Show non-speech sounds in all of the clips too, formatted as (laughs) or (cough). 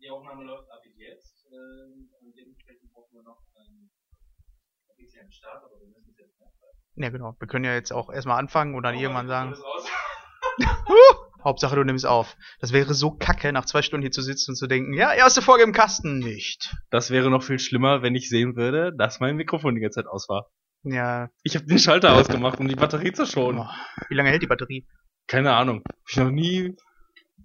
Die Aufnahme läuft ab jetzt. Ähm, und dementsprechend brauchen wir noch einen offiziellen Start, aber wir müssen es jetzt nicht. Ja, genau. Wir können ja jetzt auch erstmal anfangen und dann Oh, irgendwann sagen. (laughs) Hauptsache du nimmst auf. Das wäre so kacke, nach zwei Stunden hier zu sitzen und zu denken, ja, erste Folge im Kasten. Nicht. Das wäre noch viel schlimmer, wenn ich sehen würde, dass mein Mikrofon die ganze Zeit aus war. Ja, Ich habe den Schalter ausgemacht, um die Batterie zu schonen. oh, wie lange hält die Batterie? Keine Ahnung. Hab ich noch nie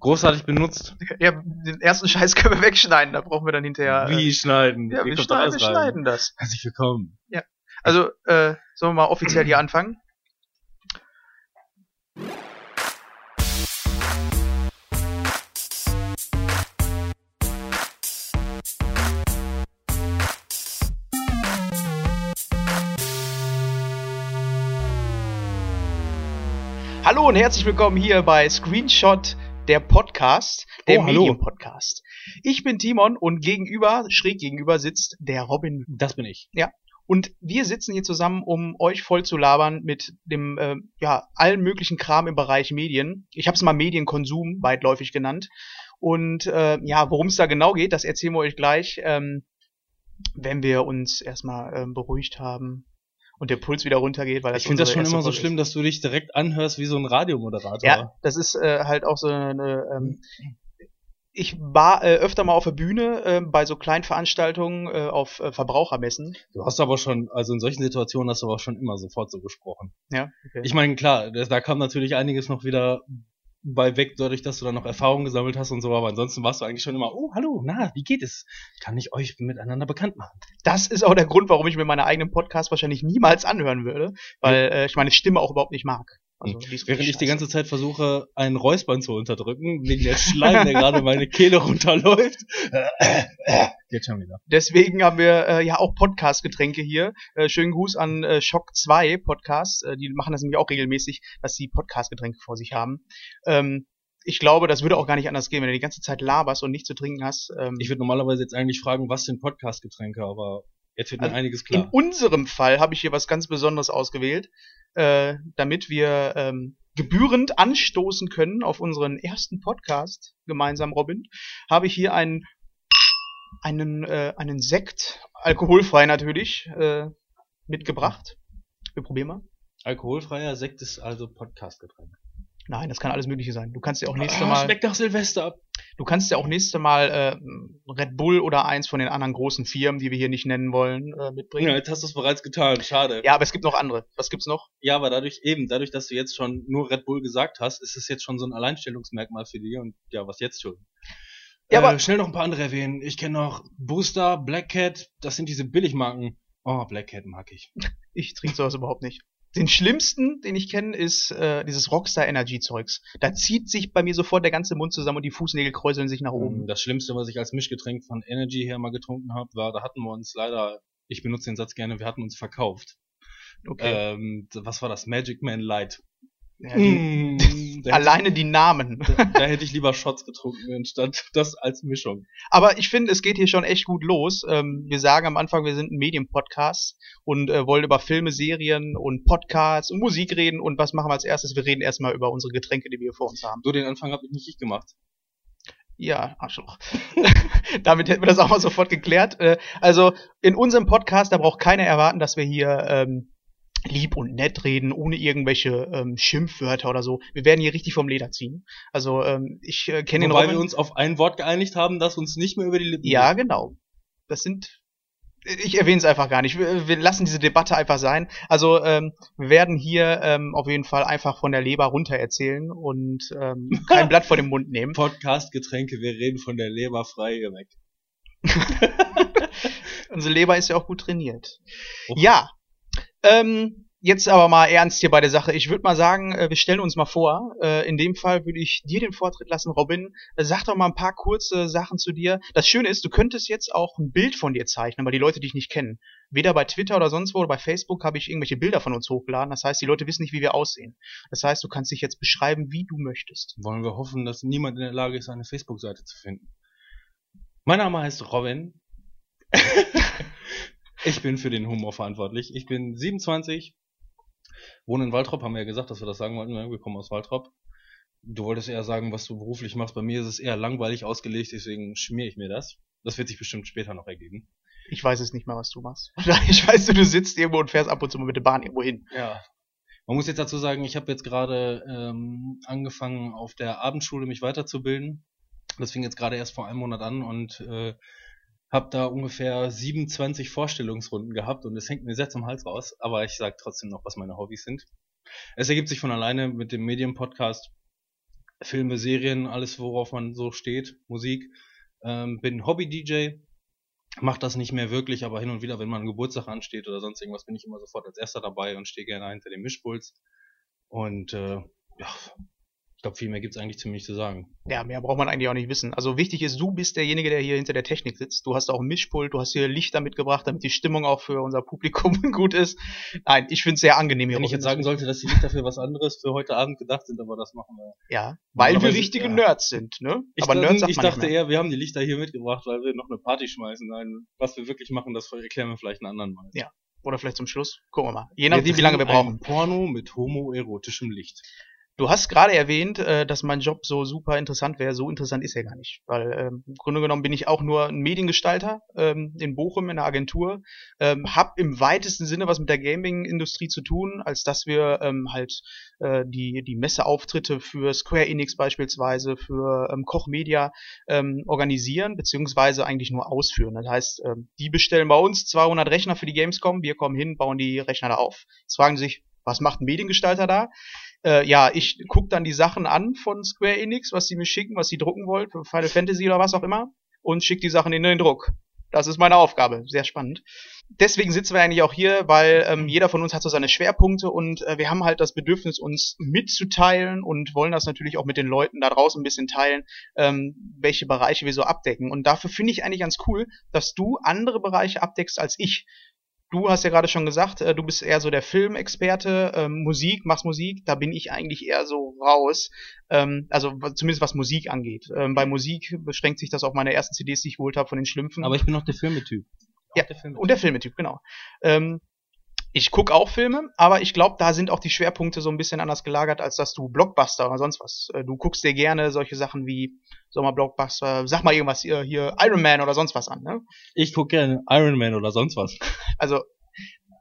großartig benutzt. Ja, den ersten Scheiß können wir wegschneiden, da brauchen wir dann hinterher. Wie schneiden? äh, ja, Ihr wir schneiden, wir schneiden das. Herzlich willkommen. Also, äh, sollen wir mal offiziell hier (clears throat) anfangen? Hallo und herzlich willkommen hier bei Screenshot, der Podcast, der Oh. Medium-Podcast. Ich bin Timon und gegenüber, schräg gegenüber sitzt der Robin Das bin ich. und wir sitzen hier zusammen, um euch voll zu labern mit dem, äh, ja, allen möglichen Kram im Bereich Medien. Ich habe es mal Medienkonsum weitläufig genannt. Und äh, ja, worum es da genau geht, das erzählen wir euch gleich, ähm, wenn wir uns erstmal ähm, beruhigt haben und der Puls wieder runtergeht. Weil das Ich finde das schon immer so Folge schlimm, dass du dich direkt anhörst wie so ein Radiomoderator. Ist. Ja, das ist äh, halt auch so eine. Ähm, ich war äh, öfter mal auf der Bühne äh, bei so kleinen Veranstaltungen äh, auf äh, Verbrauchermessen. Du hast aber schon, also in solchen Situationen hast du aber schon immer sofort so gesprochen. Ja, okay. Ich meine, klar, das- da kam natürlich einiges noch wieder bei weg, dadurch, dass du dann noch Erfahrungen gesammelt hast und so, aber ansonsten warst du eigentlich schon immer, oh, hallo, na, wie geht es? Kann ich euch miteinander bekannt machen? Das ist auch der Grund, warum ich mir meine eigenen Podcasts wahrscheinlich niemals anhören würde, weil äh, ich meine Stimme auch überhaupt nicht mag. Also, ist Während ich die ganze Zeit versuche, einen Räuspern zu unterdrücken, wegen der Schleim, der gerade meine Kehle runterläuft. (laughs) Geht schon wieder. Deswegen haben wir äh, ja auch Podcast-Getränke hier. Äh, schönen Gruß an äh, Shock 2 Podcast. Äh, die machen das nämlich auch regelmäßig, dass sie Podcast-Getränke vor sich haben. Ähm, ich glaube, das würde auch gar nicht anders gehen, wenn du die ganze Zeit laberst und nichts zu trinken hast. Ähm, Ich würde normalerweise jetzt eigentlich fragen, was sind Podcast-Getränke, aber jetzt wird mir Also, einiges In klar. unserem Fall habe ich hier was ganz Besonderes ausgewählt, äh, damit wir ähm, gebührend anstoßen können auf unseren ersten Podcast gemeinsam, Robin, habe ich hier einen einen äh, einen Sekt, alkoholfrei natürlich, äh, mitgebracht. Wir probieren mal. Alkoholfreier Sekt ist also Podcast-Getränk. Nein, das kann alles Mögliche sein. Du kannst ja auch nächste Ah, Mal, schmeckt nach Silvester. Du kannst ja auch nächste Mal äh, Red Bull oder eins von den anderen großen Firmen, die wir hier nicht nennen wollen, äh, mitbringen. Ja, jetzt hast du es bereits getan. Schade. ja, aber es gibt noch andere. Was gibt's noch? Ja, aber dadurch eben, dadurch, dass du jetzt schon nur Red Bull gesagt hast, ist es jetzt schon so ein Alleinstellungsmerkmal für dich und ja, was jetzt schon? Ja, äh, aber- schnell noch ein paar andere erwähnen. Ich kenne noch Booster, Black Cat, das sind diese Billigmarken. Oh, Black Cat mag ich. (laughs) Ich trinke sowas überhaupt nicht. Den schlimmsten, den ich kenne, ist äh, dieses Rockstar Energy Zeugs. Da zieht sich bei mir sofort der ganze Mund zusammen und die Fußnägel kräuseln sich nach oben. Das Schlimmste, was ich als Mischgetränk von Energy her mal getrunken habe, war, da hatten wir uns leider, ich benutze den Satz gerne, wir hatten uns verkauft. Okay. Ähm, was war das? Magic Man Light. Ja, die, Mm, (laughs) da, alleine die Namen. da hätte ich lieber Shots getrunken, anstatt das als Mischung. Aber ich finde, es geht hier schon echt gut los. Ähm, wir sagen am Anfang, wir sind ein Medienpodcast und äh, wollen über Filme, Serien und Podcasts und Musik reden. Und was machen wir als erstes? Wir reden erstmal über unsere Getränke, die wir hier vor uns haben. So, den Anfang habe ich nicht ich gemacht. Ja, Arschloch. (laughs) Damit hätten wir das auch mal sofort geklärt. Äh, also in unserem Podcast, da braucht keiner erwarten, dass wir hier ähm, lieb und nett reden, ohne irgendwelche ähm, Schimpfwörter oder so. Wir werden hier richtig vom Leder ziehen. Also ähm, ich äh, kenne den Robin. wir uns auf ein Wort geeinigt haben, das uns nicht mehr über die Lippen ja, genau. Das sind. Ich erwähne es einfach gar nicht. Wir, wir lassen diese Debatte einfach sein. Also ähm, wir werden hier ähm, auf jeden Fall einfach von der Leber runter erzählen und ähm, (laughs) kein Blatt vor den Mund nehmen. Podcast-Getränke, wir reden von der Leber frei weg. (laughs) (laughs) Unsere Leber ist ja auch gut trainiert. Oh. Ja. Ähm, jetzt aber mal ernst hier bei der Sache. Ich würde mal sagen, äh, wir stellen uns mal vor. Äh, in dem Fall würde ich dir den Vortritt lassen, Robin. Äh, sag doch mal ein paar kurze Sachen zu dir. Das Schöne ist, du könntest jetzt auch ein Bild von dir zeichnen, weil die Leute dich nicht kennen. Weder bei Twitter oder sonst wo oder bei Facebook habe ich irgendwelche Bilder von uns hochgeladen. Das heißt, die Leute wissen nicht, wie wir aussehen. Das heißt, du kannst dich jetzt beschreiben, wie du möchtest. Wollen wir hoffen, dass niemand in der Lage ist, eine Facebook-Seite zu finden. Mein Name heißt Robin. (laughs) ich bin für den Humor verantwortlich. Ich bin 27, wohne in Waltrop, haben wir ja gesagt, dass wir das sagen wollten. ne? Wir kommen aus Waltrop. Du wolltest eher sagen, was du beruflich machst. Bei mir ist es eher langweilig ausgelegt, deswegen schmier ich mir das. Das wird sich bestimmt später noch ergeben. Ich weiß es nicht mal, was du machst. (laughs) Ich weiß, du sitzt irgendwo und fährst ab und zu mal mit der Bahn irgendwo hin. Ja. Man muss jetzt dazu sagen, ich habe jetzt gerade ähm, angefangen, auf der Abendschule mich weiterzubilden. Das fing jetzt gerade erst vor einem Monat an und äh, habe da ungefähr 27 Vorstellungsrunden gehabt und es hängt mir sehr zum Hals raus, aber ich sage trotzdem noch, was meine Hobbys sind. Es ergibt sich von alleine mit dem Medienpodcast Filme, Serien, alles worauf man so steht, Musik. Ähm, bin Hobby-DJ, mach das nicht mehr wirklich, aber hin und wieder, wenn mal Geburtstag ansteht oder sonst irgendwas, bin ich immer sofort als erster dabei und stehe gerne hinter dem Mischpuls. Und äh, ja, glaube, viel mehr gibt's eigentlich ziemlich zu sagen. Ja, mehr braucht man eigentlich auch nicht wissen. Also wichtig ist, du bist derjenige, der hier hinter der Technik sitzt. Du hast auch ein Mischpult, du hast hier Lichter mitgebracht, damit die Stimmung auch für unser Publikum (laughs) gut ist. Nein, ich finde es sehr angenehm hier. Wenn ich jetzt sagen sollte, dass die Lichter für was anderes für heute Abend gedacht sind, aber das machen wir. Ja, weil wir richtige ja. Nerds sind, ne? Ich, aber Nerds ich dachte eher, wir haben die Lichter hier mitgebracht, weil wir noch eine Party schmeißen. Nein, was wir wirklich machen, das erklären wir vielleicht einen anderen Mal. Ja. Oder vielleicht zum Schluss. Gucken wir mal. Je nachdem, wie lange wir brauchen. Porno mit homoerotischem Licht. Du hast gerade erwähnt, äh, dass mein Job so super interessant wäre. So interessant ist er gar nicht. Weil ähm, im Grunde genommen bin ich auch nur ein Mediengestalter ähm, in Bochum in der Agentur. Ähm, hab im weitesten Sinne was mit der Gaming-Industrie zu tun, als dass wir ähm, halt äh, die, die Messeauftritte für Square Enix beispielsweise, für ähm, Koch Media ähm, organisieren, beziehungsweise eigentlich nur ausführen. Das heißt, ähm, die bestellen bei uns 200 Rechner für die Gamescom, wir kommen hin, bauen die Rechner da auf. Jetzt fragen sie sich, was macht ein Mediengestalter da? Äh, ja, ich guck dann die Sachen an von Square Enix, was sie mir schicken, was sie drucken wollen, für Final Fantasy oder was auch immer, und schick die Sachen in den Druck. Das ist meine Aufgabe. Sehr spannend. Deswegen sitzen wir eigentlich auch hier, weil ähm, jeder von uns hat so seine Schwerpunkte und äh, wir haben halt das Bedürfnis, uns mitzuteilen und wollen das natürlich auch mit den Leuten da draußen ein bisschen teilen, ähm, welche Bereiche wir so abdecken. Und dafür finde ich eigentlich ganz cool, dass du andere Bereiche abdeckst als ich du hast ja gerade schon gesagt, äh, du bist eher so der Filmexperte, ähm, Musik, machst Musik, da bin ich eigentlich eher so raus. Ähm, also zumindest was Musik angeht. Ähm, bei Musik beschränkt sich das auf meine ersten CDs, die ich geholt habe von den Schlümpfen. Aber ich bin noch der Filmetyp. Ja, der Filmetyp. und der Filmetyp, genau. Ähm, ich guck auch Filme, aber ich glaube, da sind auch die Schwerpunkte so ein bisschen anders gelagert, als dass du Blockbuster oder sonst was. Äh, du guckst dir gerne solche Sachen wie Sommerblockbuster, sag mal irgendwas hier, hier Iron Man oder sonst was an, ne? Ich guck gerne Iron Man oder sonst was. (laughs) Also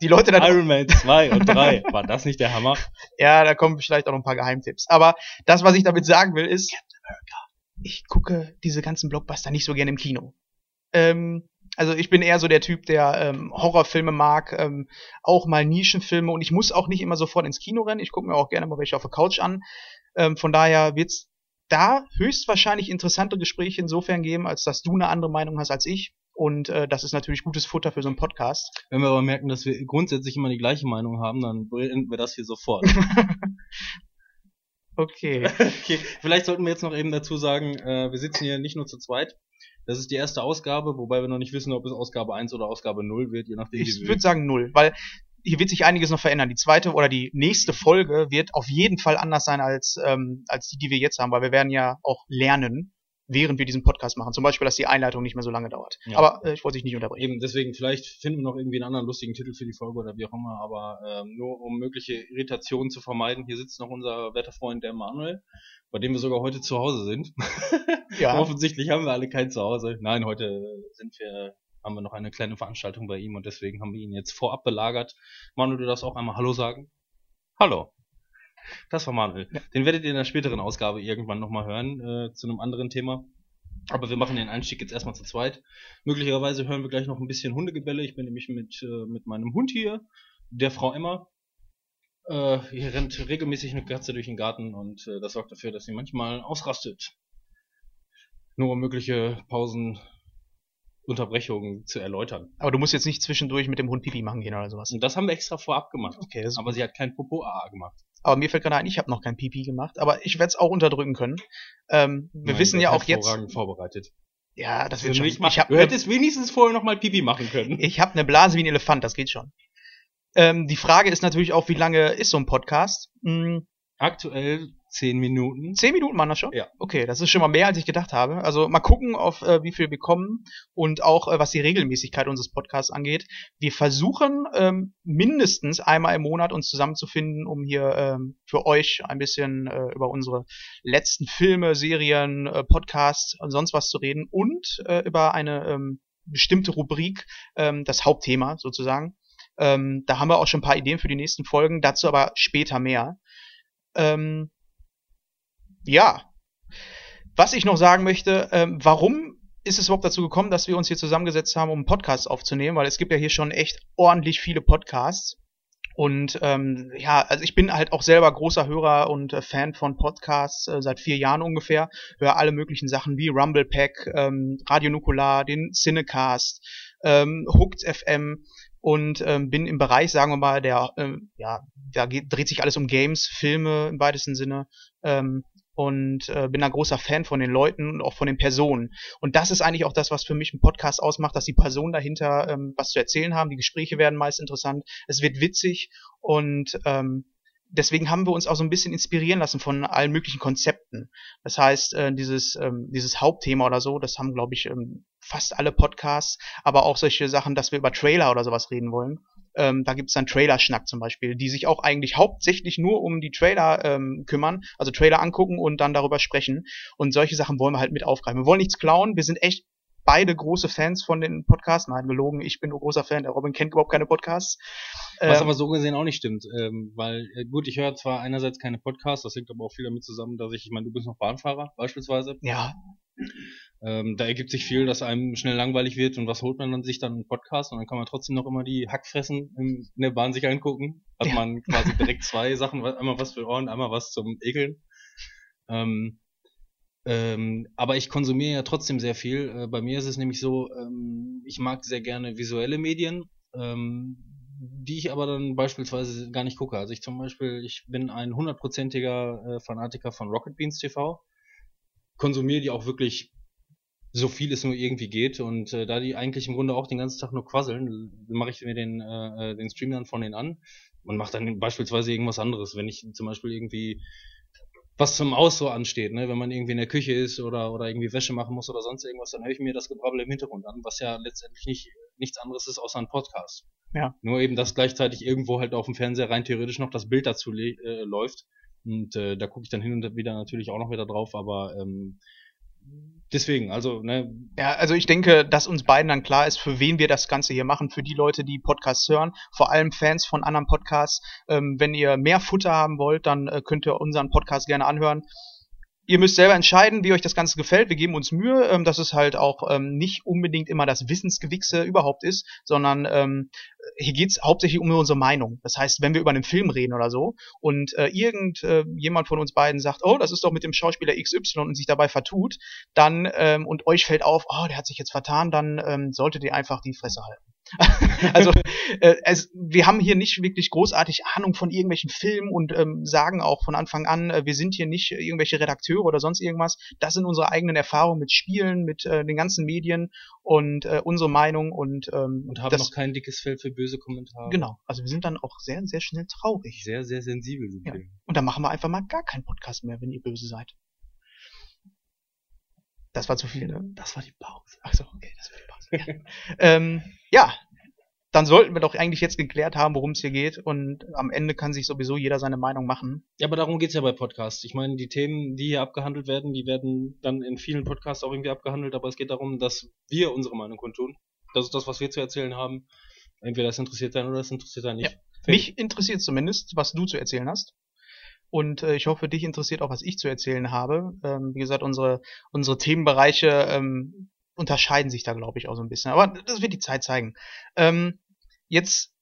die Leute dann. Iron Man 2 und 3. (laughs) War das nicht der Hammer? Ja, da kommen vielleicht auch noch ein paar Geheimtipps. Aber das, was ich damit sagen will, ist, ich gucke diese ganzen Blockbuster nicht so gerne im Kino. Ähm, also ich bin eher so der Typ, der ähm, Horrorfilme mag, ähm, auch mal Nischenfilme und ich muss auch nicht immer sofort ins Kino rennen. Ich gucke mir auch gerne mal welche auf der Couch an. Ähm, von daher wird's da höchstwahrscheinlich interessante Gespräche insofern geben, als dass du eine andere Meinung hast als ich. Und äh, das ist natürlich gutes Futter für so einen Podcast. Wenn wir aber merken, dass wir grundsätzlich immer die gleiche Meinung haben, dann beenden wir das hier sofort. (laughs) okay. (laughs) okay. Vielleicht sollten wir jetzt noch eben dazu sagen, äh, wir sitzen hier nicht nur zu zweit, das ist die erste Ausgabe, wobei wir noch nicht wissen, ob es Ausgabe 1 oder Ausgabe 0 wird, je nachdem. Ich würde sagen 0, weil hier wird sich einiges noch verändern. Die zweite oder die nächste Folge wird auf jeden Fall anders sein als, ähm, als die, die wir jetzt haben, weil wir werden ja auch lernen, während wir diesen Podcast machen. Zum Beispiel, dass die Einleitung nicht mehr so lange dauert. Ja. Aber äh, ich wollte dich nicht unterbrechen. Eben, deswegen, vielleicht finden wir noch irgendwie einen anderen lustigen Titel für die Folge oder wie auch immer, aber ähm, nur um mögliche Irritationen zu vermeiden, hier sitzt noch unser werter Freund, der Manuel, bei dem wir sogar heute zu Hause sind. (laughs) Ja. Offensichtlich haben wir alle kein Zuhause. Nein, heute sind wir haben wir noch eine kleine Veranstaltung bei ihm und deswegen haben wir ihn jetzt vorab belagert. Manuel, du darfst auch einmal Hallo sagen. Hallo. Das war Manuel. Ja. Den werdet ihr in der späteren Ausgabe irgendwann nochmal hören, äh, zu einem anderen Thema. Aber wir machen den Einstieg jetzt erstmal zu zweit. Möglicherweise hören wir gleich noch ein bisschen Hundegebälle. Ich bin nämlich mit, äh, mit meinem Hund hier, der Frau Emma. Äh, hier rennt regelmäßig eine Katze durch den Garten und äh, das sorgt dafür, dass sie manchmal ausrastet. Nur um mögliche Pausen Unterbrechungen zu erläutern. Aber du musst jetzt nicht zwischendurch mit dem Hund Pipi machen gehen oder sowas. Und das haben wir extra vorab gemacht. Okay, aber sie hat kein Popo-AA gemacht. Aber mir fällt gerade ein, ich habe noch kein Pipi gemacht, aber ich werde es auch unterdrücken können. Ähm, wir Nein, wissen ja auch jetzt. vorbereitet. Ja, das wird schon. Ich hab du hättest ne, wenigstens vorher noch mal Pipi machen können. Ich habe eine Blase wie ein Elefant, das geht schon. Ähm, die Frage ist natürlich auch, wie lange ist so ein Podcast? Hm. Aktuell zehn Minuten. Zehn Minuten waren das schon? Ja. Okay, das ist schon mal mehr, als ich gedacht habe. Also mal gucken, auf äh, wie viel wir kommen und auch äh, was die Regelmäßigkeit unseres Podcasts angeht. Wir versuchen ähm, mindestens einmal im Monat uns zusammenzufinden, um hier ähm, für euch ein bisschen äh, über unsere letzten Filme, Serien, äh, Podcasts und sonst was zu reden und äh, über eine ähm, bestimmte Rubrik, ähm, das Hauptthema sozusagen. Ähm, da haben wir auch schon ein paar Ideen für die nächsten Folgen, dazu aber später mehr. Ähm, ja. Was ich noch sagen möchte, ähm, warum ist es überhaupt dazu gekommen, dass wir uns hier zusammengesetzt haben, um einen Podcast aufzunehmen? Weil es gibt ja hier schon echt ordentlich viele Podcasts. Und ähm, ja, also ich bin halt auch selber großer Hörer und äh, Fan von Podcasts äh, seit vier Jahren ungefähr. Höre alle möglichen Sachen wie Rumble Pack, ähm, Radio Nukular, den Cinecast, ähm, Hooked FM und ähm, bin im Bereich, sagen wir mal, der, ähm, ja, da geht, dreht sich alles um Games, Filme im weitesten Sinne. Ähm, und äh, bin ein großer Fan von den Leuten und auch von den Personen. Und das ist eigentlich auch das, was für mich einen Podcast ausmacht, dass die Personen dahinter ähm, was zu erzählen haben. Die Gespräche werden meist interessant, es wird witzig und ähm, deswegen haben wir uns auch so ein bisschen inspirieren lassen von allen möglichen Konzepten. Das heißt, äh, dieses, ähm, dieses Hauptthema oder so, das haben, glaube ich, ähm, fast alle Podcasts, aber auch solche Sachen, dass wir über Trailer oder sowas reden wollen. Ähm, da gibt's dann Trailer-Schnack zum Beispiel, die sich auch eigentlich hauptsächlich nur um die Trailer ähm, kümmern, also Trailer angucken und dann darüber sprechen. Und solche Sachen wollen wir halt mit aufgreifen. Wir wollen nichts klauen, wir sind echt beide große Fans von den Podcasts. Nein, gelogen, ich bin nur großer Fan, der Robin kennt überhaupt keine Podcasts. Was ähm, aber so gesehen auch nicht stimmt, ähm, weil äh, gut, ich höre zwar einerseits keine Podcasts, das hängt aber auch viel damit zusammen, dass ich, ich meine, du bist noch Bahnfahrer beispielsweise. Ja. Ähm, da ergibt sich viel, dass einem schnell langweilig wird und was holt man dann sich dann einen Podcast und dann kann man trotzdem noch immer die Hackfressen in, in der Bahn sich angucken. Hat ja. man quasi (laughs) direkt zwei Sachen, einmal was für Ohren, einmal was zum Ekeln. Ähm, ähm, aber ich konsumiere ja trotzdem sehr viel. Äh, bei mir ist es nämlich so, ähm, ich mag sehr gerne visuelle Medien, ähm, die ich aber dann beispielsweise gar nicht gucke. Also ich zum Beispiel, ich bin ein hundertprozentiger äh, Fanatiker von Rocket Beans TV, konsumiere die auch wirklich so viel es nur irgendwie geht und äh, da die eigentlich im Grunde auch den ganzen Tag nur quasseln, mache ich mir den, äh, äh, den Stream dann von denen an und mache dann beispielsweise irgendwas anderes. Wenn ich zum Beispiel irgendwie was zum Aus so ansteht, ne? wenn man irgendwie in der Küche ist oder, oder irgendwie Wäsche machen muss oder sonst irgendwas, dann höre ich mir das Gebrabbel im Hintergrund an, was ja letztendlich nicht nichts anderes ist außer ein Podcast. Ja. Nur eben, dass gleichzeitig irgendwo halt auf dem Fernseher rein theoretisch noch das Bild dazu äh, läuft. Und äh, da gucke ich dann hin und wieder natürlich auch noch wieder drauf, aber ähm, deswegen, also, ne. Ja, also ich denke, dass uns beiden dann klar ist, für wen wir das Ganze hier machen, für die Leute, die Podcasts hören, vor allem Fans von anderen Podcasts. Ähm, wenn ihr mehr Futter haben wollt, dann äh, könnt ihr unseren Podcast gerne anhören. Ihr müsst selber entscheiden, wie euch das Ganze gefällt. Wir geben uns Mühe, ähm, dass es halt auch ähm, nicht unbedingt immer das Wissensgewichse überhaupt ist, sondern ähm, hier geht's hauptsächlich um unsere Meinung. Das heißt, wenn wir über einen Film reden oder so und äh, irgend äh, von uns beiden sagt, oh, das ist doch mit dem Schauspieler XY und sich dabei vertut, dann ähm, und euch fällt auf, oh, der hat sich jetzt vertan, dann ähm, solltet ihr einfach die Fresse halten. (laughs) also äh, es, wir haben hier nicht wirklich großartig Ahnung von irgendwelchen Filmen und ähm, sagen auch von Anfang an, äh, wir sind hier nicht irgendwelche Redakteure oder sonst irgendwas. Das sind unsere eigenen Erfahrungen mit Spielen, mit äh, den ganzen Medien und äh, unsere Meinung und ähm, und haben das, noch kein dickes Fell für böse Kommentare. Genau, also wir sind dann auch sehr sehr schnell traurig. Sehr sehr sensibel sind ja. wir. Und dann machen wir einfach mal gar keinen Podcast mehr, wenn ihr böse seid. Das war zu viel, ne? Das war die Pause. Ach so, okay, das war die Pause. Ja. (laughs) ähm, ja, dann sollten wir doch eigentlich jetzt geklärt haben, worum es hier geht. Und am Ende kann sich sowieso jeder seine Meinung machen. Ja, aber darum geht's ja bei Podcasts. Ich meine, die Themen, die hier abgehandelt werden, die werden dann in vielen Podcasts auch irgendwie abgehandelt, aber es geht darum, dass wir unsere Meinung kundtun. Das ist das, was wir zu erzählen haben. Entweder das interessiert einen oder das interessiert einen nicht. Ja. Mich interessiert zumindest, was du zu erzählen hast. Und äh, ich hoffe, dich interessiert auch, was ich zu erzählen habe. Ähm, wie gesagt, unsere, unsere Themenbereiche ähm, unterscheiden sich da, glaube ich, auch so ein bisschen. Aber das wird die Zeit zeigen. Ähm, jetzt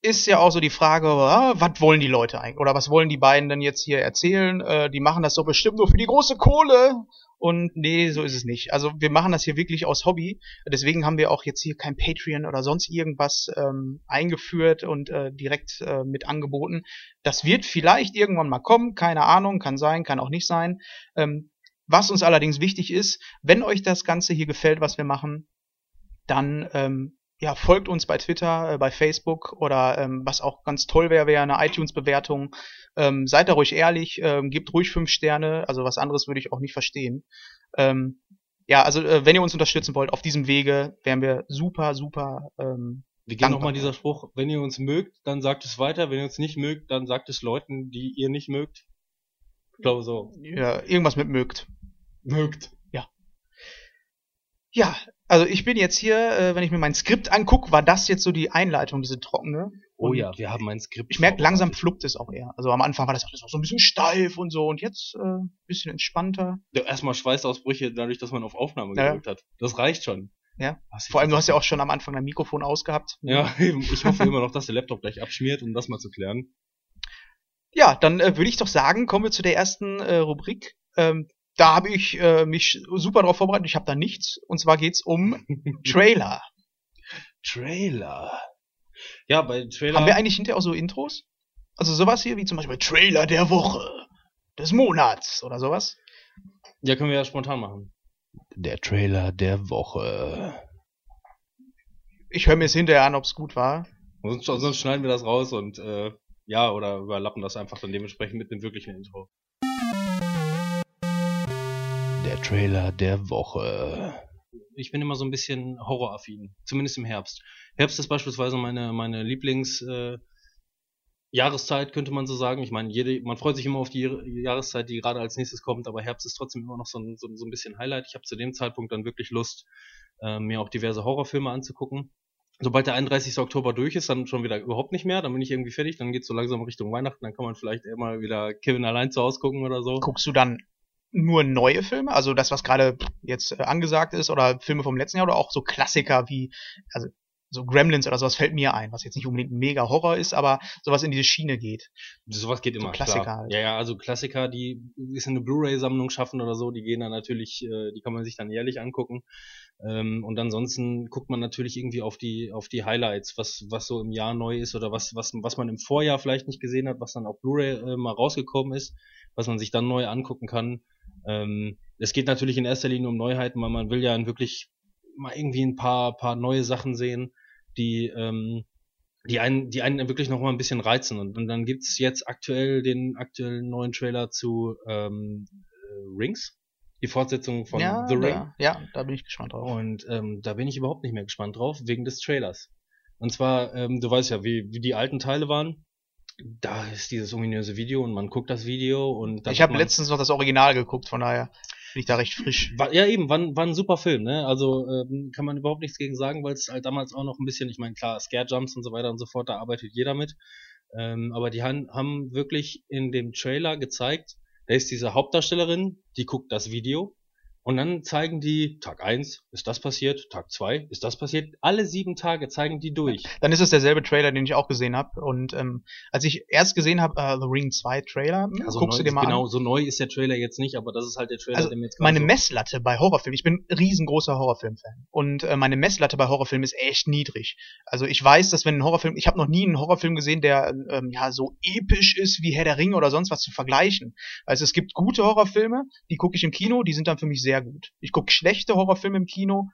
ist ja auch so die Frage, ah, was wollen die Leute eigentlich? Oder was wollen die beiden denn jetzt hier erzählen? Äh, die machen das doch bestimmt nur für die große Kohle. Und nee, so ist es nicht. Also wir machen das hier wirklich aus Hobby. Deswegen haben wir auch jetzt hier kein Patreon oder sonst irgendwas ähm, eingeführt und äh, direkt äh, mit angeboten. Das wird vielleicht irgendwann mal kommen, keine Ahnung, kann sein, kann auch nicht sein. Ähm, was uns allerdings wichtig ist, wenn euch das Ganze hier gefällt, was wir machen, dann ähm, ja, folgt uns bei Twitter, äh, bei Facebook oder ähm, was auch ganz toll wäre, wäre eine iTunes-Bewertung. Ähm, seid da ruhig ehrlich, ähm, gebt ruhig fünf Sterne, also was anderes würde ich auch nicht verstehen. Ähm, ja, also äh, wenn ihr uns unterstützen wollt auf diesem Wege, wären wir super, super. Ähm, Wie geht nochmal dieser Spruch? Wenn ihr uns mögt, dann sagt es weiter. Wenn ihr uns nicht mögt, dann sagt es Leuten, die ihr nicht mögt. Ich glaube so. Ja, irgendwas mit mögt. Mögt. Ja. Also ich bin jetzt hier, äh, wenn ich mir mein Skript angucke, war das jetzt so die Einleitung, diese trockene. Oh Und ja, wir haben ein Skript. Ich merke, langsam fluppt es auch eher. Also am Anfang war das alles noch so ein bisschen steif und so und jetzt äh, ein bisschen entspannter. Ja, erstmal Schweißausbrüche dadurch, dass man auf Aufnahme Ja. gedrückt hat. Das reicht schon. Ja. Vor allem, du hast ja auch schon am Anfang dein Mikrofon ausgehabt. Ja, (laughs) ich hoffe immer noch, dass der Laptop gleich abschmiert, um das mal zu klären. Ja, dann äh, würde ich doch sagen, kommen wir zu der ersten äh, Rubrik. Ähm, da habe ich äh, mich super drauf vorbereitet. Ich habe da nichts. Und zwar geht's um (laughs) Trailer. Trailer. Ja, bei Trailer. Haben wir eigentlich hinterher auch so Intros? Also sowas hier wie zum Beispiel Trailer der Woche, des Monats oder sowas? ja, können wir ja spontan machen. Der Trailer der Woche. Ich höre mir es hinterher an, ob es gut war. Sonst, sonst schneiden wir das raus und äh, ja, oder überlappen das einfach dann dementsprechend mit dem wirklichen Intro. Der Trailer der Woche. Ich bin immer so ein bisschen horroraffin, zumindest im Herbst. Herbst ist beispielsweise meine, meine Lieblings äh, Jahreszeit, könnte man so sagen. Ich meine, jede, man freut sich immer auf die Jahr- Jahreszeit, die gerade als nächstes kommt, aber Herbst ist trotzdem immer noch so ein, so, ein- so ein bisschen Highlight. Ich habe zu dem Zeitpunkt dann wirklich Lust, äh, mir auch diverse Horrorfilme anzugucken. Sobald der 31. Oktober durch ist, dann schon wieder überhaupt nicht mehr. Dann bin ich irgendwie fertig. Dann geht's so langsam Richtung Weihnachten. Dann kann man vielleicht mal wieder Kevin allein zu Hause gucken oder so. Guckst du dann nur neue Filme, also das, was gerade jetzt äh, angesagt ist, oder Filme vom letzten Jahr, oder auch so Klassiker wie, also so Gremlins oder sowas fällt mir ein, was jetzt nicht unbedingt mega Horror ist, aber sowas in diese Schiene geht. Sowas geht immer. Klassiker klar. halt. Ja, ja, also Klassiker, die ist eine Blu-ray-Sammlung schaffen oder so, die gehen dann natürlich, äh, die kann man sich dann jährlich angucken. Ähm, und ansonsten guckt man natürlich irgendwie auf die, auf die Highlights, was, was so im Jahr neu ist oder was, was, was man im Vorjahr vielleicht nicht gesehen hat, was dann auf Blu-ray äh, mal rausgekommen ist, was man sich dann neu angucken kann. Ähm, es geht natürlich in erster Linie um Neuheiten, weil man will ja wirklich mal irgendwie ein paar, paar neue Sachen sehen, die, ähm, die einen, die einen wirklich noch mal ein bisschen reizen. Und, und dann gibt's jetzt aktuell den aktuellen neuen Trailer zu ähm, äh, Rings, die Fortsetzung von ja, The Ring. Da, ja, da bin ich gespannt drauf. Und ähm, da bin ich überhaupt nicht mehr gespannt drauf, wegen des Trailers. Und zwar, ähm, du weißt ja, wie, wie die alten Teile waren. Da ist dieses ominöse Video und man guckt das Video und dann ich habe letztens noch das Original geguckt, von daher bin ich da recht frisch. war, ja, eben, war, ein- war ein super Film, ne? Also ähm, kann man überhaupt nichts gegen sagen, weil es halt damals auch noch ein bisschen, ich meine, klar, Scare Jumps und so weiter und so fort, da arbeitet jeder mit. Ähm, aber die han, haben wirklich in dem Trailer gezeigt, da ist diese Hauptdarstellerin, die guckt das Video und dann zeigen die Tag eins ist das passiert, Tag zwei ist das passiert, alle sieben Tage zeigen die durch. Dann ist es derselbe Trailer, den ich auch gesehen habe. Und ähm, als ich erst gesehen habe, äh, The Ring 2 Trailer, hm, Also guckst neu, du dir mal genau, an. so neu ist der Trailer jetzt nicht, aber das ist halt der Trailer, Also der mir jetzt meine so Messlatte bei Horrorfilmen, ich bin riesengroßer Horrorfilm-Fan. Und äh, meine Messlatte bei Horrorfilmen ist echt niedrig. Also ich weiß, dass wenn ein Horrorfilm, ich habe noch nie einen Horrorfilm gesehen, der ähm, ja so episch ist wie Herr der Ringe oder sonst was zu vergleichen. Also es gibt gute Horrorfilme, die gucke ich im Kino, die sind dann für mich sehr gut. Ich gucke schlechte Horrorfilme im Kino,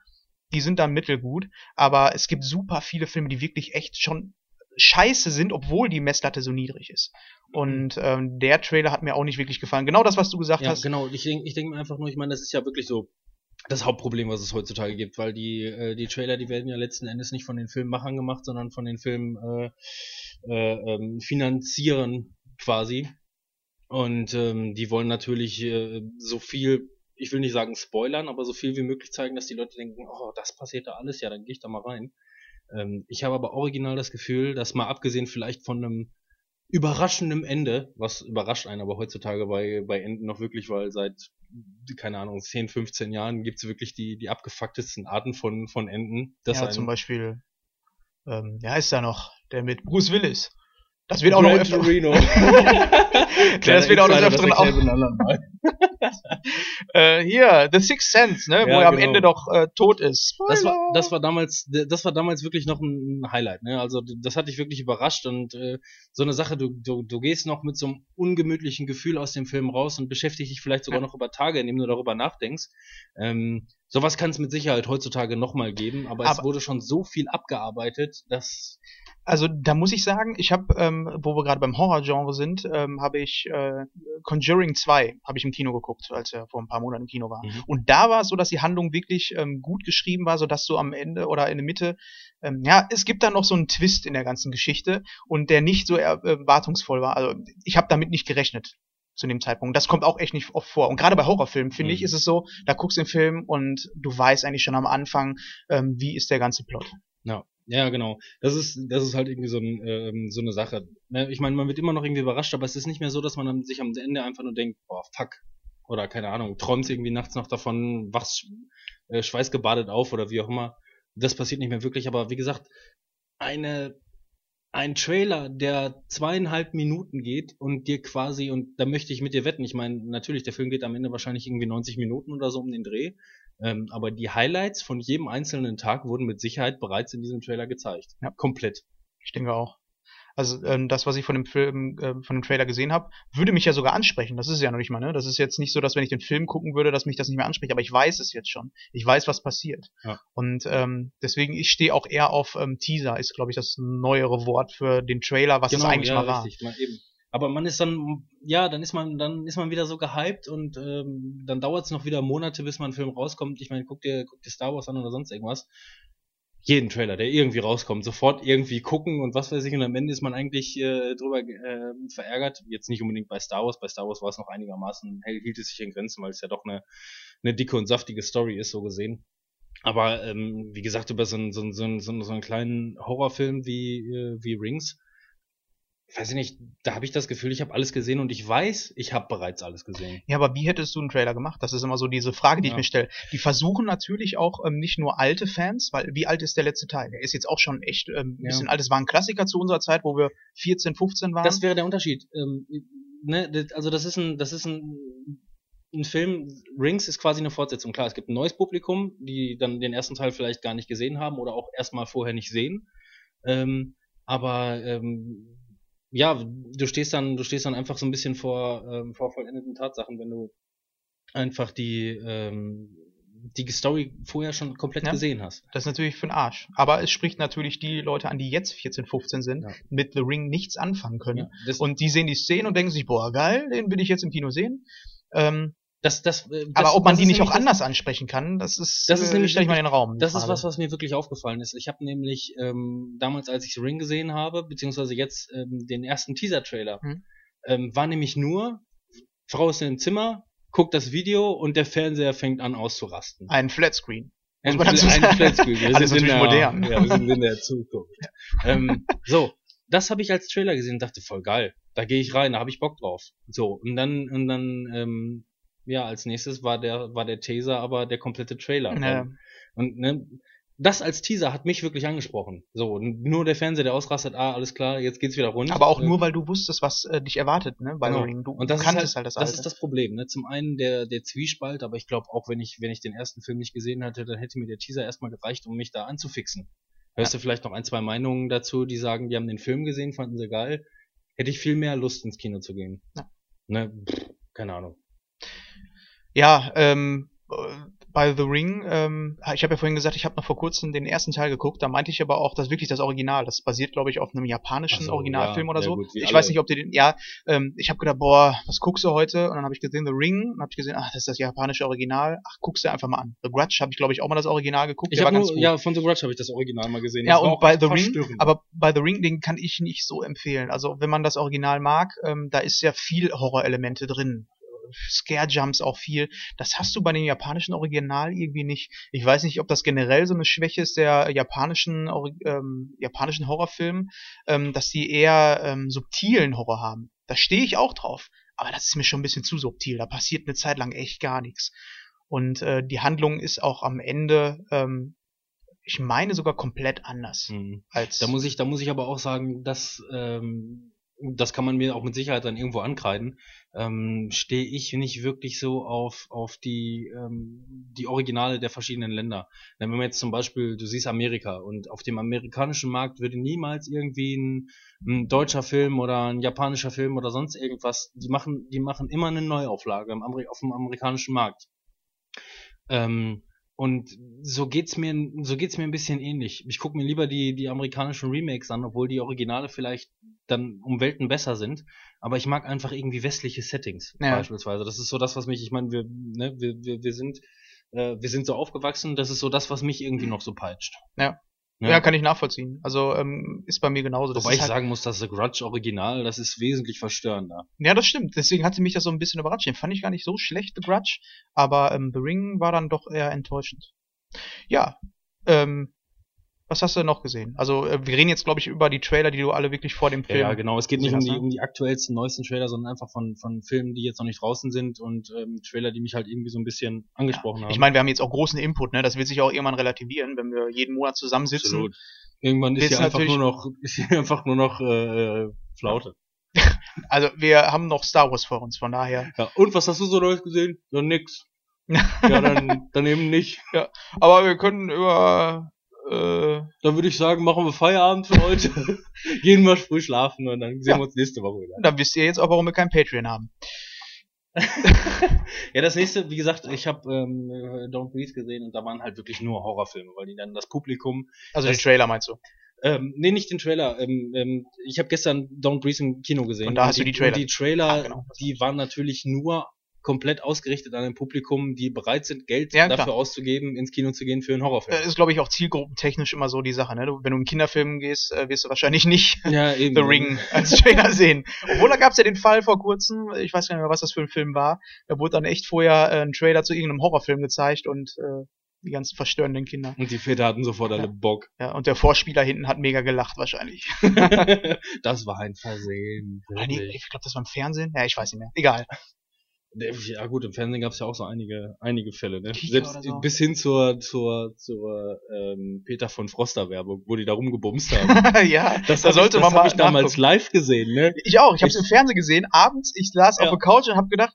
die sind dann mittelgut. Aber es gibt super viele Filme, die wirklich echt schon scheiße sind, obwohl die Messlatte so niedrig ist. Und ähm, der Trailer hat mir auch nicht wirklich gefallen. Genau das, was du gesagt Ja, hast. genau. Ich denke ich denk mir einfach nur, ich meine, das ist ja wirklich so das Hauptproblem, was es heutzutage gibt, weil die, äh, die Trailer, die werden ja letzten Endes nicht von den Filmemachern gemacht, sondern von den Filmen äh, äh, ähm, finanzieren quasi. Und ähm, die wollen natürlich äh, so viel, ich will nicht sagen spoilern, aber so viel wie möglich zeigen, dass die Leute denken, oh, das passiert da alles, ja, dann gehe ich da mal rein. Ähm, ich habe aber original das Gefühl, dass mal abgesehen vielleicht von einem überraschendem Ende, was überrascht einen aber heutzutage bei, bei Enden noch wirklich, weil seit, keine Ahnung, 10, 15 Jahren gibt's wirklich die, die abgefucktesten Arten von, von Enden. dass ja, zum Beispiel, ähm, wer heißt da noch? Der mit Bruce Willis. Das wird auch noch Gran öfter. Torino. (laughs) (laughs) das wird auch noch öfteren das (laughs) Äh, hier, The Sixth Sense, ne, wo Ja, er am genau. Ende doch äh, tot ist. Das war, das war damals, das war damals wirklich noch ein Highlight, ne? Also das hat dich wirklich überrascht und äh, so eine Sache, du, du, du gehst noch mit so einem ungemütlichen Gefühl aus dem Film raus und beschäftigst dich vielleicht sogar Ja. noch über Tage, indem du darüber nachdenkst. Ähm, Sowas kann es mit Sicherheit heutzutage nochmal geben, aber, aber, es wurde schon so viel abgearbeitet, dass. Also da muss ich sagen, ich habe, ähm, wo wir gerade beim Horror-Genre sind, ähm, habe ich äh, Conjuring 2 habe ich im Kino geguckt, als er vor ein paar Monaten im Kino war. Mhm. Und da war es so, dass die Handlung wirklich ähm, gut geschrieben war, so dass du am Ende oder in der Mitte, ähm, ja, es gibt da noch so einen Twist in der ganzen Geschichte und der nicht so erwartungsvoll war. Also ich habe damit nicht gerechnet zu dem Zeitpunkt. Das kommt auch echt nicht oft vor. Und gerade bei Horrorfilmen, finde mhm. ich, ist es so, da guckst du den Film und du weißt eigentlich schon am Anfang, ähm, wie ist der ganze Plot. Ja. Ja, genau. Das ist, das ist halt irgendwie so, ein, ähm, so eine Sache. Ne, ich meine, man wird immer noch irgendwie überrascht, aber es ist nicht mehr so, dass man dann sich am Ende einfach nur denkt, boah, fuck. Oder keine Ahnung, träumt irgendwie nachts noch davon, wachst äh, schweißgebadet auf oder wie auch immer. Das passiert nicht mehr wirklich, aber wie gesagt, eine ein Trailer, der zweieinhalb Minuten geht und dir quasi, und da möchte ich mit dir wetten, ich meine, natürlich, der Film geht am Ende wahrscheinlich irgendwie 90 Minuten oder so um den Dreh, ähm, aber die Highlights von jedem einzelnen Tag wurden mit Sicherheit bereits in diesem Trailer gezeigt. Ja. Komplett. Ich denke auch. Also ähm, das, was ich von dem Film, äh, von dem Trailer gesehen habe, würde mich ja sogar ansprechen. Das ist ja noch nicht mal, ne? Das ist jetzt nicht so, dass wenn ich den Film gucken würde, dass mich das nicht mehr anspricht, aber ich weiß es jetzt schon. Ich weiß, was passiert. Ja. Und ähm, deswegen, ich stehe auch eher auf ähm, Teaser, ist, glaube ich, das neuere Wort für den Trailer, was genau, es eigentlich ja, mal richtig, war. Mal eben. Aber man ist dann, ja, dann ist man, dann ist man wieder so gehypt und ähm, dann dauert es noch wieder Monate, bis man Film rauskommt. Ich meine, guck dir, guck dir Star Wars an oder sonst irgendwas jeden Trailer, der irgendwie rauskommt, sofort irgendwie gucken und was weiß ich. Und am Ende ist man eigentlich äh, drüber äh, verärgert. Jetzt nicht unbedingt bei Star Wars. Bei Star Wars war es noch einigermaßen, hielt es sich in Grenzen, weil es ja doch eine, eine dicke und saftige Story ist, so gesehen. Aber ähm, wie gesagt, über so einen, so, einen, so, so einen kleinen Horrorfilm wie, äh, wie Rings weiß ich nicht, da habe ich das Gefühl, ich habe alles gesehen und ich weiß, ich habe bereits alles gesehen. Ja, aber wie hättest du einen Trailer gemacht? Das ist immer so diese Frage, die ja. ich mir stelle. Die versuchen natürlich auch ähm, nicht nur alte Fans, weil wie alt ist der letzte Teil? Der ist jetzt auch schon echt ähm, ein bisschen ja. alt. Das war ein Klassiker zu unserer Zeit, wo wir 14, 15 waren. Das wäre der Unterschied. Ähm, ne, also das ist ein, das ist ein ein Film, Rings ist quasi eine Fortsetzung. Klar, es gibt ein neues Publikum, die dann den ersten Teil vielleicht gar nicht gesehen haben oder auch erstmal vorher nicht sehen. Ähm, aber ähm, ja, du stehst dann, du stehst dann einfach so ein bisschen vor, ähm, vor vollendeten Tatsachen, wenn du einfach die, ähm, die Story vorher schon komplett ja, gesehen hast. Das ist natürlich für den Arsch. Aber es spricht natürlich die Leute an, die jetzt 14, 15 sind, ja. mit The Ring nichts anfangen können. Ja, und die sehen die Szene und denken sich, boah, geil, den will ich jetzt im Kino sehen. Ähm, das, das, äh, das, aber ob man die nicht auch anders ansprechen kann, das ist, das ist äh, nämlich, stell ich mal in den Raum. Das ist was, was mir wirklich aufgefallen ist. Ich habe nämlich ähm, damals, als ich Ring gesehen habe, beziehungsweise jetzt ähm, den ersten Teaser-Trailer, hm. ähm, war nämlich nur, Frau ist in dem Zimmer, guckt das Video und der Fernseher fängt an auszurasten. Ein Flatscreen. Ein, Fl ein Flatscreen. Wir sind in der, modern. Ja, wir sind in der Zukunft. ähm, so, das habe ich als Trailer gesehen und dachte, voll geil. Da gehe ich rein, da habe ich Bock drauf. So, und dann, und dann ähm, ja, als nächstes war der, war der Teaser aber der komplette Trailer. Ja. Und ne, das als Teaser hat mich wirklich angesprochen. So, nur der Fernseher, der ausrastet, ah, alles klar, jetzt geht's wieder rund. Aber auch nur, weil du wusstest, was äh, dich erwartet, ne, bei genau. Du und das kanntest halt, halt das Das ist das Problem, ne. Zum einen der, der Zwiespalt, aber ich glaube auch, wenn ich, wenn ich den ersten Film nicht gesehen hätte, dann hätte mir der Teaser erstmal gereicht, um mich da anzufixen. Hörst ja. du vielleicht noch ein, zwei Meinungen dazu, die sagen, die haben den Film gesehen, fanden sie geil. Hätte ich viel mehr Lust, ins Kino zu gehen. Ja. Ne, pff, keine Ahnung. Ja, ähm, bei The Ring, ähm, ich habe ja vorhin gesagt, ich habe noch vor kurzem den ersten Teil geguckt, da meinte ich aber auch, dass wirklich das Original, das basiert, glaube ich, auf einem japanischen so, Originalfilm ja, oder so. Gut, ich alle. weiß nicht, ob du den, ja, ähm, ich habe gedacht, boah, was guckst du heute? Und dann habe ich gesehen The Ring und habe ich gesehen, ach, das ist das japanische Original. Ach, guckst du einfach mal an. The Grudge habe ich, glaube ich, auch mal das Original geguckt. Ich nur, ja, von The Grudge habe ich das Original mal gesehen. Ja, das und bei The Ring, aber bei The Ring, den kann ich nicht so empfehlen. Also, wenn man das Original mag, ähm, da ist ja viel Horrorelemente drin. Scare-Jumps auch viel. Das hast du bei dem japanischen Original irgendwie nicht. Ich weiß nicht, ob das generell so eine Schwäche ist der japanischen, ähm, japanischen Horrorfilme, ähm, dass die eher ähm, subtilen Horror haben. Da stehe ich auch drauf. Aber das ist mir schon ein bisschen zu subtil. Da passiert eine Zeit lang echt gar nichts. Und äh, die Handlung ist auch am Ende ähm, ich meine sogar komplett anders. Mhm. Als da muss ich, da muss ich aber auch sagen, dass ähm, das kann man mir auch mit Sicherheit dann irgendwo ankreiden, ähm, stehe ich nicht wirklich so auf, auf die, ähm, die Originale der verschiedenen Länder. Wenn man jetzt zum Beispiel, du siehst Amerika und auf dem amerikanischen Markt würde niemals irgendwie ein, ein deutscher Film oder ein japanischer Film oder sonst irgendwas, die machen, die machen immer eine Neuauflage auf dem amerikanischen Markt. Ähm, Und so geht's mir, so geht's mir ein bisschen ähnlich. Ich gucke mir lieber die, die amerikanischen Remakes an, obwohl die Originale vielleicht dann um Welten besser sind. Aber ich mag einfach irgendwie westliche Settings Ja. beispielsweise. Das ist so das, was mich, ich meine, wir, ne, wir, wir, wir sind, äh, wir sind so aufgewachsen. Das ist so das, was mich irgendwie noch so peitscht. Ja. Ja. Ja, kann ich nachvollziehen. Also ähm, ist bei mir genauso. Das Wobei ich halt, sagen muss, dass The Grudge Original, das ist wesentlich verstörender. Ja, das stimmt. Deswegen hatte mich das so ein bisschen überrascht. Den fand ich gar nicht so schlecht, The Grudge. Aber ähm, The Ring war dann doch eher enttäuschend. Ja, ähm, was hast du noch gesehen? Also äh, wir reden jetzt, glaube ich, über die Trailer, die du alle wirklich vor dem Ja, Film... ja, genau. Es geht nicht um die, ne? um die aktuellsten, neuesten Trailer, sondern einfach von, von Filmen, die jetzt noch nicht draußen sind und ähm, Trailer, die mich halt irgendwie so ein bisschen angesprochen haben. Ich meine, wir haben jetzt auch großen Input, ne? Das wird sich auch irgendwann relativieren, wenn wir jeden Monat zusammensitzen. Absolut. Irgendwann ist hier einfach nur noch, (laughs) ist hier einfach nur noch äh, äh, Flaute. (laughs) Also wir haben noch Star Wars vor uns, von daher. Ja. Und was hast du so Neues gesehen? Ja, nix. (laughs) Ja, dann, dann eben nicht. Aber wir können über äh, Dann würde ich sagen, machen wir Feierabend für heute. (laughs) Gehen wir früh schlafen und dann sehen Ja. wir uns nächste Woche wieder. dann wisst ihr jetzt auch, warum wir kein Patreon haben. (laughs) Ja, das nächste, wie gesagt, ich habe ähm, äh, Don't Breathe gesehen und da waren halt wirklich nur Horrorfilme, weil die dann das Publikum Also Das- den Trailer meinst du? Ähm, nee, nicht den Trailer. Ähm, ähm, ich habe gestern Don't Breathe im Kino gesehen. Und da hast du die Trailer. Die Trailer, Ah, genau. die waren natürlich nur komplett ausgerichtet an ein Publikum, die bereit sind, Geld Ja, klar. dafür auszugeben, ins Kino zu gehen für einen Horrorfilm. Äh, ist, glaube ich, auch zielgruppentechnisch immer so die Sache, ne? Du, wenn du in Kinderfilmen gehst, äh, wirst du wahrscheinlich nicht (laughs) ja. (laughs) The Ring als Trailer (laughs) sehen. Obwohl, da gab es ja den Fall vor kurzem, ich weiß gar nicht mehr, was das für ein Film war, da wurde dann echt vorher äh, ein Trailer zu irgendeinem Horrorfilm gezeigt und äh, die ganzen verstörenden Kinder. Und die Väter hatten sofort alle Ja. Bock. Ja, und der Vorspieler hinten hat mega gelacht wahrscheinlich. das war ein Versehen. Wirklich. ich glaube, das war im Fernsehen. Ja, ich weiß nicht mehr. Egal. Ja gut, im Fernsehen gab es ja auch so einige, einige Fälle, ne? Selbst so. bis hin zur, zur, zur ähm, Peter von Froster Werbung, wo die da rumgebumst haben. (laughs) ja, Das da hab sollte ich, man das hab mal ich damals nachgucken. live gesehen, ne? Ich auch. Ich habe es Ich- im Fernsehen gesehen. Abends, ich saß auf Ja. der Couch und habe gedacht,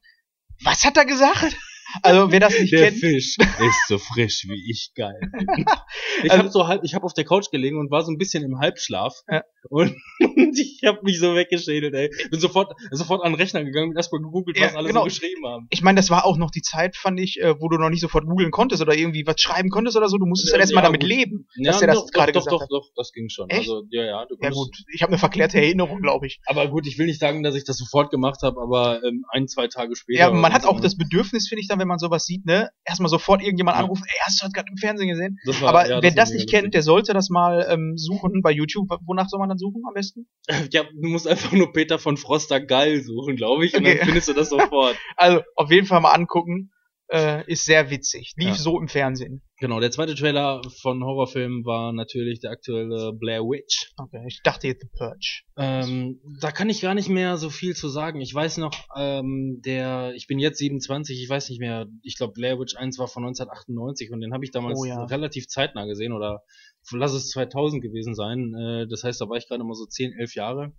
was hat er gesagt? Also, wer das nicht Der kennt, Fisch ist so frisch wie ich geil. bin. (laughs) ich Also- habe so halb, ich habe auf der Couch gelegen und war so ein bisschen im Halbschlaf Ja. und (laughs) ich habe mich so weggeschädelt, ey. Bin sofort sofort an den Rechner gegangen und erstmal gegoogelt, was Ja, alle genau. so geschrieben haben. ich meine, das war auch noch die Zeit, fand ich, äh, wo du noch nicht sofort googeln konntest oder irgendwie was schreiben konntest oder so. Du musstest Ja, halt erstmal ja, damit gut. leben, dass der das doch, gerade doch, gesagt doch, hat. doch, doch, das ging schon. Echt? Also ja, ja, du Ja gut, ich habe eine verklärte Erinnerung, glaube ich. Aber gut, ich will nicht sagen, dass ich das sofort gemacht habe, aber ähm, ein, zwei Tage später. Ja, man hat auch ne? das Bedürfnis, finde ich, dann, wenn man sowas sieht, ne, erstmal sofort irgendjemand anrufen, ey, hast du das gerade im Fernsehen gesehen? Das war- Aber ja, wer das mega nicht kennt, der sollte das mal ähm, suchen bei YouTube. Wonach soll man dann suchen am besten? (laughs) Ja, du musst einfach nur Peter von Froster geil suchen, glaube ich, und Okay. dann findest du das (laughs) sofort. Also, auf jeden Fall mal angucken. Äh, ist sehr witzig. Lief Ja. so im Fernsehen. Genau, der zweite Trailer von Horrorfilmen war natürlich der aktuelle Blair Witch. Okay, ich dachte jetzt The Purge. Ähm, da kann ich gar nicht mehr so viel zu sagen. Ich weiß noch, ähm, der, ich bin jetzt 27, ich weiß nicht mehr, ich glaube Blair Witch 1 war von 1998 und den habe ich damals Oh ja. relativ zeitnah gesehen oder lass es 2000 gewesen sein. Äh, das heißt, da war ich gerade mal so 10, 11 Jahre.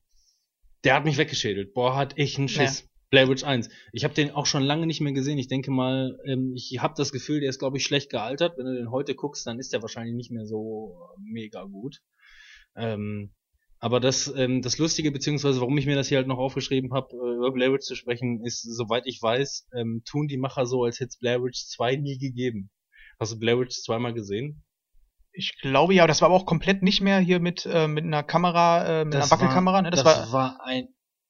Der hat mich weggeschädelt. Boah, hat ich einen Schiss. Blair Witch 1. Ich habe den auch schon lange nicht mehr gesehen. Ich denke mal, ähm, ich habe das Gefühl, der ist, glaube ich, schlecht gealtert. Wenn du den heute guckst, dann ist der wahrscheinlich nicht mehr so mega gut. Ähm, aber das, ähm, das Lustige, beziehungsweise warum ich mir das hier halt noch aufgeschrieben habe, äh, über Blair Witch zu sprechen, ist, soweit ich weiß, ähm, tun die Macher so, als hätte es Blair Witch 2 nie gegeben. Hast du Blair Witch zweimal gesehen? Ich glaube ja, das war aber auch komplett nicht mehr hier mit, äh, mit einer Kamera, äh, mit einer Wackelkamera, ne? Das, war, ein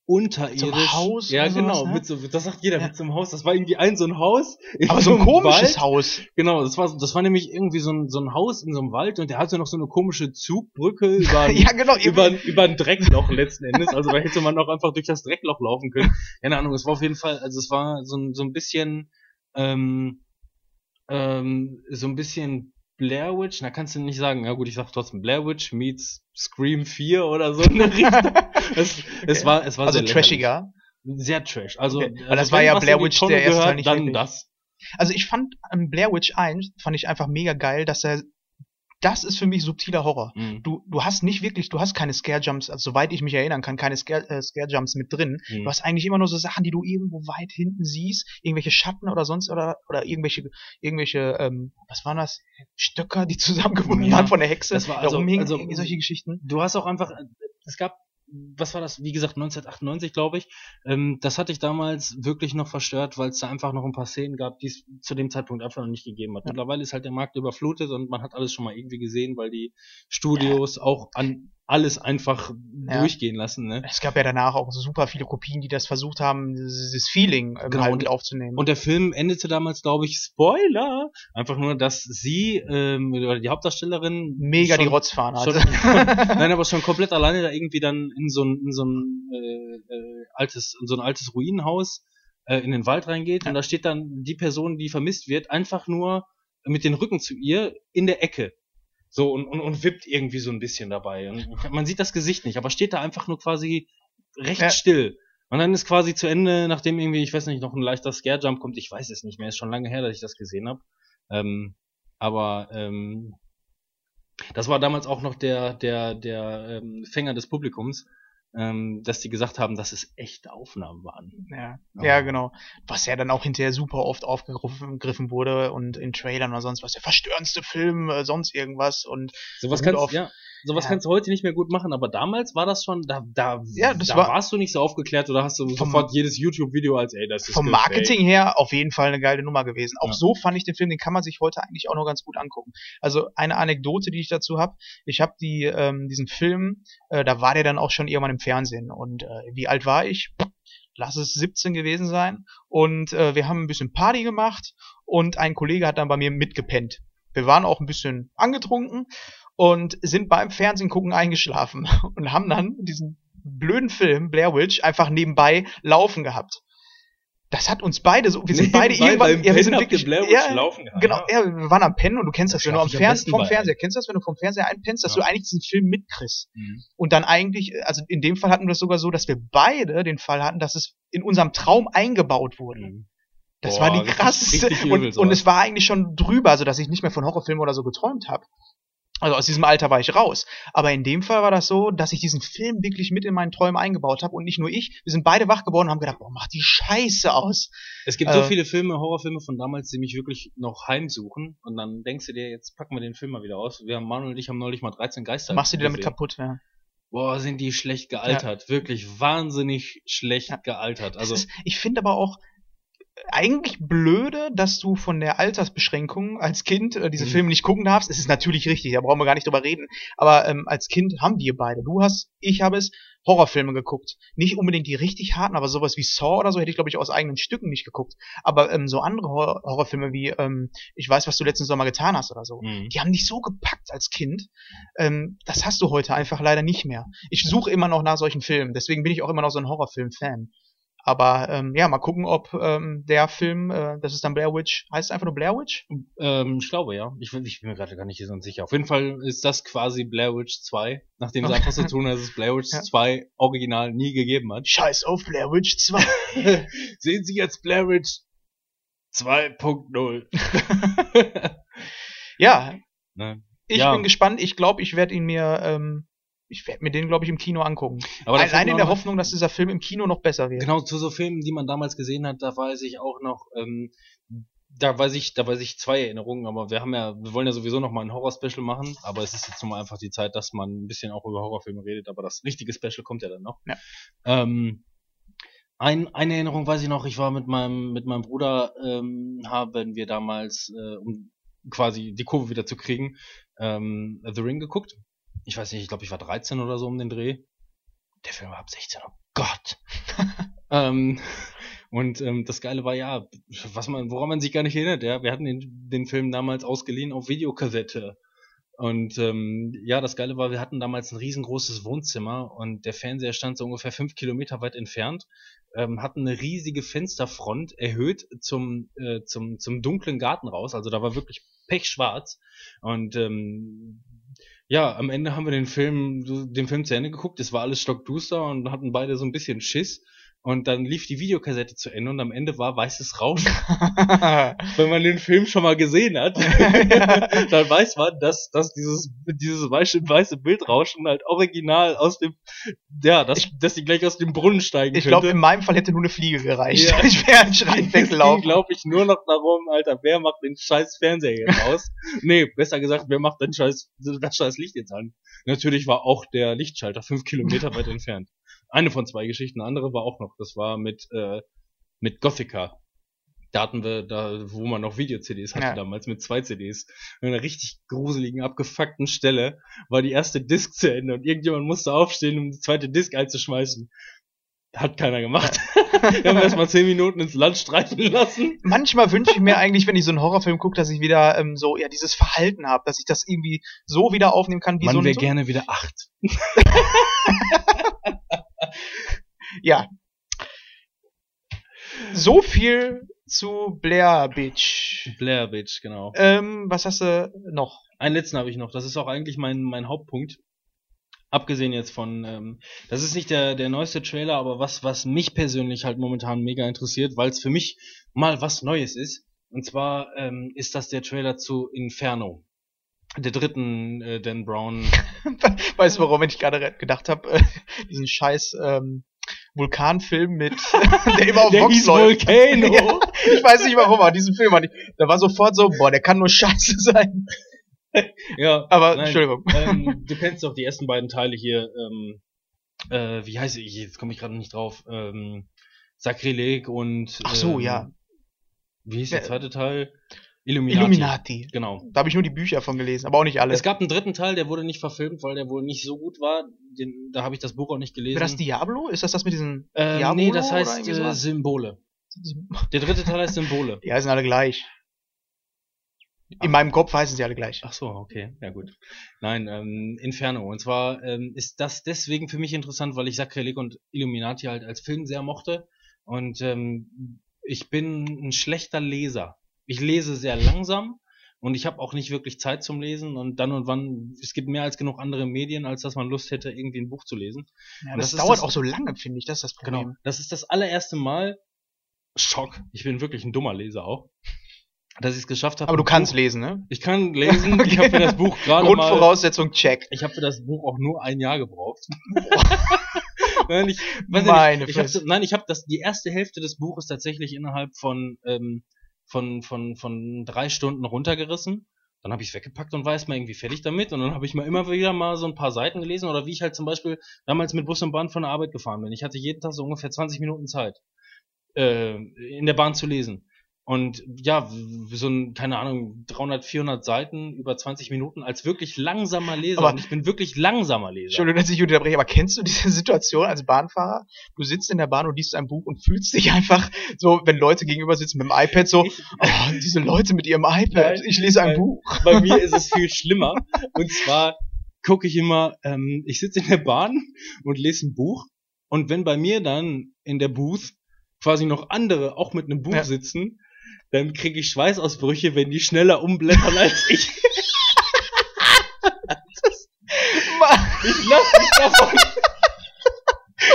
unterirdisch. Haus Ja, genau. ne? Mit so, das sagt jeder Ja. mit so einem Haus. Das war irgendwie ein so ein Haus. in aber so ein einem komisches Wald. Haus. Genau, das war, das war nämlich irgendwie so ein, so ein Haus in so einem Wald und der hatte noch so eine komische Zugbrücke (laughs) über, ja, genau. über, über ein Dreckloch letzten Endes. Also da hätte man auch einfach durch das Dreckloch laufen können. Keine Ahnung, es war auf jeden Fall, also es war so ein, so ein bisschen, ähm, ähm, so ein bisschen Blair Witch, na kannst du nicht sagen, ja gut, ich sag trotzdem Blair Witch meets Scream 4 oder so in der (laughs) Richtung. es, es Okay. war, es war also sehr trashiger. lächerlich. Sehr trash. Also, Okay. Also das war ja Blair Witch, der erste gehört, Teil nicht dann wirklich. das. Also ich fand an Blair Witch 1 fand ich einfach mega geil, dass er das ist für mich subtiler Horror. Mhm. Du, du hast nicht wirklich, du hast keine Scare Jumps, also soweit ich mich erinnern kann, keine Scare, äh, Scare mit drin. Mhm. Du hast eigentlich immer nur so Sachen, die du irgendwo weit hinten siehst, irgendwelche Schatten oder sonst oder oder irgendwelche irgendwelche ähm, was waren das Stöcker, die (laughs) zusammengebunden Ja, waren von der Hexe, das war da also- rumhingen, also- irgendwie solche Geschichten. du hast auch einfach, es gab was war das? Wie gesagt, 1998, glaube ich. Ähm, das hatte ich damals wirklich noch verstört, weil es da einfach noch ein paar Szenen gab, die es zu dem Zeitpunkt einfach noch nicht gegeben hat. Ja. Mittlerweile ist halt der Markt überflutet und man hat alles schon mal irgendwie gesehen, weil die Studios ja. auch an alles einfach ja. durchgehen lassen. Ne? Es gab ja danach auch super viele Kopien, die das versucht haben, dieses Feeling ähm, genau, halt aufzunehmen. Und der Film endete damals, glaube ich, Spoiler, einfach nur, dass sie, ähm, die Hauptdarstellerin mega schon, die Rotzfahne hatte. (laughs) nein, (laughs) aber schon komplett alleine da irgendwie dann in so ein, in so ein äh, äh, altes, in so ein altes Ruinenhaus äh, in den Wald reingeht ja. und da steht dann die Person, die vermisst wird, einfach nur mit den Rücken zu ihr in der Ecke. So, und, und, und wippt irgendwie so ein bisschen dabei. Und man sieht das Gesicht nicht, aber steht da einfach nur quasi recht ja. still. Und dann ist quasi zu Ende, nachdem irgendwie, ich weiß nicht, noch ein leichter Scare-Jump kommt, ich weiß es nicht mehr, ist schon lange her, dass ich das gesehen habe. Ähm, aber ähm, das war damals auch noch der, der, der ähm, Fänger des Publikums, ähm, dass die gesagt haben, dass es echte Aufnahmen waren. Ja, oh. ja, genau. Was ja dann auch hinterher super oft aufgegriffen wurde und in Trailern oder sonst was, der verstörendste Film, äh, sonst irgendwas und sowas kannst, auf, ja, sowas ja. kannst du heute nicht mehr gut machen, aber damals war das schon, da, da, ja, da war, warst du nicht so aufgeklärt oder hast du sofort jedes YouTube-Video als, ey, das ist Vom Marketing ey. her auf jeden Fall eine geile Nummer gewesen. Auch ja. so fand ich den Film, den kann man sich heute eigentlich auch noch ganz gut angucken. Also eine Anekdote, die ich dazu habe, ich habe die, ähm, diesen Film, äh, da war der dann auch schon irgendwann im Fernsehen und äh, wie alt war ich? lass es 17 gewesen sein. Und äh, wir haben ein bisschen Party gemacht und ein Kollege hat dann bei mir mitgepennt. Wir waren auch ein bisschen angetrunken und sind beim Fernsehen gucken eingeschlafen (laughs) und haben dann diesen blöden Film Blair Witch einfach nebenbei laufen gehabt. Das hat uns beide so, wir sind (laughs) beide irgendwann, ja, wir sind wirklich, Blair Witch ja, laufen gehabt. Genau, ja, wir waren am Pennen und du kennst das, das wenn du am Fernsehen, vom Fernseher, kennst das, wenn du vom Fernseher einpennst, dass ja. du eigentlich diesen Film mitkriegst. Mhm. Und dann eigentlich, also in dem Fall hatten wir das sogar so, dass wir beide den Fall hatten, dass es in unserem Traum eingebaut wurde. Mhm. Das Boah, war die krasseste. Und, und es war eigentlich schon drüber, also dass ich nicht mehr von Horrorfilmen oder so geträumt habe. Also aus diesem Alter war ich raus. Aber in dem Fall war das so, dass ich diesen Film wirklich mit in meinen Träumen eingebaut habe und nicht nur ich. Wir sind beide wach geworden und haben gedacht, boah, mach die Scheiße aus. Es gibt äh, so viele Filme, Horrorfilme von damals, die mich wirklich noch heimsuchen. Und dann denkst du dir, jetzt packen wir den Film mal wieder aus. Wir haben Manuel und ich haben neulich mal 13 Geister. Machst du die damit kaputt, ja. Boah, sind die schlecht gealtert. Ja. Wirklich wahnsinnig schlecht ja. gealtert. Also ist, ich finde aber auch, eigentlich blöde, dass du von der Altersbeschränkung als Kind äh, diese mhm. Filme nicht gucken darfst. Es ist natürlich richtig, da brauchen wir gar nicht drüber reden. Aber ähm, als Kind haben wir beide. Du hast, ich habe es, Horrorfilme geguckt. Nicht unbedingt die richtig harten, aber sowas wie Saw oder so hätte ich, glaube ich, aus eigenen Stücken nicht geguckt. Aber ähm, so andere Hor Horrorfilme wie, ähm, ich weiß, was du letzten Sommer getan hast oder so, mhm. die haben dich so gepackt als Kind. Ähm, das hast du heute einfach leider nicht mehr. Ich suche immer noch nach solchen Filmen, deswegen bin ich auch immer noch so ein Horrorfilm-Fan. Aber ähm, ja, mal gucken, ob ähm, der Film, äh, das ist dann Blair Witch, heißt es einfach nur Blair Witch? Ähm, ich glaube ja. Ich, ich bin mir gerade gar nicht so sicher. Auf jeden Fall ist das quasi Blair Witch 2, nachdem es einfach so tun, dass es Blair Witch (laughs) ja. 2 original nie gegeben hat. Scheiß auf Blair Witch 2. (laughs) Sehen Sie jetzt Blair Witch 2.0. (laughs) ja. Ne? Ich ja. bin gespannt. Ich glaube, ich werde ihn mir ähm, ich werde mir den, glaube ich, im Kino angucken. Aber Allein in der Hoffnung, dass dieser Film im Kino noch besser wird. Genau, zu so Filmen, die man damals gesehen hat, da weiß ich auch noch, ähm, da weiß ich, da weiß ich zwei Erinnerungen, aber wir haben ja, wir wollen ja sowieso noch mal ein Horror-Special machen, aber es ist jetzt nun mal einfach die Zeit, dass man ein bisschen auch über Horrorfilme redet, aber das richtige Special kommt ja dann noch. Ja. Ähm, ein, eine Erinnerung weiß ich noch, ich war mit meinem, mit meinem Bruder, ähm, haben wir damals, äh, um quasi die Kurve wieder zu kriegen, ähm, The Ring geguckt ich weiß nicht, ich glaube, ich war 13 oder so um den Dreh. Der Film war ab 16, oh Gott. (laughs) ähm, und ähm, das Geile war ja, was man, woran man sich gar nicht erinnert, ja, wir hatten den, den Film damals ausgeliehen auf Videokassette. Und ähm, ja, das Geile war, wir hatten damals ein riesengroßes Wohnzimmer und der Fernseher stand so ungefähr fünf Kilometer weit entfernt, ähm, hatten eine riesige Fensterfront erhöht zum, äh, zum, zum dunklen Garten raus. Also da war wirklich pechschwarz. Und ähm, ja, am Ende haben wir den Film, den Film zu Ende geguckt. Es war alles stockduster und hatten beide so ein bisschen Schiss. Und dann lief die Videokassette zu Ende und am Ende war weißes Rauschen. (laughs) Wenn man den Film schon mal gesehen hat, (laughs) dann weiß man, dass, dass dieses, dieses weiße, weiße Bildrauschen halt original aus dem, ja, dass, dass die gleich aus dem Brunnen steigen ich glaube, in meinem Fall hätte nur eine Fliege gereicht. Ja. (laughs) Ich wäre ein Schrein weggelaufen. glaube ich nur noch darum, Alter, wer macht den scheiß Fernseher jetzt aus? nee, besser gesagt, wer macht den scheiß, das scheiß Licht jetzt an? Natürlich war auch der Lichtschalter fünf Kilometer weit entfernt. Eine von zwei Geschichten, eine andere war auch noch, das war mit, äh, mit Gothica. Da hatten wir, da, wo man noch Video-CDs hatte ja. damals, mit zwei CDs. An einer richtig gruseligen, abgefuckten Stelle war die erste Disc zu Ende und irgendjemand musste aufstehen, um die zweite Disc einzuschmeißen. Hat keiner gemacht. (laughs) Wir haben erstmal zehn Minuten ins Land streichen lassen. Manchmal wünsche ich mir eigentlich, wenn ich so einen Horrorfilm gucke, dass ich wieder ähm, so ja dieses Verhalten habe, dass ich das irgendwie so wieder aufnehmen kann, wie Man so ein. Man wäre so gerne wieder acht. (laughs) ja. So viel zu Blair Bitch. Blair Bitch, genau. Ähm, was hast du noch? Einen letzten habe ich noch. Das ist auch eigentlich mein, mein Hauptpunkt. Abgesehen jetzt von, ähm, das ist nicht der, der neueste Trailer, aber was, was mich persönlich halt momentan mega interessiert, weil es für mich mal was Neues ist. Und zwar ähm, ist das der Trailer zu Inferno der dritten äh, Dan Brown. (laughs) weißt du, warum ich gerade gedacht habe? Äh, diesen scheiß ähm, Vulkanfilm mit, (laughs) der immer auf der Vox läuft. Volcano. (laughs) ja, ich weiß nicht warum, aber diesen Film war nicht. Da war sofort so, boah, der kann nur scheiße sein. ja, aber nein, Entschuldigung. Ähm, du kennst doch die ersten beiden Teile hier. Ähm, äh, wie heißt ich? Jetzt komme ich gerade nicht drauf. Ähm, Sakrileg und. Ach so, ja. Ähm, wie hieß der zweite Teil? Illuminati. Illuminati. Genau. Da habe ich nur die Bücher von gelesen, aber auch nicht alle. Es gab einen dritten Teil, der wurde nicht verfilmt, weil der wohl nicht so gut war. Den, da habe ich das Buch auch nicht gelesen. Ist das Diablo? Ist das das mit diesen äh, Diablo? Nee, das heißt äh, Symbole. Der dritte Teil heißt Symbole. (laughs) Die heißen alle gleich. In Ach. meinem Kopf heißen sie alle gleich. Ach so, okay, ja gut. Nein, ähm, Inferno. Und zwar ähm, ist das deswegen für mich interessant, weil ich Sakrileg und Illuminati halt als Film sehr mochte. Und ähm, ich bin ein schlechter Leser ich lese sehr langsam und ich habe auch nicht wirklich Zeit zum Lesen und dann und wann, es gibt mehr als genug andere Medien, als dass man Lust hätte, irgendwie ein Buch zu lesen. Ja, das, das dauert das, auch so lange, finde ich, das ist das Problem. Genau, das ist das allererste Mal, Schock, ich bin wirklich ein dummer Leser auch, dass ich es geschafft habe. Aber du kannst Buch, lesen, ne? Ich kann lesen, okay. (laughs) ich habe für das Buch gerade mal... Grundvoraussetzung, check. Ich habe für das Buch auch nur ein Jahr gebraucht. (laughs) (laughs) nein, ich, Meine nicht, ich hab, nein, ich habe das die erste Hälfte des Buches tatsächlich innerhalb von ähm, von, von, von drei Stunden runtergerissen. Dann habe ich es weggepackt und war erstmal irgendwie fertig damit. Und dann habe ich mal immer wieder mal so ein paar Seiten gelesen. Oder wie ich halt zum Beispiel damals mit Bus und Bahn von der Arbeit gefahren bin. Ich hatte jeden Tag so ungefähr 20 Minuten Zeit, äh, in der Bahn zu lesen. Und ja, so ein, keine Ahnung, 300, 400 Seiten über 20 Minuten als wirklich langsamer Leser. Aber und ich bin wirklich langsamer Leser. Entschuldigung, dass ich unterbreche, aber kennst du diese (laughs) Situation als Bahnfahrer? Du sitzt in der Bahn und liest ein Buch und fühlst dich (laughs) einfach so, wenn Leute gegenüber sitzen mit dem iPad so, oh, diese Leute mit ihrem iPad, ich lese ein bei, Buch. Bei mir ist es (laughs) viel schlimmer. Und zwar gucke ich immer, ähm, ich sitze in der Bahn und lese ein Buch. Und wenn bei mir dann in der Booth quasi noch andere auch mit einem Buch ja. sitzen, dann kriege ich Schweißausbrüche, wenn die schneller umblättern als ich. (laughs) ich lass mich davon,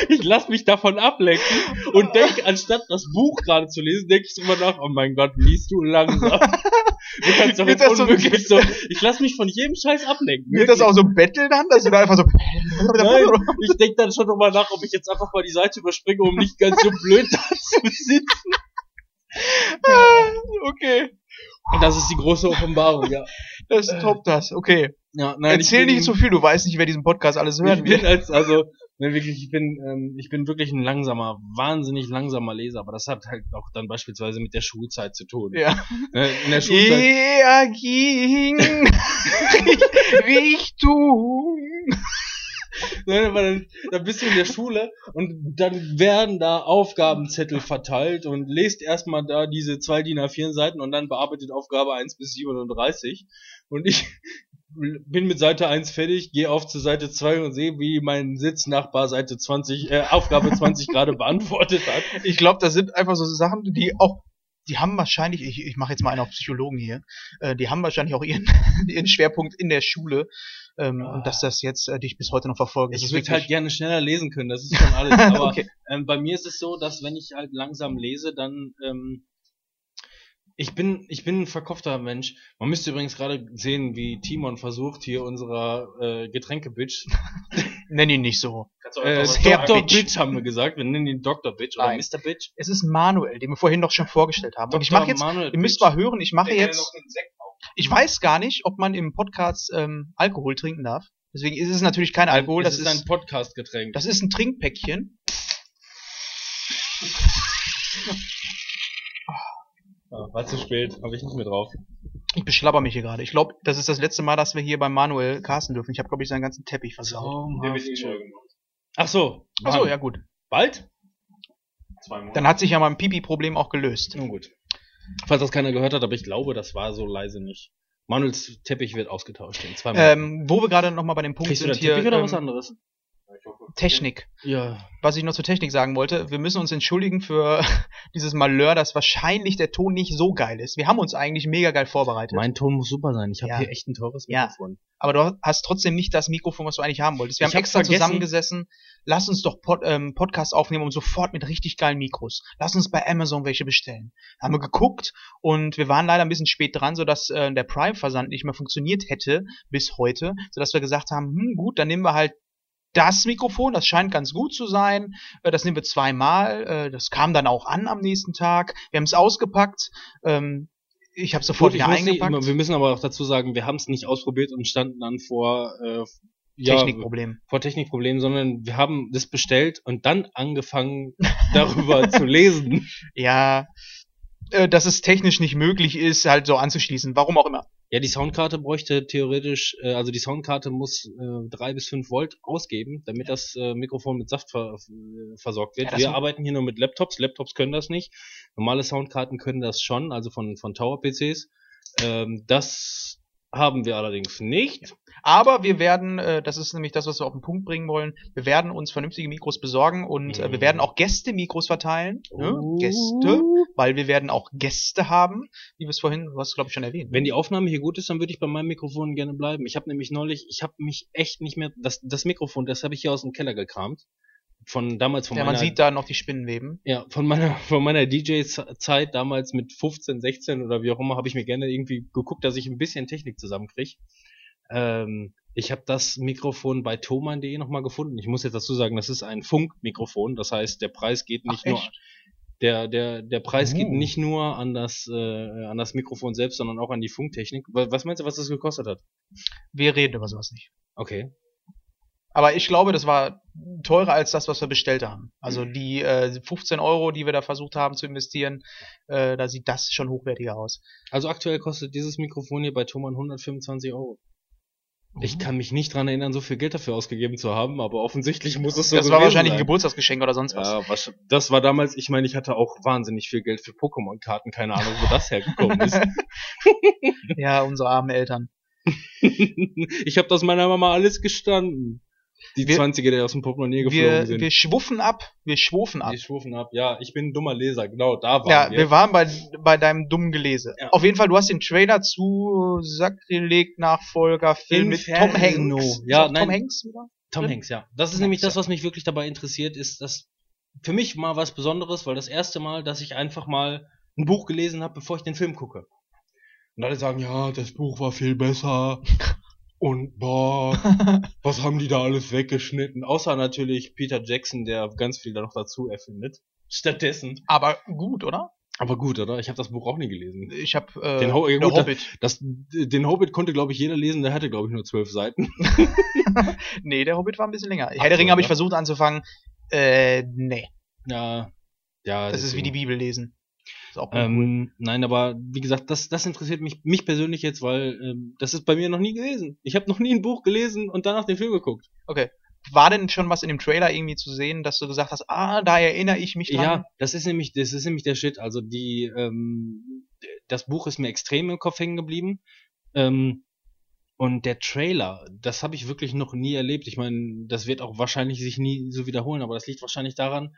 ich lass mich davon ablenken und denke, anstatt das Buch gerade zu lesen, denke ich immer nach, oh mein Gott, liest du langsam. Du kannst doch jetzt unmöglich so, ich lass mich von jedem Scheiß ablenken. Wird das auch so Bettel dann, dass du da einfach so, Nein, ich denke dann schon nochmal nach, ob ich jetzt einfach mal die Seite überspringe, um nicht ganz so blöd da zu sitzen. Ah, okay. Und das ist die große Offenbarung, ja. (laughs) Das toppt das, okay. Ja, nein, Erzähl bin, nicht so viel, du weißt nicht, wer diesen Podcast alles hört. Ich bin als, also, ne, wirklich, ich bin, ähm, ich bin wirklich ein langsamer, wahnsinnig langsamer Leser, aber das hat halt auch dann beispielsweise mit der Schulzeit zu tun. Ja. Ne, in der Schulzeit. Er ging Richtung Dann bist du in der Schule und dann werden da Aufgabenzettel verteilt und lest erstmal da diese zwei DIN A4 Seiten und dann bearbeitet Aufgabe 1 bis 37. Und ich bin mit Seite 1 fertig, gehe auf zur Seite 2 und sehe, wie mein Sitznachbar Seite 20, äh, Aufgabe 20 (laughs) gerade beantwortet hat. Ich glaube, das sind einfach so Sachen, die auch die haben wahrscheinlich, ich, ich mache jetzt mal einen auf Psychologen hier, äh, die haben wahrscheinlich auch ihren, (laughs) ihren Schwerpunkt in der Schule ähm, Ah. und dass das jetzt äh, dich bis heute noch verfolgt. Ich würde halt gerne schneller lesen können, das ist schon alles. (laughs) Aber Okay. ähm, bei mir ist es so, dass wenn ich halt langsam lese, dann ähm, ich bin ich bin ein verkopfter Mensch. Man müsste übrigens gerade sehen, wie Timon versucht hier unserer äh, Getränkebitch. (laughs) Nenn ihn nicht so. Äh? Dr. Bitch. Bitch haben wir gesagt. Wir nennen ihn Dr. Bitch oder Nein. Mr. Bitch. Es ist Manuel, den wir vorhin doch schon vorgestellt haben. Und ich mache jetzt, Manuel ihr müsst mal hören, ich mache Der kann ja jetzt, noch Sekt ich weiß gar nicht, ob man im Podcast ähm, Alkohol trinken darf. Deswegen ist es natürlich kein Alkohol, das das, ist ist, ein Podcast-Getränk. das ist ein Trinkpäckchen. Ah, war zu spät, habe ich nicht mehr drauf. Ich beschlapper mich hier gerade. Ich glaube, das ist das letzte Mal, dass wir hier beim Manuel casten dürfen. Ich habe, glaube ich, seinen ganzen Teppich versaut. Ach so. Achso, wann? ja gut. Bald? Zwei Monate. Dann hat sich ja mein Pipi-Problem auch gelöst. Nun gut. Falls das keiner gehört hat, aber ich glaube, das war so leise nicht. Manuels Teppich wird ausgetauscht in zwei Monaten. Ähm, wo wir gerade nochmal bei dem Punkt Kriegst du sind da hier, Teppich oder ähm, was anderes? Technik. Ja. Was ich noch zur Technik sagen wollte, wir müssen uns entschuldigen für (laughs) dieses Malheur, dass wahrscheinlich der Ton nicht so geil ist. Wir haben uns eigentlich mega geil vorbereitet. Mein Ton muss super sein. Ich habe Ja. hier echt ein teures Ja. Mikrofon. aber du hast trotzdem nicht das Mikrofon, was du eigentlich haben wolltest. Wir Ich haben hab extra vergessen- zusammengesessen. Lass uns doch Pod, ähm, Podcast aufnehmen und sofort mit richtig geilen Mikros. Lass uns bei Amazon welche bestellen. Haben wir geguckt und wir waren leider ein bisschen spät dran, sodass äh, der Prime-Versand nicht mehr funktioniert hätte bis heute, sodass wir gesagt haben, hm, gut, dann nehmen wir halt das Mikrofon, das scheint ganz gut zu sein. Äh, Das nehmen wir zweimal. Äh, Das kam dann auch an am nächsten Tag. Wir haben es ausgepackt. Ähm, Ich habe sofort Gut, wieder muss nicht, eingepackt. wir müssen aber auch dazu sagen, wir haben es nicht ausprobiert und standen dann vor äh, ja, Technikproblem. vor Technikproblemen, sondern wir haben das bestellt und dann angefangen (laughs) darüber zu lesen. (laughs) Ja, äh, dass es technisch nicht möglich ist, halt so anzuschließen. Warum auch immer. Ja, die Soundkarte bräuchte theoretisch, äh, also die Soundkarte muss äh, drei bis fünf Volt ausgeben, damit das äh, Mikrofon mit Saft ver äh, versorgt wird. Ja, Wir arbeiten hier nur mit Laptops. Laptops können das nicht. Normale Soundkarten können das schon, also von von Tower PCs. Ähm, das haben wir allerdings nicht. Aber wir werden, äh, das ist nämlich das, was wir auf den Punkt bringen wollen, wir werden uns vernünftige Mikros besorgen und äh, wir werden auch Gäste-Mikros verteilen. Ne? Oh. Gäste, weil wir werden auch Gäste haben, wie wir es vorhin, du hast glaube ich schon erwähnt. Wenn die Aufnahme hier gut ist, dann würde ich bei meinem Mikrofon gerne bleiben. Ich habe nämlich neulich, ich habe mich echt nicht mehr, das, das Mikrofon, das habe ich hier aus dem Keller gekramt. Von damals von ja, meiner, man sieht da noch die Spinnenweben. ja, von meiner, von meiner DJ-Zeit damals mit 15, 16 oder wie auch immer, habe ich mir gerne irgendwie geguckt, dass ich ein bisschen Technik zusammenkriege. Ähm, ich habe das Mikrofon bei thomann.de nochmal gefunden. Ich muss jetzt dazu sagen, das ist ein Funkmikrofon. Das heißt, der Preis geht nicht nur, der, der, der Preis geht Uh. nicht nur an das, äh, an das Mikrofon selbst, sondern auch an die Funktechnik. Wa- Was meinst du, was das gekostet hat? Wir reden über sowas nicht. Okay. Aber ich glaube, das war teurer als das, was wir bestellt haben. Also die äh, 15 Euro, die wir da versucht haben zu investieren, äh, da sieht das schon hochwertiger aus. Also aktuell kostet dieses Mikrofon hier bei Thomann 125 Euro. Ich kann mich nicht dran erinnern, so viel Geld dafür ausgegeben zu haben, aber offensichtlich muss es so das war wahrscheinlich ein sein. Geburtstagsgeschenk oder sonst was. Ja, das war damals, ich meine, ich hatte auch wahnsinnig viel Geld für Pokémon-Karten, keine Ahnung, wo das hergekommen ist. (laughs) Ja, unsere armen Eltern. (laughs) ich habe das meiner Mama alles gestanden. Die Wir- 20er, die aus dem Portemonnaie geflogen Wir, sind. wir schwuffen ab. Wir schwufen ab. die schwufen ab. Ja, ich bin ein dummer Leser, genau, da waren Ja, wir. wir waren bei, bei deinem dummen Gelese. Ja. Auf jeden Fall, du hast den Trailer zu Sakrileg-Nachfolger-Film mit Tom. Hanks. Ja, Ist auch Tom nein. Hanks wieder? Tom? Hanks, ja. Das ist Tom nämlich Hanks, das, was mich wirklich dabei interessiert, ist, dass für mich mal was Besonderes, weil das erste Mal, dass ich einfach mal ein Buch gelesen habe, bevor ich den Film gucke. Und alle sagen, ja, das Buch war viel besser. (laughs) Und boah, (laughs) was haben die da alles weggeschnitten? Außer natürlich Peter Jackson, der ganz viel da noch dazu erfindet. Stattdessen. Aber gut, oder? Aber gut, oder? Ich habe das Buch auch nie gelesen. Ich habe äh, Den Ho- ja, gut, Hobbit. Das, den Hobbit konnte, glaube ich, jeder lesen. Der hatte, glaube ich, nur zwölf Seiten. (laughs) Nee, der Hobbit war ein bisschen länger. Ach Herr der Ringe habe ich versucht anzufangen. Äh, nee. Ja, ja. Das ist wie die deswegen. Bibel lesen. Auch cool. Ähm, nein, aber wie gesagt, das, das interessiert mich, mich persönlich jetzt, weil ähm, das ist bei mir noch nie gewesen. Ich habe noch nie ein Buch gelesen und danach den Film geguckt. Okay. War denn schon was in dem Trailer irgendwie zu sehen, dass du gesagt hast, ah, da erinnere ich mich dran? Ja, das ist nämlich, das ist nämlich der Shit. Also die, ähm, das Buch ist mir extrem im Kopf hängen geblieben. Ähm, und der Trailer, das habe ich wirklich noch nie erlebt. Ich meine, das wird auch wahrscheinlich sich nie so wiederholen, aber das liegt wahrscheinlich daran,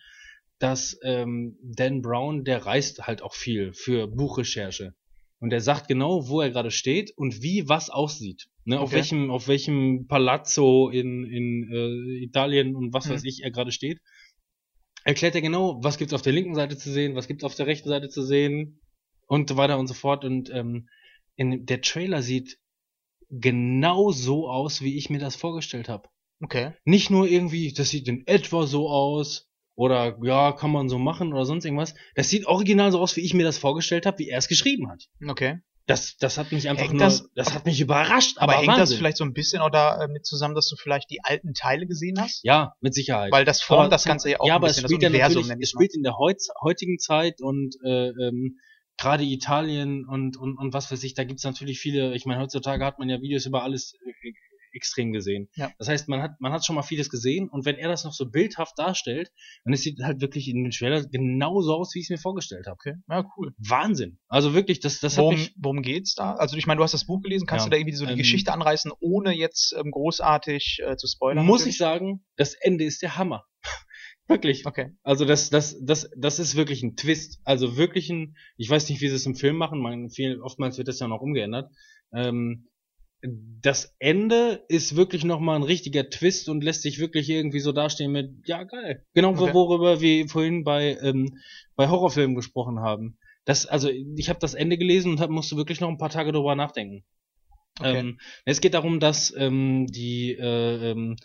dass ähm, Dan Brown, der reist halt auch viel für Buchrecherche. Und er sagt genau, wo er gerade steht und wie was aussieht. Ne, auf Okay. welchem, auf welchem Palazzo in, in äh, Italien und was Mhm. weiß ich er gerade steht. Erklärt er genau, was gibt's auf der linken Seite zu sehen, was gibt's auf der rechten Seite zu sehen und so weiter und so fort. Und ähm, in, der Trailer sieht genau so aus, wie ich mir das vorgestellt habe. Okay. Nicht nur irgendwie, das sieht in etwa so aus oder ja, kann man so machen oder sonst irgendwas. Das sieht original so aus, wie ich mir das vorgestellt habe, wie er es geschrieben hat. Okay. Das, das hat mich einfach Hängt nur, das- das, hat mich überrascht. Aber, Aber, hängt das Wahnsinn. vielleicht so ein bisschen auch damit zusammen, dass du vielleicht die alten Teile gesehen hast? Ja, mit Sicherheit. Weil das formt Aber- das Ganze ja auch ja, ein aber bisschen, es spielt das ja Universum, nenn es spielt in der heutz, heutigen Zeit und äh, ähm, gerade Italien und, und, und was weiß ich, da gibt's natürlich viele, ich meine, heutzutage hat man ja Videos über alles äh, extrem gesehen. Ja. Das heißt, man hat, man hat schon mal vieles gesehen und wenn er das noch so bildhaft darstellt, dann sieht halt wirklich in den Trailer genauso aus, wie ich es mir vorgestellt habe. Okay. Ja, cool. Wahnsinn. Also wirklich, das, das hat worum, mich. worum geht's da? Also ich meine, du hast das Buch gelesen, kannst Ja, du da irgendwie so die ähm, Geschichte anreißen, ohne jetzt ähm, großartig äh, zu spoilern? Muss natürlich? ich sagen, das Ende ist der Hammer. (laughs) wirklich. Okay. Also das, das, das, das ist wirklich ein Twist. Also wirklich ein, ich weiß nicht, wie sie es im Film machen, man, viel, oftmals wird das ja noch umgeändert. Ähm, das Ende ist wirklich nochmal ein richtiger Twist und lässt sich wirklich irgendwie so dastehen mit, ja geil. Genau, Okay. worüber wir vorhin bei, ähm, bei Horrorfilmen gesprochen haben. Das, also ich habe das Ende gelesen und hab, musste wirklich noch ein paar Tage drüber nachdenken. Okay. Ähm, es geht darum, dass ähm, die, äh, ähm,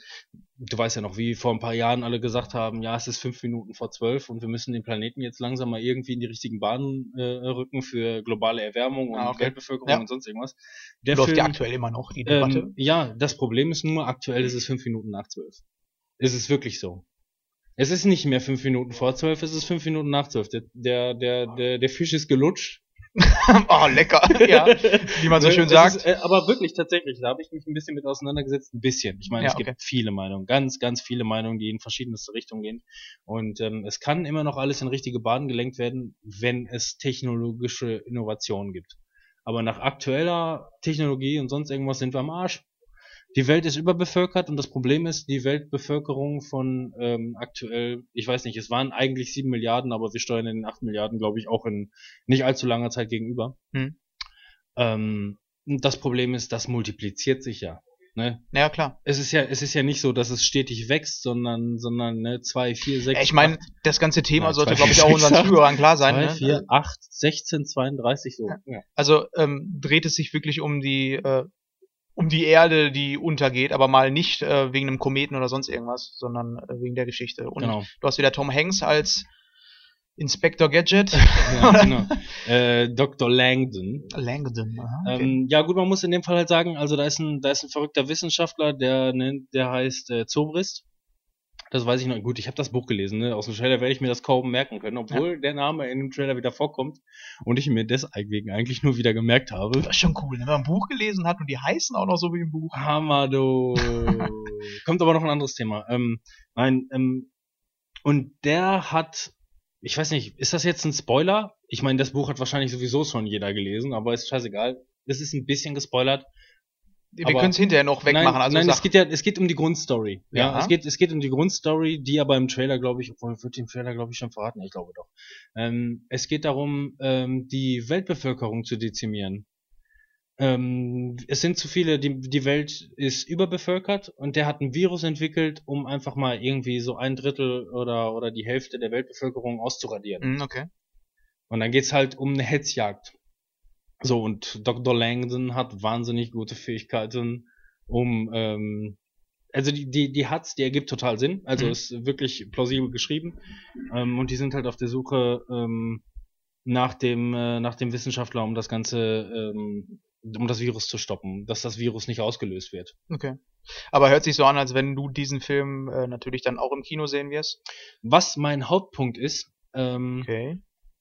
du weißt ja noch, wie vor ein paar Jahren alle gesagt haben, ja, es ist fünf Minuten vor zwölf und wir müssen den Planeten jetzt langsam mal irgendwie in die richtigen Bahnen äh, rücken für globale Erwärmung und Ah, okay. Weltbevölkerung Ja. und sonst irgendwas. Der Läuft ja Film- aktuell immer noch die Debatte. ähm, ja, das Problem ist nur, aktuell ist es fünf Minuten nach zwölf. Es ist wirklich so. Es ist nicht mehr fünf Minuten vor zwölf, es ist fünf Minuten nach zwölf. Der, der, der, der, der Fisch ist gelutscht. Oh, (laughs) lecker. ja, wie man so (laughs) schön sagt. Ist, äh, aber wirklich, tatsächlich, da habe ich mich ein bisschen mit auseinandergesetzt. Ein bisschen. Ich meine, Ja, es gibt okay. viele Meinungen, ganz, ganz viele Meinungen, die in verschiedenste Richtungen gehen. Und ähm, es kann immer noch alles in richtige Bahnen gelenkt werden, wenn es technologische Innovationen gibt. Aber nach aktueller Technologie und sonst irgendwas sind wir am Arsch. Die Welt ist überbevölkert und das Problem ist, die Weltbevölkerung von ähm, aktuell, ich weiß nicht, es waren eigentlich sieben Milliarden, aber wir steuern in den acht Milliarden, glaube ich, auch in nicht allzu langer Zeit gegenüber. Hm. Ähm, das Problem ist, das multipliziert sich ja. Ne? Ja, klar. Es ist ja, es ist ja nicht so, dass es stetig wächst, sondern, sondern ne, zwei, vier, sechs. Ja, ich meine, das ganze Thema Ja, sollte, glaube ich, auch unseren Zuhörern klar sein. zwei, ne? vier, acht, 16, 32 so. Ja. Also ähm, dreht es sich wirklich um die äh, um die Erde, die untergeht, aber mal nicht äh, wegen einem Kometen oder sonst irgendwas, sondern äh, wegen der Geschichte. Und Genau. du hast wieder Tom Hanks als Inspector Gadget. (laughs) Ja, genau. äh, Dr. Langdon. Langdon. Aha, okay. Ähm, ja gut, man muss in dem Fall halt sagen, also da ist ein, da ist ein verrückter Wissenschaftler, der nennt, der heißt äh, Zobrist. Das weiß ich noch. Gut, ich habe das Buch gelesen, ne? Aus dem Trailer werde ich mir das kaum merken können, obwohl der Name in dem Trailer wieder vorkommt und ich mir deswegen eigentlich nur wieder gemerkt habe. das ist schon cool, ne? wenn man ein Buch gelesen hat und die heißen auch noch so wie im Buch. Hammer, du. (laughs) Kommt aber noch ein anderes Thema. Ähm, nein, ähm, und der hat, ich weiß nicht, ist das jetzt ein Spoiler? Ich meine, das Buch hat wahrscheinlich sowieso schon jeder gelesen, aber ist scheißegal. Das ist ein bisschen gespoilert. Wir können es hinterher noch wegmachen. Nein, also nein es geht ja, es geht um die Grundstory. Ja, Ja. es geht, es geht um die Grundstory, die aber im Trailer, glaube ich, obwohl wird den Trailer, glaube ich, schon verraten. Ich glaube doch. Ähm, es geht darum, ähm, die Weltbevölkerung zu dezimieren. Ähm, es sind zu viele, die, die Welt ist überbevölkert und der hat ein Virus entwickelt, um einfach mal irgendwie so ein Drittel oder, oder die Hälfte der Weltbevölkerung auszuradieren. Hm, okay. Und dann geht's halt um eine Hetzjagd. So, und Dr. Langdon hat wahnsinnig gute Fähigkeiten, um, ähm, also die, die, die hat's, die ergibt total Sinn. Also Mhm. ist wirklich plausibel geschrieben. Ähm, und die sind halt auf der Suche ähm, nach dem, äh, nach dem Wissenschaftler, um das Ganze, ähm, um das Virus zu stoppen, dass das Virus nicht ausgelöst wird. Okay. Aber hört sich so an, als wenn du diesen Film äh, natürlich dann auch im Kino sehen wirst. Was mein Hauptpunkt ist, ähm, Okay.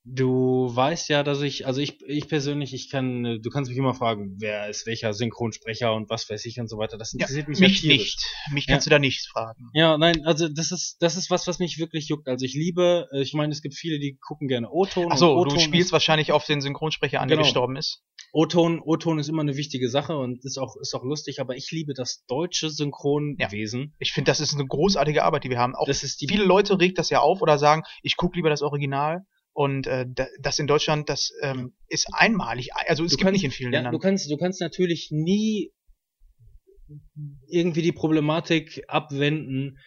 Du weißt ja, dass ich, also ich, ich persönlich, ich kann, du kannst mich immer fragen, wer ist welcher Synchronsprecher und was weiß ich und so weiter. Das Ja, interessiert mich, mich ja tierisch. nicht. Mich Ja. kannst du da nichts fragen. Ja, nein, also das ist, das ist was, was mich wirklich juckt. Also ich liebe, äh, ich meine, es gibt viele, die gucken gerne O-Ton. Achso, du spielst wahrscheinlich auf den Synchronsprecher an, Genau. der gestorben ist. O-Ton, O-Ton ist immer eine wichtige Sache und ist auch, ist auch lustig, aber ich liebe das deutsche Synchronwesen. Ich finde, das ist eine großartige Arbeit, die wir haben. Auch Das ist die, viele Leute regt das ja auf oder sagen, ich gucke lieber das Original. Und äh, da- das in Deutschland, das ähm, ist einmalig. Also es Du gibt kannst- nicht in vielen ja, Ländern. du kannst, du kannst natürlich nie irgendwie die Problematik abwenden,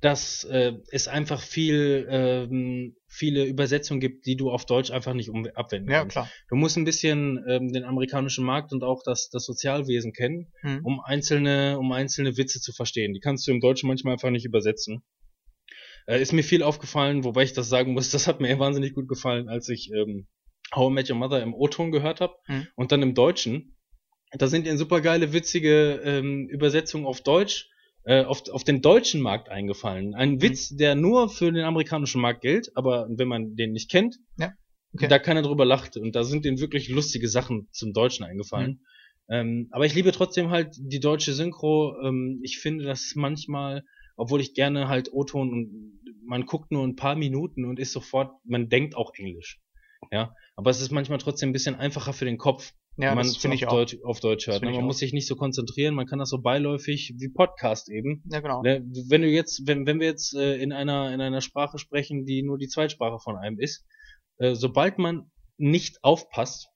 dass äh, es einfach viel, ähm, viele Übersetzungen gibt, die du auf Deutsch einfach nicht um, abwenden ja, kannst. klar. Du musst ein bisschen ähm, den amerikanischen Markt und auch das, das Sozialwesen kennen, Hm. um einzelne, um einzelne Witze zu verstehen. Die kannst du im Deutschen manchmal einfach nicht übersetzen. Äh, ist mir viel aufgefallen, wobei ich das sagen muss, (laughs) das hat mir wahnsinnig gut gefallen, als ich ähm, How I Met Your Mother im O-Ton gehört habe Hm. und dann im Deutschen. Da sind ihnen super geile, witzige ähm, Übersetzungen auf Deutsch, äh, auf, auf den deutschen Markt eingefallen. Ein Mhm. Witz, der nur für den amerikanischen Markt gilt, aber wenn man den nicht kennt, Ja, okay. da keiner drüber lacht. Und da sind denen wirklich lustige Sachen zum Deutschen eingefallen. Mhm. Ähm, aber ich liebe trotzdem halt die deutsche Synchro. Ähm, ich finde, dass manchmal, obwohl ich gerne halt O-Ton und man guckt nur ein paar Minuten und ist sofort, man denkt auch Englisch. Ja, aber es ist manchmal trotzdem ein bisschen einfacher für den Kopf, Ja, wenn man das auf ich auch. Deutsch, auf Deutsch hört. Ne? Man muss sich nicht so konzentrieren, man kann das so beiläufig wie Podcast eben. Ja, genau. Ne, Wenn du jetzt, wenn, wenn wir jetzt äh, in einer in einer Sprache sprechen, die nur die Zweitsprache von einem ist, äh, sobald man nicht aufpasst,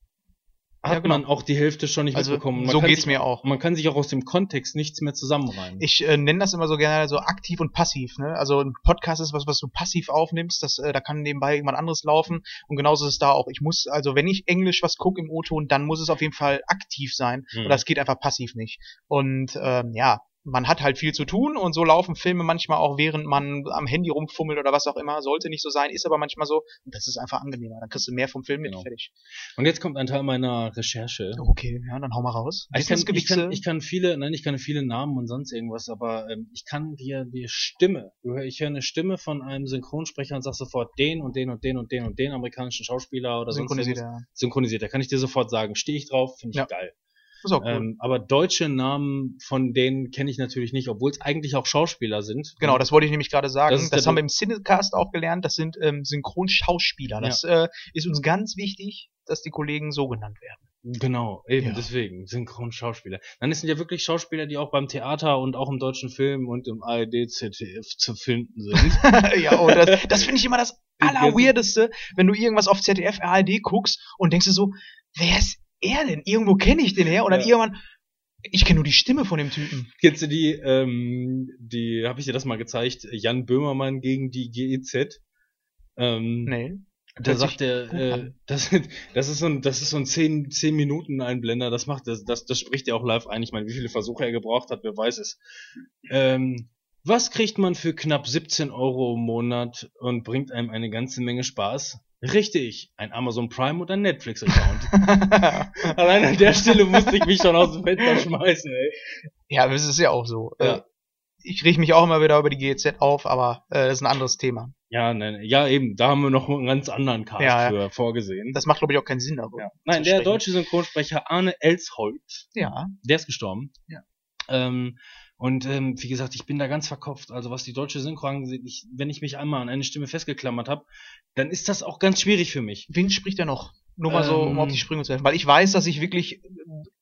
hat Ja, genau. man auch die Hälfte schon nicht Also mitbekommen. Man so geht's sich, mir auch. Man kann sich auch aus dem Kontext nichts mehr zusammenreimen. Ich äh, nenne das immer so gerne so aktiv und passiv. Ne? Also ein Podcast ist was, was du passiv aufnimmst. Das, äh, da kann nebenbei irgendwas anderes laufen. Und genauso ist es da auch. Ich muss, also wenn ich Englisch was gucke im O-Ton, dann muss es auf jeden Fall aktiv sein. Hm. Und das geht einfach passiv nicht. Und ähm, ja, man hat halt viel zu tun und so laufen Filme manchmal auch, während man am Handy rumfummelt oder was auch immer. Sollte nicht so sein, ist aber manchmal so. Und das ist einfach angenehmer. Dann kriegst du mehr vom Film mit. Genau. Fertig. Und jetzt kommt ein Teil meiner Recherche. Okay, ja, dann hau mal raus. Ich kann, ich, kann, ich kann viele, nein, ich kann viele Namen und sonst irgendwas, aber ähm, ich kann dir die Stimme, ich höre eine Stimme von einem Synchronsprecher und sag sofort den und den und den und den und den amerikanischen Schauspieler oder sonst synchronisiert. irgendwas. Ja. synchronisiert. Da kann ich dir sofort sagen, stehe ich drauf, finde ich Ja. geil. Ist auch cool. Ähm, aber deutsche Namen von denen kenne ich natürlich nicht, obwohl es eigentlich auch Schauspieler sind. Genau, das wollte ich nämlich gerade sagen. Das Das, haben wir im Cinecast auch gelernt. Das sind ähm, Synchronschauspieler. Das äh, ist uns ganz wichtig, dass die Kollegen so genannt werden. Genau, eben Ja. deswegen, Synchronschauspieler. Dann sind ja wirklich Schauspieler, die auch beim Theater und auch im deutschen Film und im ARD, ZDF zu finden sind. (laughs) ja, oh, das, das finde ich immer das Allerweirdeste, wenn du irgendwas auf ZDF, ARD guckst und denkst dir so, wer ist er denn? Irgendwo kenne ich den her. Und dann Ja. irgendwann, ich kenne nur die Stimme von dem Typen. Kennst du die, ähm, die, habe ich dir das mal gezeigt, Jan Böhmermann gegen die GEZ? Ähm, Nee. Da sagt er, äh, das, das ist so ein, das ist so ein 10, 10 Minuten Einblender, das macht, das, das, das spricht er auch live ein. Ich meine, wie viele Versuche er gebraucht hat, wer weiß es. Ähm, was kriegt man für knapp 17 Euro im Monat und bringt einem eine ganze Menge Spaß? Richtig, ein Amazon Prime und ein Netflix-Account. (laughs) Allein an der Stelle musste ich mich schon aus dem Fenster schmeißen, ey. ja, aber es ist ja auch so. Ja. Äh, ich rieche mich auch immer wieder über die GEZ auf, aber äh, das ist ein anderes Thema. Ja, nein, ja, eben, da haben wir noch einen ganz anderen Cast Ja, ja. für vorgesehen. Das macht, glaube ich, auch keinen Sinn darüber. ja. Nein, der sprechen. deutsche Synchronsprecher Arne Elsholt, Ja. der ist gestorben. Ja. Ähm, und ähm, wie gesagt, ich bin da ganz verkopft. Also was die deutsche Synchro angeht, ich, wenn ich mich einmal an eine Stimme festgeklammert habe, dann ist das auch ganz schwierig für mich. Wen spricht er noch? Nur mal so, um Ähm, auf die Sprünge zu helfen. Weil ich weiß, dass ich wirklich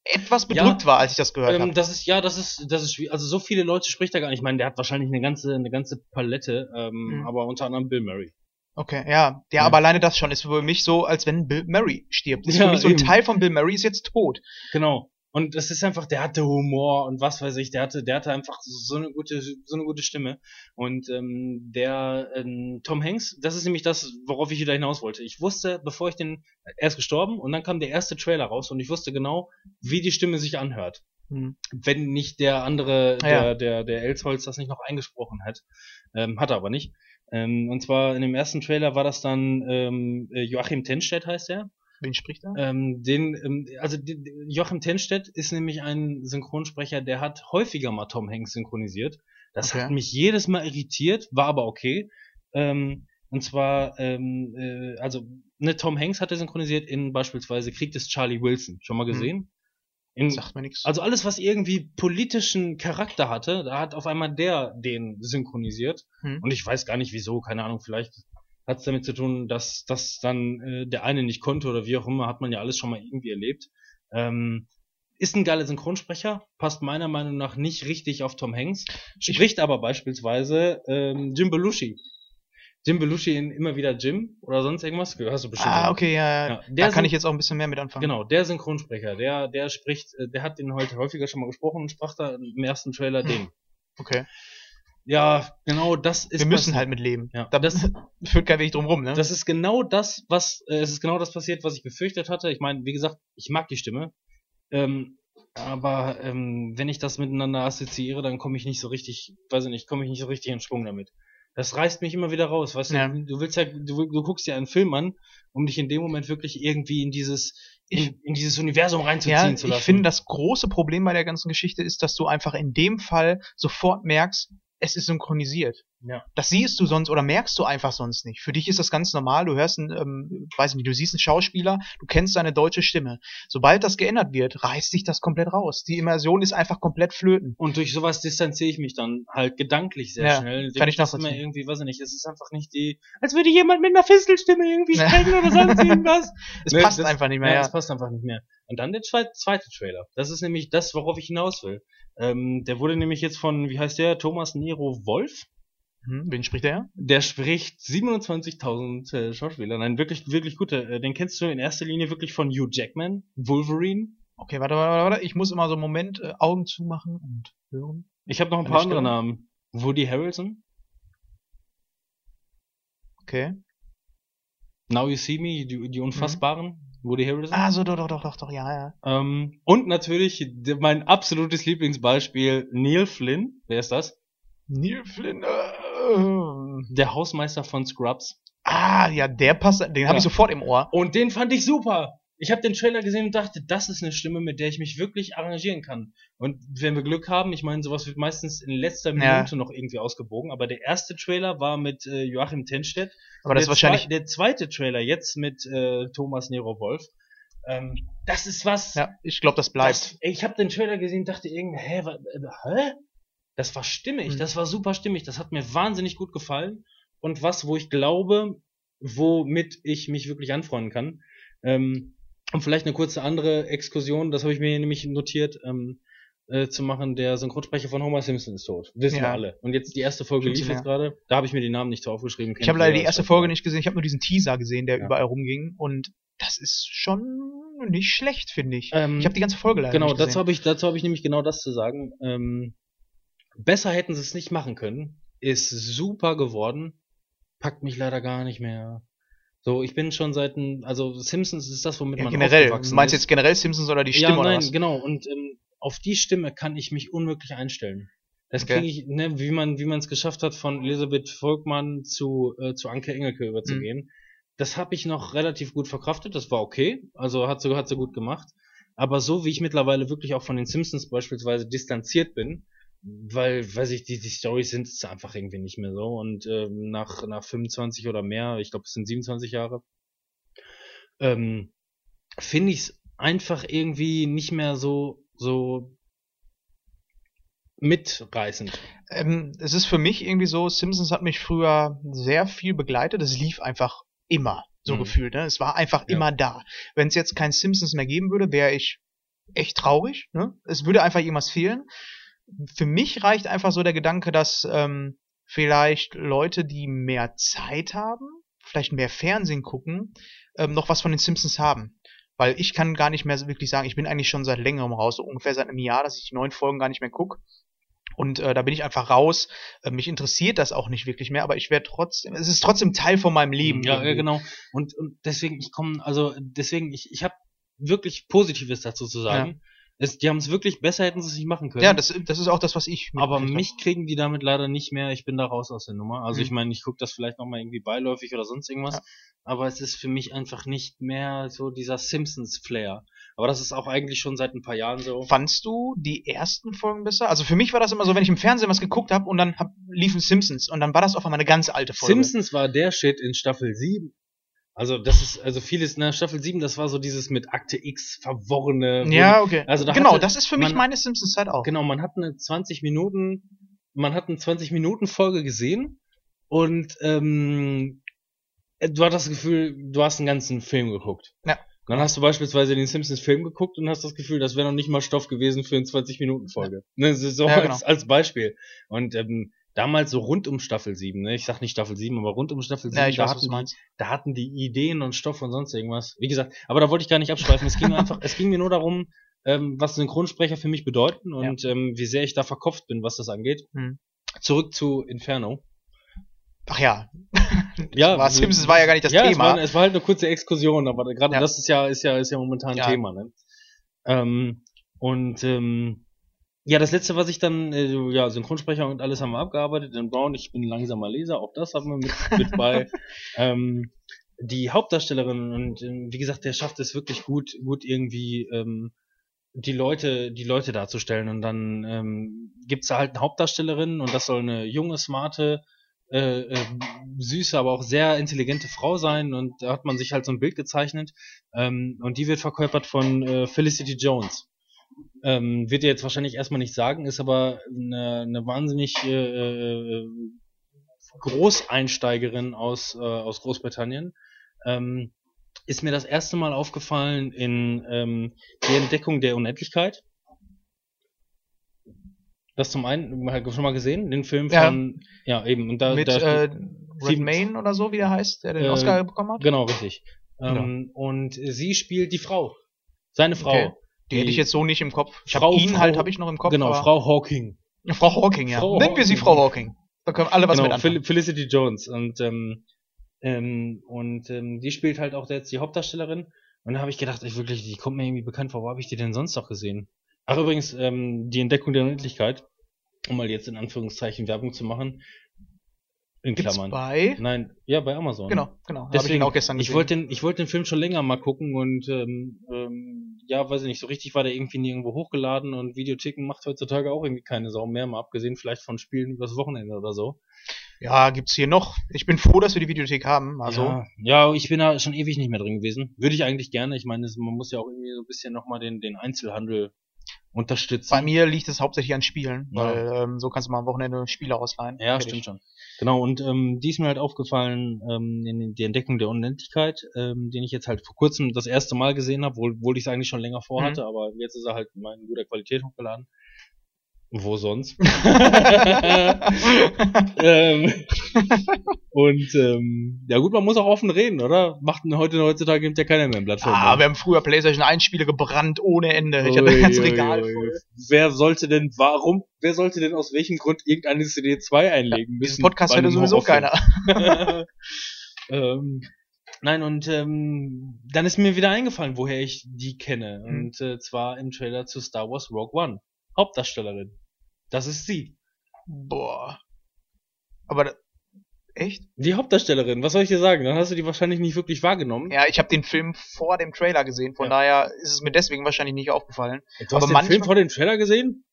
etwas bedrückt war, als ich das gehört Ähm, habe. das ist ja, das ist, das ist schwierig. Also so viele Leute spricht er gar nicht. Ich meine, der hat wahrscheinlich eine ganze, eine ganze Palette, ähm, Mhm. aber unter anderem Bill Murray. Okay, ja. Ja, Ja. aber alleine das schon ist für mich so, als wenn Bill Murray stirbt. Ist Ja, für mich so ein eben. Teil von Bill Murray ist jetzt tot. Genau. Und es ist einfach, der hatte Humor und was weiß ich, der hatte, der hatte einfach so eine gute, so eine gute Stimme. Und ähm, der ähm, Tom Hanks, das ist nämlich das, worauf ich wieder hinaus wollte. Ich wusste, bevor ich den, er ist gestorben und dann kam der erste Trailer raus und ich wusste genau, wie die Stimme sich anhört. Hm. Wenn nicht der andere, Ja. der, der, der Elsholz das nicht noch eingesprochen hat. Ähm, hat er aber nicht. Ähm, und zwar in dem ersten Trailer war das dann ähm, äh, Joachim Tenstedt heißt er. Wen spricht er? Ähm, den, ähm, also die, Joachim Tenstedt ist nämlich ein Synchronsprecher, der hat häufiger mal Tom Hanks synchronisiert. Das Okay. hat mich jedes Mal irritiert, war aber okay. Ähm, und zwar, ähm, äh, also ne, Tom Hanks hat er synchronisiert in beispielsweise Krieg des Charlie Wilson. Schon mal gesehen? In, Sagt mir nichts. also alles, was irgendwie politischen Charakter hatte, da hat auf einmal der den synchronisiert. Hm. Und ich weiß gar nicht wieso, keine Ahnung, vielleicht hat es damit zu tun, dass dass dann äh, der eine nicht konnte oder wie auch immer, hat man ja alles schon mal irgendwie erlebt. Ähm, ist ein geiler Synchronsprecher, passt meiner Meinung nach nicht richtig auf Tom Hanks, spricht aber beispielsweise ähm, Jim Belushi. Jim Belushi in immer wieder Jim oder sonst irgendwas, hast du bestimmt. Ah, okay, ja, Ja, da der kann Syn- ich jetzt auch ein bisschen mehr mit anfangen. Genau, der Synchronsprecher, der, der spricht, äh, der hat den heute häufiger schon mal gesprochen und sprach da im ersten Trailer Hm. den. Okay. Ja, genau, das ist Wir müssen halt mit leben. Ja, Da das, (laughs) führt kein Weg drum rum, ne? das ist genau das, was, äh, es ist genau das passiert, was ich befürchtet hatte. Ich meine, wie gesagt, ich mag die Stimme. Ähm, aber ähm, wenn ich das miteinander assoziiere, dann komme ich nicht so richtig, weiß ich nicht, komme ich nicht so richtig in Schwung damit. Das reißt mich immer wieder raus, weißt Ja. du? Du willst ja, du, du guckst dir einen Film an, um dich in dem Moment wirklich irgendwie in dieses, in, in dieses Universum reinzuziehen ja, zu lassen. ich finde, das große Problem bei der ganzen Geschichte ist, dass du einfach in dem Fall sofort merkst, es ist synchronisiert. Ja. Das siehst du sonst oder merkst du einfach sonst nicht. Für dich ist das ganz normal. Du hörst einen, ähm, weiß ich nicht, du siehst einen Schauspieler, du kennst seine deutsche Stimme. Sobald das geändert wird, reißt sich das komplett raus. Die Immersion ist einfach komplett flöten. Und durch sowas distanziere ich mich dann halt gedanklich sehr Ja, schnell. kann ich nachvollziehen. irgendwie, weiß ich nicht, es ist einfach nicht die, als würde jemand mit einer Fistelstimme irgendwie Ja. sprechen oder sonst (laughs) irgendwas. Es Ne, passt das- einfach nicht Ja, mehr. das passt einfach nicht mehr. Und dann der zweite Trailer. Das ist nämlich das, worauf ich hinaus will. Ähm, der wurde nämlich jetzt von, wie heißt der, Thomas Nero Wolf. Hm, wen spricht der? Der spricht 27.000 äh, Schauspieler. Nein, wirklich, wirklich gute. Äh, den kennst du in erster Linie wirklich von Hugh Jackman, Wolverine. Okay, warte, warte, warte. Ich muss immer so einen Moment äh, Augen zumachen und hören. Ich habe noch ein Eine paar andere Stimme? Namen. Woody Harrelson, Okay. Now You See Me, die, die Unfassbaren, Woody Harrelson. Ah, so, doch, doch, doch, doch, doch, ja, ja. Ähm, und natürlich mein absolutes Lieblingsbeispiel, Neil Flynn. Wer ist das? Neil Flynn. Äh, Der Hausmeister von Scrubs. ah, ja, der passt. Den habe Ja. ich sofort im Ohr. Und den fand ich super. Ich habe den Trailer gesehen und dachte, das ist eine Stimme, mit der ich mich wirklich arrangieren kann. Und wenn wir Glück haben, ich meine, sowas wird meistens in letzter Ja. Minute noch irgendwie ausgebogen, aber der erste Trailer war mit äh, Joachim Tenstedt. Aber das ist wahrscheinlich. Zwei, der zweite Trailer jetzt mit äh, Thomas Nero Wolf. Ähm, das ist was. Ja, ich glaube, das bleibt. Das, ich habe den Trailer gesehen und dachte irgendwie, hä, wa, äh, hä? Das war stimmig, Mhm. das war super stimmig, das hat mir wahnsinnig gut gefallen. Und was, wo ich glaube, womit ich mich wirklich anfreunden kann. Ähm, und vielleicht eine kurze andere Exkursion, das habe ich mir nämlich notiert, ähm, äh, zu machen, der Synchronsprecher von Homer Simpson ist tot. Wissen wir Ja. alle. Und jetzt die erste Folge lief jetzt gerade. Da habe ich mir die Namen nicht so aufgeschrieben. Ich habe leider die erste Folge nicht gesehen. Ich habe nur diesen Teaser gesehen, der Ja. überall rumging. Und das ist schon nicht schlecht, finde ich. Ähm, ich habe die ganze Folge leider Genau, nicht dazu gesehen. habe ich, dazu habe ich nämlich genau das zu sagen. Ähm, besser hätten sie es nicht machen können. Ist super geworden. Packt mich leider gar nicht mehr. So, ich bin schon seit, ein- also Simpsons ist das, womit ja, man generell. aufgewachsen Du meinst ist. jetzt generell Simpsons oder die Stimme ja, oder nein, was? genau. Und ähm, auf die Stimme kann ich mich unmöglich einstellen. Das Okay. kriege ich, ne, wie man, wie man es geschafft hat, von Elisabeth Volkmann zu, äh, zu Anke Engelke überzugehen. Mhm. Das habe ich noch relativ gut verkraftet. Das war okay. Also hat sie, hat sie gut gemacht. Aber so wie ich mittlerweile wirklich auch von den Simpsons beispielsweise distanziert bin, weil, weiß ich, die, die Storys sind es einfach irgendwie nicht mehr so. Und ähm, nach, nach 25 oder mehr, ich glaube, es sind 27 Jahre, ähm, finde ich es einfach irgendwie nicht mehr so, so mitreißend. Ähm, es ist für mich irgendwie so, Simpsons hat mich früher sehr viel begleitet. Es lief einfach immer, so Mhm. gefühlt. Ne? Es war einfach Ja. immer da. Wenn es jetzt kein Simpsons mehr geben würde, wäre ich echt traurig. Ne? Es würde einfach irgendwas fehlen. Für mich reicht einfach so der Gedanke, dass ähm, vielleicht Leute, die mehr Zeit haben, vielleicht mehr Fernsehen gucken, ähm, noch was von den Simpsons haben. Weil ich kann gar nicht mehr so wirklich sagen, ich bin eigentlich schon seit längerem raus, so ungefähr seit einem Jahr, dass ich die neuen Folgen gar nicht mehr gucke. Und äh, da bin ich einfach raus. Äh, mich interessiert das auch nicht wirklich mehr, aber ich werde trotzdem, es ist trotzdem Teil von meinem Leben. Ja, ja irgendwie. genau. Und, und deswegen, ich komme, also deswegen, ich, ich habe wirklich Positives dazu zu sagen. Es, die haben es wirklich besser, hätten sie es nicht machen können. Ja, das, das ist auch das, was ich. aber mich kriegen die damit leider nicht mehr. Ich bin da raus aus der Nummer. Also Mhm. ich meine, ich gucke das vielleicht noch mal irgendwie beiläufig oder sonst irgendwas. Ja. Aber es ist für mich einfach nicht mehr so dieser Simpsons-Flair. Aber das ist auch eigentlich schon seit ein paar Jahren so. Fandst du die ersten Folgen besser? Also für mich war das immer so, wenn ich im Fernsehen was geguckt habe und dann hab, liefen Simpsons und dann war das auf einmal eine ganz alte Folge. Simpsons war der Shit in Staffel 7. Also das ist, also vieles, na, Staffel 7, das war so dieses mit Akte X verworrene. Ja, okay. Also da genau, hatte- das ist für mich man- meine Simpsons-Zeit auch. Genau, man hat eine 20 Minuten, man hat eine 20 Minuten Folge gesehen und ähm, du hattest das Gefühl, du hast einen ganzen Film geguckt. Ja. Dann hast du beispielsweise den Simpsons-Film geguckt und hast das Gefühl, das wäre noch nicht mal Stoff gewesen für eine 20-Minuten-Folge. Ne, so Ja, genau. als, als Beispiel. Und ähm, damals so rund um Staffel 7, ne? ich sag nicht Staffel 7, aber rund um Staffel 7, Ja, ich da, weiß, hatten da hatten die Ideen und Stoff und sonst irgendwas. Wie gesagt, aber da wollte ich gar nicht abschweifen. Es ging mir einfach, (laughs) es ging mir nur darum, ähm, was Synchronsprecher für mich bedeuten und ähm, wie sehr ich da verkopft bin, was das angeht. Hm. Zurück zu Inferno. Ach ja. (laughs) Ja, war, Simpsons war ja gar nicht das ja, Es Thema. war, es war halt eine kurze Exkursion, aber gerade Ja. das ist ja, ist ja, ist ja momentan Ja. Thema, ne? Ähm, und ähm, ja, das letzte, was ich dann, äh, ja, Synchronsprecher und alles haben wir abgearbeitet. In Brown, ich bin ein langsamer Leser, auch das haben wir mit, mit (laughs) bei. ähm, die Hauptdarstellerin und ähm, wie gesagt, der schafft es wirklich gut, gut irgendwie ähm, die Leute, die Leute darzustellen. Und dann ähm, gibt's da halt eine Hauptdarstellerin und das soll eine junge, smarte, äh, äh, süße, aber auch sehr intelligente Frau sein und da hat man sich halt so ein Bild gezeichnet ähm, und die wird verkörpert von äh, Felicity Jones. Ähm, wird ihr jetzt wahrscheinlich erstmal nicht sagen, ist aber eine, eine wahnsinnig äh, äh, Großeinsteigerin aus, äh, aus Großbritannien. Ähm, ist mir das erste Mal aufgefallen in ähm, die Entdeckung der Unendlichkeit. Das zum einen, halt schon mal gesehen, den Film Ja. von, ja, eben, und da, Mit da äh, Redmayne oder so, wie der heißt, der den Äh, Oscar bekommen hat. Genau, richtig. Ähm, und sie spielt die Frau. Seine Frau. Okay. Die hätte ich jetzt so nicht im Kopf. Ich Frau- habe ihn Frau- halt, habe ich noch im Kopf. genau, Frau Hawking. Frau Hawking, ja. Frau Nennen wir sie. Frau Hawking. Da können alle was genau, mit anfangen. Fel Felicity Jones. Und, ähm, ähm, und ähm, die spielt halt auch jetzt die Hauptdarstellerin. Und da habe ich gedacht, ich wirklich, die kommt mir irgendwie bekannt vor. Wo habe ich die denn sonst noch gesehen? Ach, übrigens, ähm, die Entdeckung der Unendlichkeit. Um mal jetzt in Anführungszeichen Werbung zu machen. In Gibt's Klammern. bei? Nein, ja, bei Amazon. Genau, genau. Ich Deswegen, ihn auch gestern ich wollte den, ich wollte den Film schon länger mal gucken und ähm, ähm, ja, weiß ich nicht, so richtig war der irgendwie nirgendwo hochgeladen und Videotheken macht heutzutage auch irgendwie keine Sau mehr, mal abgesehen vielleicht von Spielen übers Wochenende oder so. ja, gibt's hier noch. Ich bin froh, dass wir die Videothek haben. Also, ja, ja, ich bin da schon ewig nicht mehr drin gewesen. Würde ich eigentlich gerne. Ich meine, man muss ja auch irgendwie so ein bisschen nochmal den, den Einzelhandel unterstützen. bei mir liegt es hauptsächlich an Spielen, Ja. weil ähm, so kannst du mal am Wochenende Spiele ausleihen. Ja, Fertig. stimmt schon. Genau, und ähm, die ist mir halt aufgefallen, ähm, in die Entdeckung der Unendlichkeit, ähm, den ich jetzt halt vor kurzem das erste Mal gesehen habe, wohl, wohl ich es eigentlich schon länger vorhatte, aber jetzt ist er halt mal in guter Qualität hochgeladen. Wo sonst? (laughs) ähm, und ähm, ja gut, man muss auch offen reden, oder? Macht heute heutzutage nimmt ja keiner mehr ein Blatt vor Ah, wir haben früher PlayStation 1 Spiele gebrannt ohne Ende. Ich hatte ein ganzes Regal voll. Wer sollte denn, warum, wer sollte denn aus welchem Grund irgendeine CD2 einlegen müssen? Diesen Podcast ja einem sowieso keiner. (laughs) ähm, nein, und ähm, dann ist mir wieder eingefallen, woher ich die kenne. Hm. Und äh, zwar im Trailer zu Star Wars Rogue One. Hauptdarstellerin. Das ist sie. Boah. Aber da, echt? Die Hauptdarstellerin, was soll ich dir sagen? Dann hast du die wahrscheinlich nicht wirklich wahrgenommen. Ja, ich habe den Film vor dem Trailer gesehen, von Ja. daher ist es mir deswegen wahrscheinlich nicht aufgefallen. Du hast aber den Film vor dem Trailer gesehen?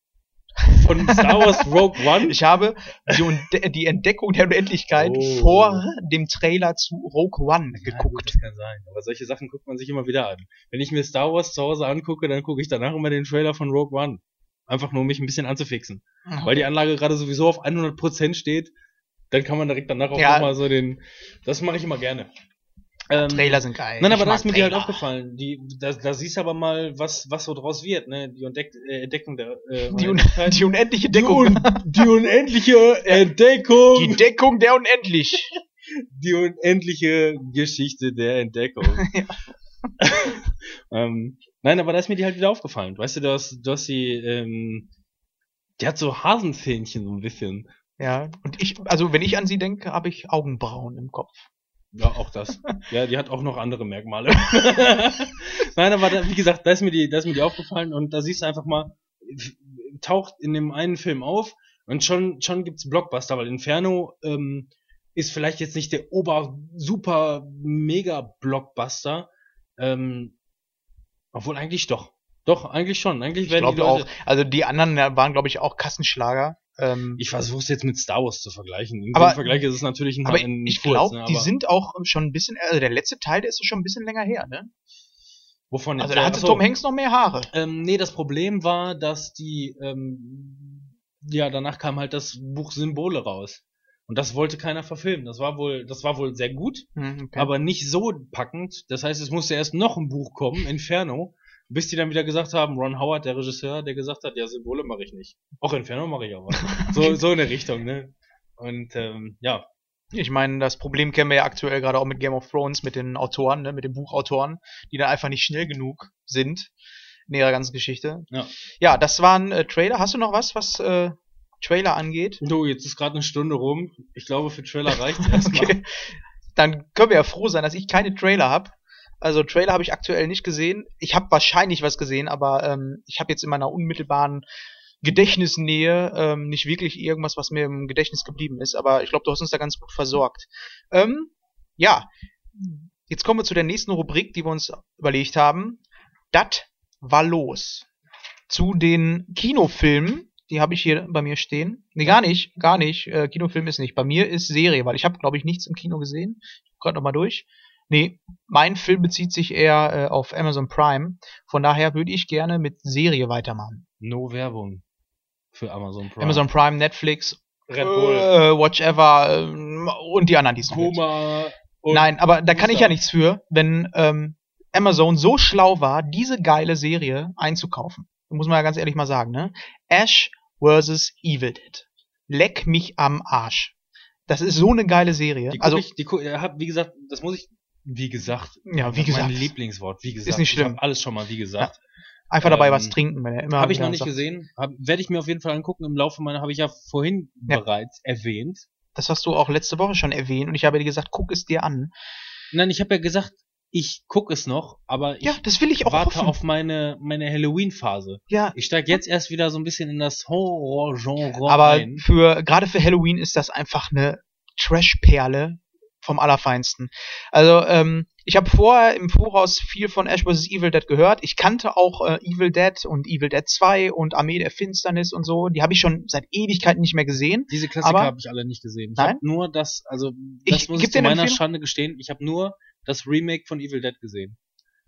(laughs) Von Star Wars Rogue One? Ich habe die, die Entdeckung der Unendlichkeit Oh. vor dem Trailer zu Rogue One Ja, geguckt. das kann sein. Aber solche Sachen guckt man sich immer wieder an. Wenn ich mir Star Wars zu Hause angucke, dann gucke ich danach immer den Trailer von Rogue One. Einfach nur, um mich ein bisschen anzufixen. Weil die Anlage gerade sowieso auf 100% steht, dann kann man direkt danach auch Ja. nochmal so den... Das mache ich immer gerne. Ähm, Trailer sind geil. Nein, aber da ist mir die halt aufgefallen. Die, da, da siehst du aber mal, was, was so draus wird, ne? Die Entdeck, äh, Entdeckung der äh, Die, Un (laughs) die unendliche Die Deckung. un die unendliche (laughs) Entdeckung. Die Deckung der Unendlich. (laughs) die unendliche Geschichte der Entdeckung. ähm, nein, aber da ist mir die halt wieder aufgefallen. Weißt du, du hast, du hast die, ähm, die hat so Hasenzähnchen so ein bisschen. Ja, und ich, also wenn ich an sie denke, habe ich Augenbrauen im Kopf. Ja, auch das. ja, die hat auch noch andere Merkmale. (laughs) nein, aber da, wie gesagt, da ist mir die, da ist mir die aufgefallen und da siehst du einfach mal, taucht in dem einen Film auf und schon, schon gibt's Blockbuster, weil Inferno, ähm, ist vielleicht jetzt nicht der ober super mega Blockbuster, ähm, obwohl eigentlich doch. Doch, eigentlich schon. Eigentlich Ich werden die glaube Leute, auch. Also die anderen waren, glaube ich, auch Kassenschlager. Ähm, ich versuche es jetzt mit Star Wars zu vergleichen. Im Aber- Vergleich ist es natürlich ein, aber ein ich glaube, ne, die sind auch schon ein bisschen, also der letzte Teil, der ist schon ein bisschen länger her, ne? wovon Also jetzt? da Äh, hatte achso. Tom Hanks noch mehr Haare. Ähm, nee, das Problem war, dass die, ähm, ja, danach kam halt das Buch Symbole raus. Und das wollte keiner verfilmen. Das war wohl, das war wohl sehr gut, Hm, okay. aber nicht so packend. Das heißt, es musste erst noch ein Buch kommen, Inferno, bis die dann wieder gesagt haben, Ron Howard, der Regisseur, der gesagt hat, ja, Symbole mache ich nicht. Auch Inferno mache ich aber. (laughs) so, so in der Richtung, ne? Und ähm, ja, Ich meine, das Problem kennen wir ja aktuell gerade auch mit Game of Thrones, mit den Autoren, ne, mit den Buchautoren, die dann einfach nicht schnell genug sind in ihrer ganzen Geschichte. Ja. Ja, das waren äh, Trailer. Hast du noch was, was äh, Trailer angeht? du, jetzt ist gerade eine Stunde rum. Ich glaube, für Trailer reicht's (laughs) erstmal. Okay. Dann können wir ja froh sein, dass ich keine Trailer habe. Also Trailer habe ich aktuell nicht gesehen. Ich habe wahrscheinlich was gesehen, aber ähm, ich habe jetzt in meiner unmittelbaren Gedächtnisnähe ähm, nicht wirklich irgendwas, was mir im Gedächtnis geblieben ist. Aber ich glaube, du hast uns da ganz gut versorgt. Ähm, ja, jetzt kommen wir zu der nächsten Rubrik, die wir uns überlegt haben. Dat war los. Zu den Kinofilmen, die habe ich hier bei mir stehen. Nee, gar nicht, gar nicht. Äh, Kinofilm ist nicht. Bei mir ist Serie, weil ich habe, glaube ich, nichts im Kino gesehen. Ich guck gerade nochmal durch. Nee, mein Film bezieht sich eher äh, auf Amazon Prime. Von daher würde ich gerne mit Serie weitermachen. No Werbung für Amazon Prime. Amazon Prime, Netflix, Red Bull, äh, Watchever ähm, und die anderen, die es noch gibt. Puma. und- Nein, aber da kann ich ja nichts für, wenn ähm, Amazon so schlau war, diese geile Serie einzukaufen. Muss man ja ganz ehrlich mal sagen, ne? Ash vs. Evil Dead. Leck mich am Arsch. Das ist so eine geile Serie. Die also, ich, die ja, hab, wie gesagt, das muss ich, wie gesagt, ja, wie ist mein gesagt, Lieblingswort, wie gesagt. nicht Ich schlimm. hab alles schon mal wie gesagt. einfach dabei ähm, was trinken, wenn er immer. Habe ich noch nicht sagt, gesehen, werde ich mir auf jeden Fall angucken. Im Laufe meiner, habe ich ja vorhin Ja. bereits erwähnt. Das hast du auch letzte Woche schon erwähnt und ich habe dir gesagt, guck es dir an. Nein, ich habe ja gesagt, ich gucke es noch, aber ich Ja, das will ich auch warte hoffen. auf meine, meine Halloween-Phase. ja, Ich steige jetzt erst wieder so ein bisschen in das Horror-Genre aber ein. für gerade für Halloween ist das einfach eine Trash-Perle vom Allerfeinsten. Also, ähm, ich habe vorher im Voraus viel von Ash vs. Evil Dead gehört. Ich kannte auch äh, Evil Dead und Evil Dead 2 und Armee der Finsternis und so. Die habe ich schon seit Ewigkeiten nicht mehr gesehen. Diese Klassiker aber- habe ich alle nicht gesehen. Ich Nein? habe nur das, also das Ich- muss ich zu meiner? Schande gestehen, ich habe nur das Remake von Evil Dead gesehen.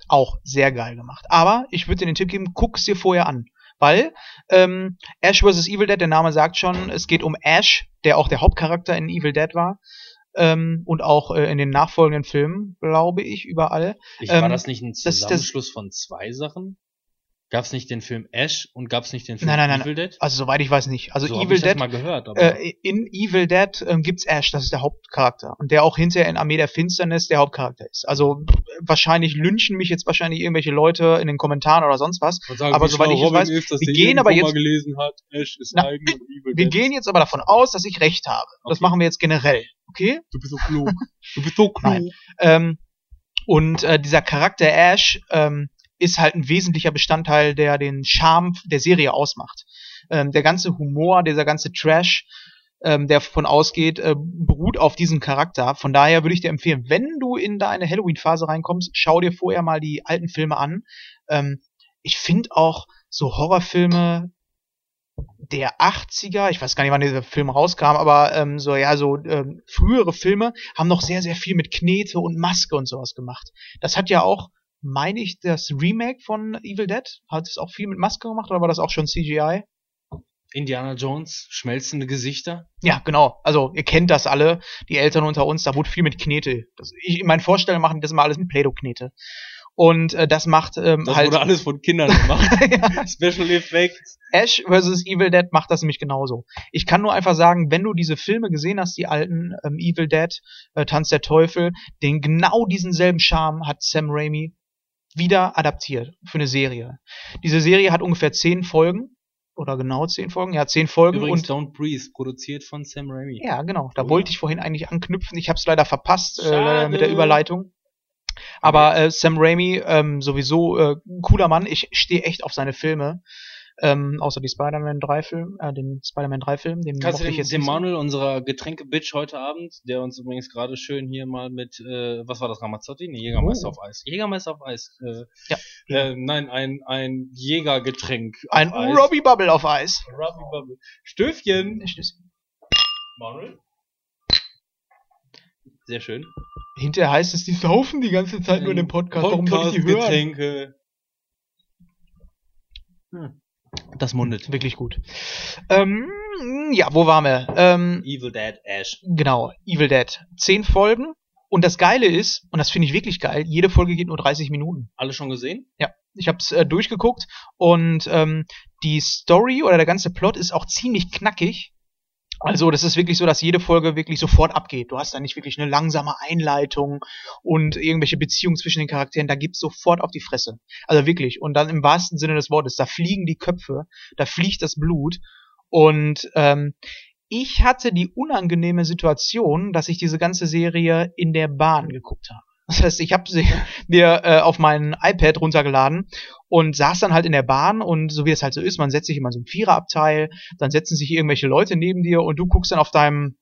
Auch sehr geil gemacht. Aber ich würde dir den Tipp geben, guck es dir vorher an. Weil ähm, Ash vs. Evil Dead, der Name sagt schon, es geht um Ash, der auch der Hauptcharakter in Evil Dead war. Ähm, und auch äh, in den nachfolgenden Filmen, glaube ich, überall. Ich, Ähm, war das nicht ein das- das- Zusammenschluss von zwei Sachen? Gab es nicht den Film Ash und gab es nicht den Film Nein, nein, nein, Evil Dead? Also soweit ich weiß nicht. Also so Evil das Dead, gehört, äh, in Evil Dead ähm, gibt's Ash, das ist der Hauptcharakter. Und der auch hinterher in Armee der Finsternis der Hauptcharakter ist. Also äh, wahrscheinlich lynchen mich jetzt wahrscheinlich irgendwelche Leute in den Kommentaren oder sonst was. Sagen, aber soweit ich Robin weiß, ist, dass wir gehen aber jetzt- hat, Ash ist Na, Wir gehen jetzt aber davon aus, dass ich recht habe. Das Okay. machen wir jetzt generell. Okay? Du bist so klug. (laughs) Du bist so klug. Ähm, und äh, dieser Charakter Ash ähm, ist halt ein wesentlicher Bestandteil, der den Charme der Serie ausmacht. Ähm, der ganze Humor, dieser ganze Trash, ähm, der von ausgeht, äh, beruht auf diesem Charakter. Von daher würde ich dir empfehlen, wenn du in deine Halloween-Phase reinkommst, schau dir vorher mal die alten Filme an. Ähm, ich finde auch so Horrorfilme der 80er, ich weiß gar nicht, wann dieser Film rauskam, aber ähm, so ja, so ähm, frühere Filme haben noch sehr, sehr viel mit Knete und Maske und sowas gemacht. Das hat ja auch, meine ich, das Remake von Evil Dead, hat es auch viel mit Maske gemacht oder war das auch schon CGI? Indiana Jones, schmelzende Gesichter. Ja, genau. Also ihr kennt das alle, die Eltern unter uns, da wurde viel mit Knete. Das, ich, in meinen Vorstellungen machen das immer alles mit Play-Doh-Knete. Und äh, das macht ähm, Das halt wurde alles von Kindern gemacht. (laughs) ja, Special Effects. Ash vs. Evil Dead macht das nämlich genauso. Ich kann nur einfach sagen, wenn du diese Filme gesehen hast, die alten ähm, Evil Dead, äh, Tanz der Teufel, den genau diesen selben Charme hat Sam Raimi wieder adaptiert für eine Serie. Diese Serie hat ungefähr zehn Folgen oder genau zehn Folgen, ja zehn Folgen Übrigens und Don't Breathe, produziert von Sam Raimi. ja genau, da Oh wollte ja. ich vorhin eigentlich anknüpfen. Ich habe es leider verpasst äh, mit der Überleitung. Aber äh, Sam Raimi, ähm, sowieso äh, ein cooler Mann. Ich stehe echt auf seine Filme. Ähm, außer die Spider-Man 3 Film, äh, den Spider-Man 3 Film, den Kannst du jetzt nicht so. Manuel, unserer Getränke-Bitch heute Abend, der uns übrigens gerade schön hier mal mit, äh, was war das, Ramazzotti? Nee, Jägermeister Oh. auf Eis. Jägermeister auf Eis. Äh, Ja. Äh, nein, ein, ein Jägergetränk Ein Eis. Robbie Bubble auf Eis. Robbie Bubble. Stöfchen. Nicht- Manuel? Sehr schön. Hinterher heißt es, die saufen die ganze Zeit nur in dem Podcast. Warum soll ich die hören? Getränke. Hm. Das mundet. Wirklich gut. Ähm, ja, wo waren wir? Ähm, Evil Dead Ash. genau, Evil Dead. Zehn Folgen. Und das Geile ist, und das finde ich wirklich geil, jede Folge geht nur 30 Minuten. Alle schon gesehen? Ich habe es äh, durchgeguckt und ähm, die Story oder der ganze Plot ist auch ziemlich knackig. Also das ist wirklich so, dass jede Folge wirklich sofort abgeht. Du hast da nicht wirklich eine langsame Einleitung und irgendwelche Beziehungen zwischen den Charakteren. Da gibt's sofort auf die Fresse. Also wirklich. Und dann im wahrsten Sinne des Wortes. Da fliegen die Köpfe, da fliegt das Blut. Und ähm, ich hatte die unangenehme Situation, dass ich diese ganze Serie in der Bahn geguckt habe. Das heißt, ich habe sie (laughs) mir äh, auf mein iPad runtergeladen und saß dann halt in der Bahn und so wie es halt so ist, man setzt sich immer so ein Viererabteil, dann setzen sich irgendwelche Leute neben dir und du guckst dann auf deinem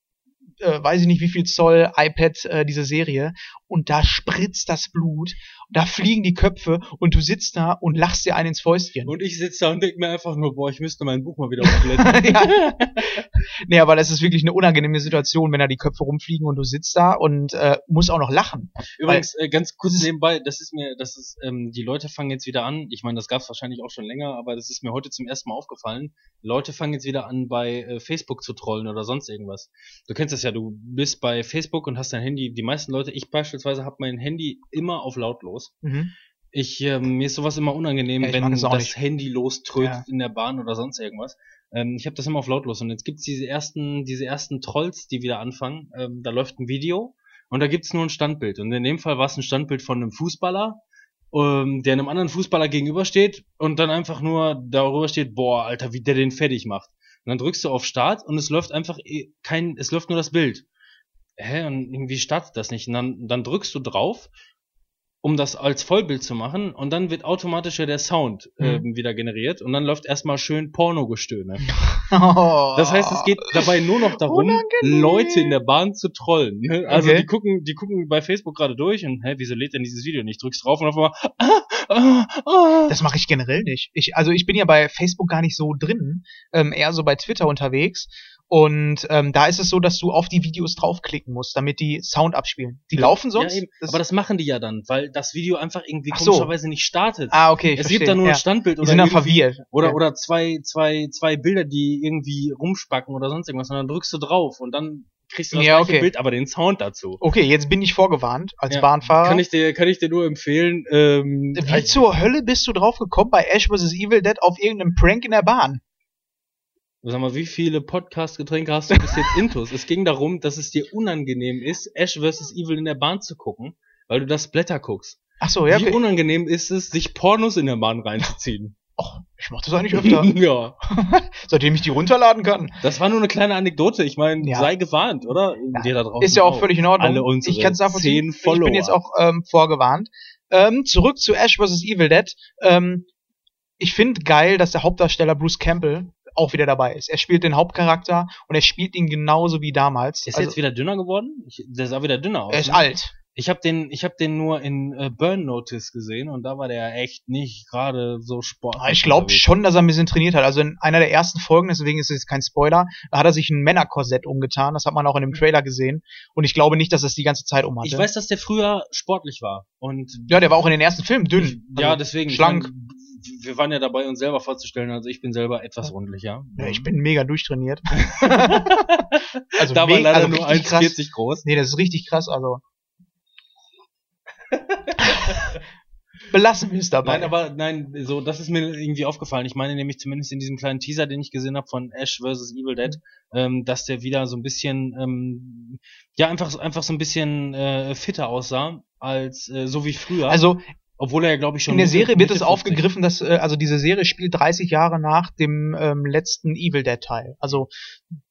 äh, weiß ich nicht wie viel Zoll iPad äh, diese Serie und da spritzt das Blut, da fliegen die Köpfe und du sitzt da und lachst dir einen ins Fäustchen. Und ich sitze da und denk mir einfach nur, boah, ich müsste mein Buch mal wieder umblättern. (laughs) ja. (laughs) Nee, aber das ist wirklich eine unangenehme Situation, wenn da die Köpfe rumfliegen und du sitzt da und äh, musst auch noch lachen. Übrigens, äh, ganz kurz nebenbei, das ist mir, das ist, ähm, die Leute fangen jetzt wieder an, ich meine, das gab es wahrscheinlich auch schon länger, aber das ist mir heute zum ersten Mal aufgefallen. Leute fangen jetzt wieder an, bei äh, Facebook zu trollen oder sonst irgendwas. Du kennst das ja, du bist bei Facebook und hast dein Handy, die meisten Leute, ich beispielsweise habe mein Handy immer auf lautlos. Mhm. Ich, ähm, mir ist sowas immer unangenehm, Ja, wenn das nicht. Handy loströtet Ja. in der Bahn oder sonst irgendwas. Ähm, ich habe das immer auf lautlos und jetzt gibt's diese ersten, diese ersten Trolls, die wieder anfangen. Ähm, da läuft ein Video und da gibt's nur ein Standbild. Und in dem Fall war es ein Standbild von einem Fußballer, ähm, der einem anderen Fußballer gegenübersteht und dann einfach nur darüber steht, boah, Alter, wie der den fertig macht. Und dann drückst du auf Start und es läuft einfach eh kein, es läuft nur das Bild. Hä, und irgendwie startet das nicht. Und dann, dann drückst du drauf, um das als Vollbild zu machen, und dann wird automatisch ja der Sound Mhm. ähm, wieder generiert und dann läuft erstmal schön Pornogestöhne. Oh. (laughs) Das heißt, es geht dabei nur noch darum, Unangenehm. Leute in der Bahn zu trollen. ne? Also Okay. die gucken, die gucken bei Facebook gerade durch und hä, wieso lädt denn dieses Video nicht? Drückst drauf und auf einmal ah, ah, ah. Das mache ich generell nicht. Ich, also ich bin ja bei Facebook gar nicht so drin, ähm, eher so bei Twitter unterwegs. Und ähm, da ist es so, dass du auf die Videos draufklicken musst, damit die Sound abspielen. Die laufen sonst? Ja. Das- Aber das machen die ja dann, weil das Video einfach irgendwie Ach so. komischerweise nicht startet. ah, okay. Es verstehe. gibt da nur ja. ein Standbild Die oder sind dann verwirrt. Oder, ja. oder zwei, zwei, zwei Bilder, die irgendwie rumspacken oder sonst irgendwas. Und dann drückst du drauf und dann kriegst du das Ja, okay. Bild, aber den Sound dazu. Okay, jetzt bin ich vorgewarnt als Ja, Bahnfahrer. Kann ich dir, kann ich dir nur empfehlen. Ähm, Wie zur Hölle bist du drauf gekommen bei Ash vs. Evil Dead auf irgendeinem Prank in der Bahn? Sag mal, wie viele Podcast-Getränke hast du bis jetzt intus? es ging darum, dass es dir unangenehm ist, Ash vs. Evil in der Bahn zu gucken, weil du das Blätter guckst. Ach so, ja, Wie okay. unangenehm ist es, sich Pornos in der Bahn reinzuziehen? Och, ich mach das eigentlich öfter, (laughs) ja. (laughs) seitdem ich die runterladen kann. Das war nur eine kleine Anekdote. Ich meine, Ja. sei gewarnt, oder? Ja. Dir da draußen Ist ja auch völlig in Ordnung. Alle unsere ich kann es nachvollziehen. Ich bin jetzt auch ähm, vorgewarnt. Ähm, zurück zu Ash vs. Evil Dead. Ähm, ich finde geil, dass der Hauptdarsteller Bruce Campbell auch wieder dabei ist. Er spielt den Hauptcharakter und er spielt ihn genauso wie damals. Ist er Also, jetzt wieder dünner geworden? Ich, der sah wieder dünner aus. er ist ne? alt. Ich habe den, ich habe den nur in äh, Burn Notice gesehen und da war der echt nicht gerade so sportlich. Ah, Ich glaube schon, dass er ein bisschen trainiert hat. Also in einer der ersten Folgen, deswegen ist es jetzt kein Spoiler, da hat er sich ein Männerkorsett umgetan. Das hat man auch in dem Trailer gesehen. Und ich glaube nicht, dass er es die ganze Zeit um hatte. Ich weiß, dass der früher sportlich war und ja, der war auch in den ersten Filmen dünn. ja, Also, deswegen ich schlank. mein, wir waren ja dabei, uns selber vorzustellen. Also ich bin selber etwas rundlicher. Ja, ich bin mega durchtrainiert. (laughs) also da war leider also nur richtig krass. 1,40 groß. Nee, das ist richtig krass, also. Belassen wir es dabei. Nein, aber nein, so das ist mir irgendwie aufgefallen. Ich meine nämlich zumindest in diesem kleinen Teaser, den ich gesehen habe von Ash vs Evil Dead, ähm, dass der wieder so ein bisschen ähm, ja einfach einfach so ein bisschen äh, fitter aussah als äh, so wie früher. also obwohl er ja glaube ich schon in der Mitte- Serie wird Mitte es 50 aufgegriffen, dass äh, also diese Serie spielt 30 Jahre nach dem ähm, letzten Evil Dead Teil. Also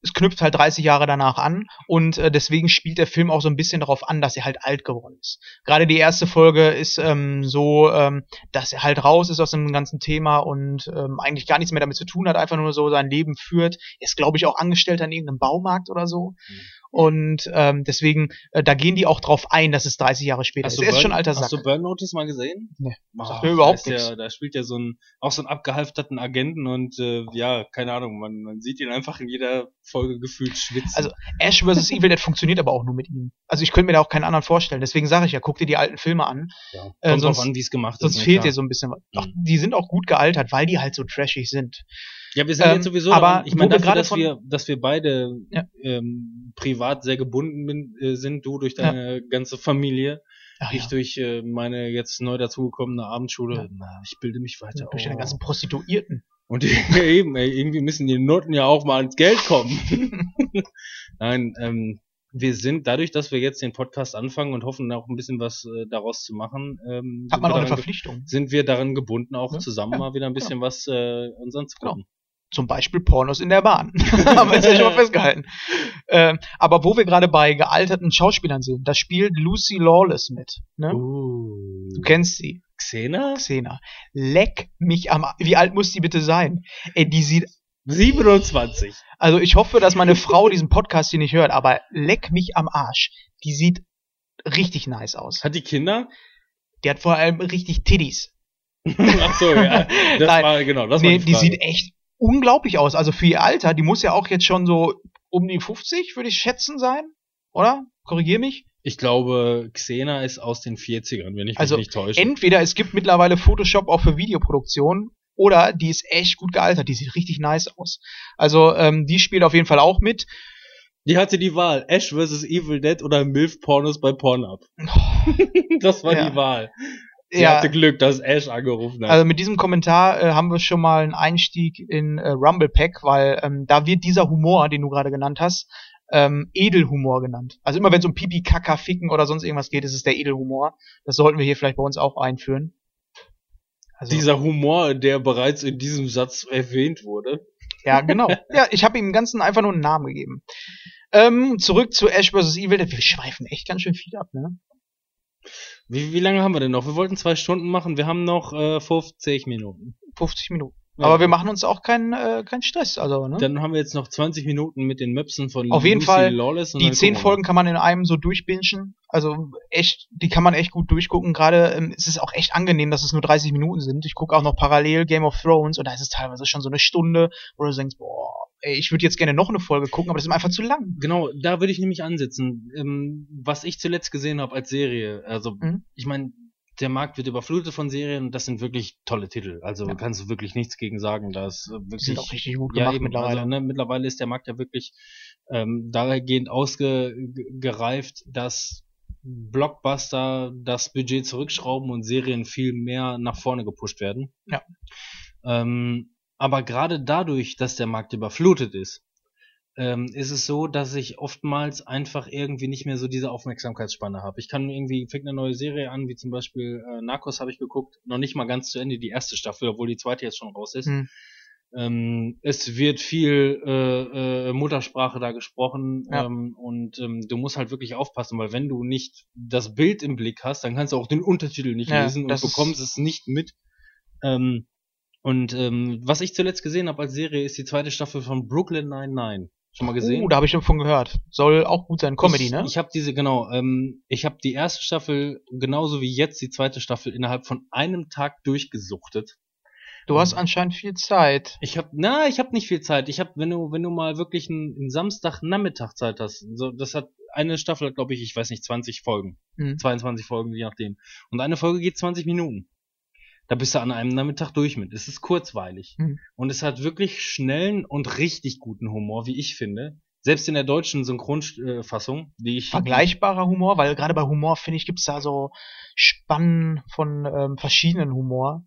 es knüpft halt 30 Jahre danach an und äh, deswegen spielt der Film auch so ein bisschen darauf an, dass er halt alt geworden ist. Gerade die erste Folge ist ähm, so, ähm, dass er halt raus ist aus dem ganzen Thema und ähm, eigentlich gar nichts mehr damit zu tun hat, einfach nur so sein Leben führt. Er ist glaube ich auch Angestellter in irgendeinem Baumarkt oder so. Mhm. Und ähm, deswegen, äh, da gehen die auch drauf ein, dass es 30 Jahre später Hast ist. Er ist schon alter Sack. hast du Burn Notice mal gesehen? Nee, Oh, sagt mir überhaupt nichts. Ja, da spielt ja so ein auch so einen abgehalfterten Agenten und äh, ja, keine Ahnung, man, man sieht ihn einfach in jeder Folge gefühlt schwitzen. Also Ash vs. Evil Dead funktioniert aber auch nur mit ihm. Also ich könnte mir da auch keinen anderen vorstellen. Deswegen sage ich ja, guck dir die alten Filme an. ja, kommt äh, drauf sonst- an, wie es gemacht Sonst ist. ne, fehlt klar. dir so ein bisschen was. Doch, Mhm. die sind auch gut gealtert, weil die halt so trashig sind. Ja, wir sind Ähm, jetzt sowieso, aber ich meine, dafür, gerade dass von- wir, dass wir beide Ja. ähm, privat sehr gebunden bin, äh, sind, du durch deine ganze Familie, Ach, ich ja. durch äh, meine jetzt neu dazugekommene Abendschule. Ja. Ich bilde mich weiter durch deine aus. ganzen Prostituierten. Und ja, (laughs) eben, ey, irgendwie müssen die Noten ja auch mal ans Geld kommen. (laughs) Nein, ähm, wir sind dadurch, dass wir jetzt den Podcast anfangen und hoffen auch ein bisschen was äh, daraus zu machen, ähm, Hat sind, man wir auch eine Verpflichtung. sind wir daran gebunden, auch Ja, zusammen ja, mal wieder ein bisschen was äh, uns Genau. Zum Beispiel Pornos in der Bahn. (laughs) Haben wir jetzt ja schon mal festgehalten. Ähm, aber wo wir gerade bei gealterten Schauspielern sind, da spielt Lucy Lawless mit. Ne? Uh. Du kennst sie, Xena? Xena. Leck mich am... A- Wie alt muss die bitte sein? Ey, die sieht... 27. Also ich hoffe, dass meine Frau diesen Podcast hier nicht hört, aber leck mich am Arsch. Die sieht richtig nice aus. Hat die Kinder? Die hat vor allem richtig Tiddies. Ach so, ja. (laughs) Das Nein. war, genau, das nee, war die die sieht echt unglaublich aus. Also für ihr Alter, die muss ja auch jetzt schon so um die 50, würde ich schätzen, sein. Oder? Korrigier mich. ich glaube, Xena ist aus den 40ern, wenn ich Also, mich nicht täusche. Entweder es gibt mittlerweile Photoshop auch für Videoproduktion oder die ist echt gut gealtert. Die sieht richtig nice aus. Also ähm, die spielt auf jeden Fall auch mit. Die hatte die Wahl, Ash vs. Evil Dead oder MILF-Pornos bei Pornhub. (laughs) das war Ja. die Wahl. Sie Ja, hatte Glück, dass Ash angerufen hat. also mit diesem Kommentar äh, haben wir schon mal einen Einstieg in äh, Rumble Pack, weil ähm, da wird dieser Humor, den du gerade genannt hast, ähm, Edelhumor genannt. Also immer wenn es um Pipi, Kaka, Ficken oder sonst irgendwas geht, ist es der Edelhumor. Das sollten wir hier vielleicht bei uns auch einführen. Also, Dieser Humor, der bereits in diesem Satz erwähnt wurde. ja, genau. (laughs) Ja, ich habe ihm im Ganzen einfach nur einen Namen gegeben. Ähm, zurück zu Ash vs. Evil. Wir schweifen echt ganz schön viel ab, ne? Wie, wie lange haben wir denn noch? Wir wollten zwei Stunden machen, wir haben noch äh, 50 Minuten. 50 Minuten. Ja. Aber wir machen uns auch keinen äh, keinen Stress, also, ne? Dann haben wir jetzt noch 20 Minuten mit den Möpsen von Auf jeden Lucy Fall, Lawless. Die dann zehn gucken wir Folgen kann man in einem so durchbingen. Also echt, die kann man echt gut durchgucken. Gerade ähm, es ist auch echt angenehm, dass es nur 30 Minuten sind. Ich gucke auch noch parallel Game of Thrones und da ist es teilweise schon so eine Stunde, wo du denkst, boah, ey, ich würde jetzt gerne noch eine Folge gucken, aber das ist einfach zu lang. Genau, da würde ich nämlich ansetzen. Ähm, was ich zuletzt gesehen habe als Serie, also Mhm. ich meine, der Markt wird überflutet von Serien und das sind wirklich tolle Titel. Also Ja. kannst du wirklich nichts gegen sagen. Da ist äh, wirklich sind auch richtig gut ja, gemacht eben, mittlerweile. Also, ne, mittlerweile ist der Markt ja wirklich ähm, dahingehend ausgereift, dass Blockbuster das Budget zurückschrauben und Serien viel mehr nach vorne gepusht werden. Ja. Ähm, aber gerade dadurch, dass der Markt überflutet ist, ähm, ist es so, dass ich oftmals einfach irgendwie nicht mehr so diese Aufmerksamkeitsspanne habe. Ich kann irgendwie, fängt eine neue Serie an, wie zum Beispiel äh, Narcos habe ich geguckt, noch nicht mal ganz zu Ende, die erste Staffel, obwohl die zweite jetzt schon raus ist. Hm. Ähm, es wird viel äh, äh, Muttersprache da gesprochen Ja. ähm, und ähm, du musst halt wirklich aufpassen, weil wenn du nicht das Bild im Blick hast, dann kannst du auch den Untertitel nicht Ja, lesen und bekommst es nicht mit. Ähm, und ähm, was ich zuletzt gesehen habe als Serie ist die zweite Staffel von Brooklyn 99. Schon mal gesehen? Uh, da habe ich davon gehört. Soll auch gut sein. Comedy, ich, ne? Ich habe diese, genau, ähm, ich habe die erste Staffel genauso wie jetzt die zweite Staffel innerhalb von einem Tag durchgesuchtet. du hast anscheinend viel Zeit. Ich habe, na, ich habe nicht viel Zeit. Ich habe, wenn du, wenn du mal wirklich einen, einen Samstagnachmittag Zeit hast, so, das hat eine Staffel, hat, glaube ich, ich weiß nicht, 20 Folgen, Hm. 22 Folgen, je nachdem. Und eine Folge geht 20 Minuten. Da bist du an einem Nachmittag durch mit. Es ist kurzweilig. Mhm. Und es hat wirklich schnellen und richtig guten Humor, wie ich finde. Selbst in der deutschen Synchronfassung, die ich Vergleichbarer Humor, weil gerade bei Humor, finde ich, gibt's da so Spannen von ähm, verschiedenen Humor.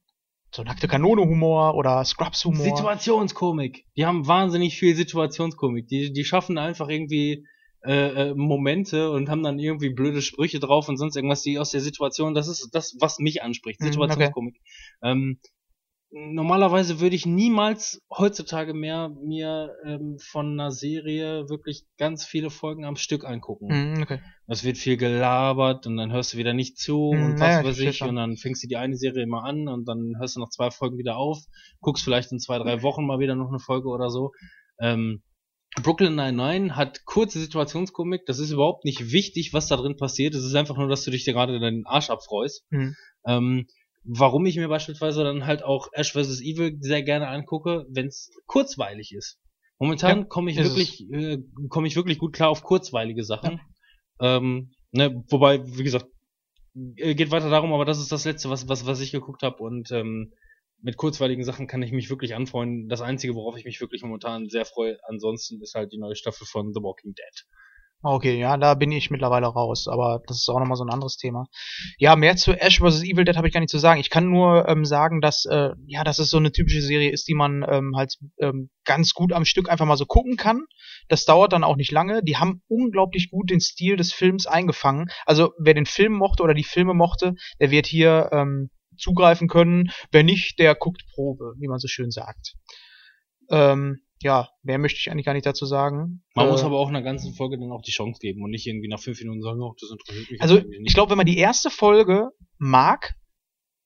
So nackte Kanone Humor oder Scrubs Humor. Situationskomik. Die haben wahnsinnig viel Situationskomik. Die, die schaffen einfach irgendwie äh, äh, Momente und haben dann irgendwie blöde Sprüche drauf und sonst irgendwas, die aus der Situation, das ist das, was mich anspricht. Mhm, okay. Situationskomik. Ähm, normalerweise würde ich niemals heutzutage mehr mir ähm, von einer Serie wirklich ganz viele Folgen am Stück angucken. Hm, okay. Es wird viel gelabert und dann hörst du wieder nicht zu Hm, und was naja, weiß ich und dann fängst du die eine Serie immer an und dann hörst du noch zwei Folgen wieder auf, guckst vielleicht in zwei, drei Wochen mal wieder noch eine Folge oder so. Ähm, Brooklyn 99 hat kurze Situationskomik, das ist überhaupt nicht wichtig, was da drin passiert, es ist einfach nur, dass du dich dir gerade deinen Arsch abfreust. Hm. Ähm, warum ich mir beispielsweise dann halt auch Ash vs. Evil sehr gerne angucke, wenn es kurzweilig ist. Momentan Ja, komme ich wirklich, äh, komme ich wirklich gut klar auf kurzweilige Sachen. Ähm, ne, wobei, wie gesagt, äh, geht weiter darum, aber das ist das letzte, was, was, was ich geguckt habe und ähm, mit kurzweiligen Sachen kann ich mich wirklich anfreunden. Das Einzige, worauf ich mich wirklich momentan sehr freue, ansonsten ist halt die neue Staffel von The Walking Dead. Okay, ja, da bin ich mittlerweile raus, aber das ist auch nochmal so ein anderes Thema. Ja, mehr zu Ash vs. Evil Dead habe ich gar nicht zu sagen. Ich kann nur ähm, sagen, dass äh, ja, dass es so eine typische Serie ist, die man ähm, halt ähm, ganz gut am Stück einfach mal so gucken kann. Das dauert dann auch nicht lange. Die haben unglaublich gut den Stil des Films eingefangen. Also wer den Film mochte oder die Filme mochte, der wird hier ähm, zugreifen können. Wer nicht, der guckt Probe, wie man so schön sagt. Ähm, ja, mehr möchte ich eigentlich gar nicht dazu sagen. Man Äh, muss aber auch einer ganzen Folge dann auch die Chance geben und nicht irgendwie nach fünf Minuten sagen, oh, das interessiert mich Also ich glaube, wenn man die erste Folge mag,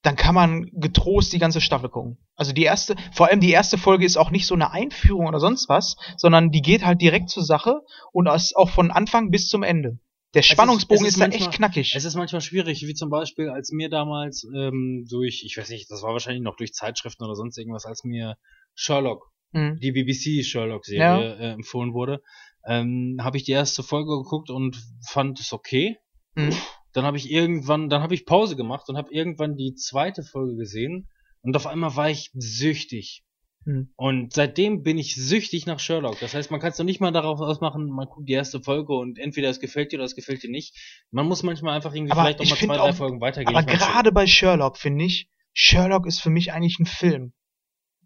dann kann man getrost die ganze Staffel gucken. Also die erste, vor allem die erste Folge ist auch nicht so eine Einführung oder sonst was, sondern die geht halt direkt zur Sache und ist auch von Anfang bis zum Ende. Der ist- Spannungsbogen es ist, ist da manchmal- echt knackig. Es ist manchmal schwierig, wie zum Beispiel, als mir damals ähm, durch, ich weiß nicht, das war wahrscheinlich noch durch Zeitschriften oder sonst irgendwas, als mir Sherlock, Mhm. die BBC Sherlock-Serie äh, empfohlen wurde, ähm, habe ich die erste Folge geguckt und fand es okay. Mhm. Dann habe ich irgendwann, dann habe ich Pause gemacht und habe irgendwann die zweite Folge gesehen und auf einmal war ich süchtig. Mhm. Und seitdem bin ich süchtig nach Sherlock. Das heißt, man kann es noch nicht mal darauf ausmachen, man guckt die erste Folge und entweder es gefällt dir oder es gefällt dir nicht. Man muss manchmal einfach irgendwie Aber vielleicht auch ich mal find zwei, drei auch- Folgen weitergehen. Aber gerade bei Sherlock finde ich, Sherlock ist für mich eigentlich ein Film.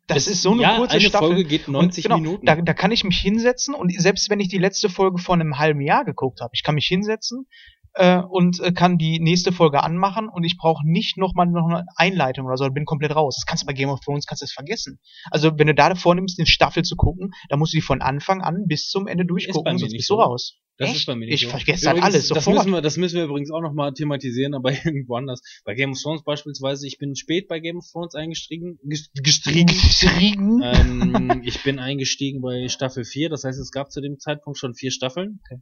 Das es- ist so eine ja, kurze eine Staffel. Folge geht 90 und genau, Minuten. Da, da kann ich mich hinsetzen und selbst wenn ich die letzte Folge vor einem halben Jahr geguckt habe, ich kann mich hinsetzen äh, und äh, kann die nächste Folge anmachen und ich brauche nicht nochmal noch eine Einleitung oder so, bin komplett raus. Das kannst du bei Game of Thrones kannst du es vergessen. Also wenn du da vornimmst, eine Staffel zu gucken, dann musst du die von Anfang an bis zum Ende durchgucken, sonst nicht bist du so. raus. Das Echt? ist bei mir nicht Ich so. vergesse halt Übrigens, alles das sofort. müssen, wir, das müssen wir übrigens auch nochmal thematisieren, aber (laughs) irgendwo anders. Bei Game of Thrones beispielsweise, ich bin spät bei Game of Thrones eingestiegen. ges- Gestriegen. Geschrieben. (laughs) ähm, ich bin eingestiegen bei Staffel 4, das heißt, es gab zu dem Zeitpunkt schon vier Staffeln. Okay.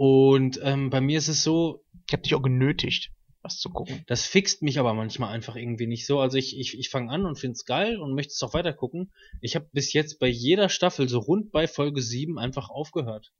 Und ähm, bei mir ist es so, Ich habe dich auch genötigt, was zu gucken. das fixt mich aber manchmal einfach irgendwie nicht so. Also ich, ich, ich fange an und find's geil und möchte es auch weiter gucken. Ich habe bis jetzt bei jeder Staffel so rund bei Folge 7 einfach aufgehört.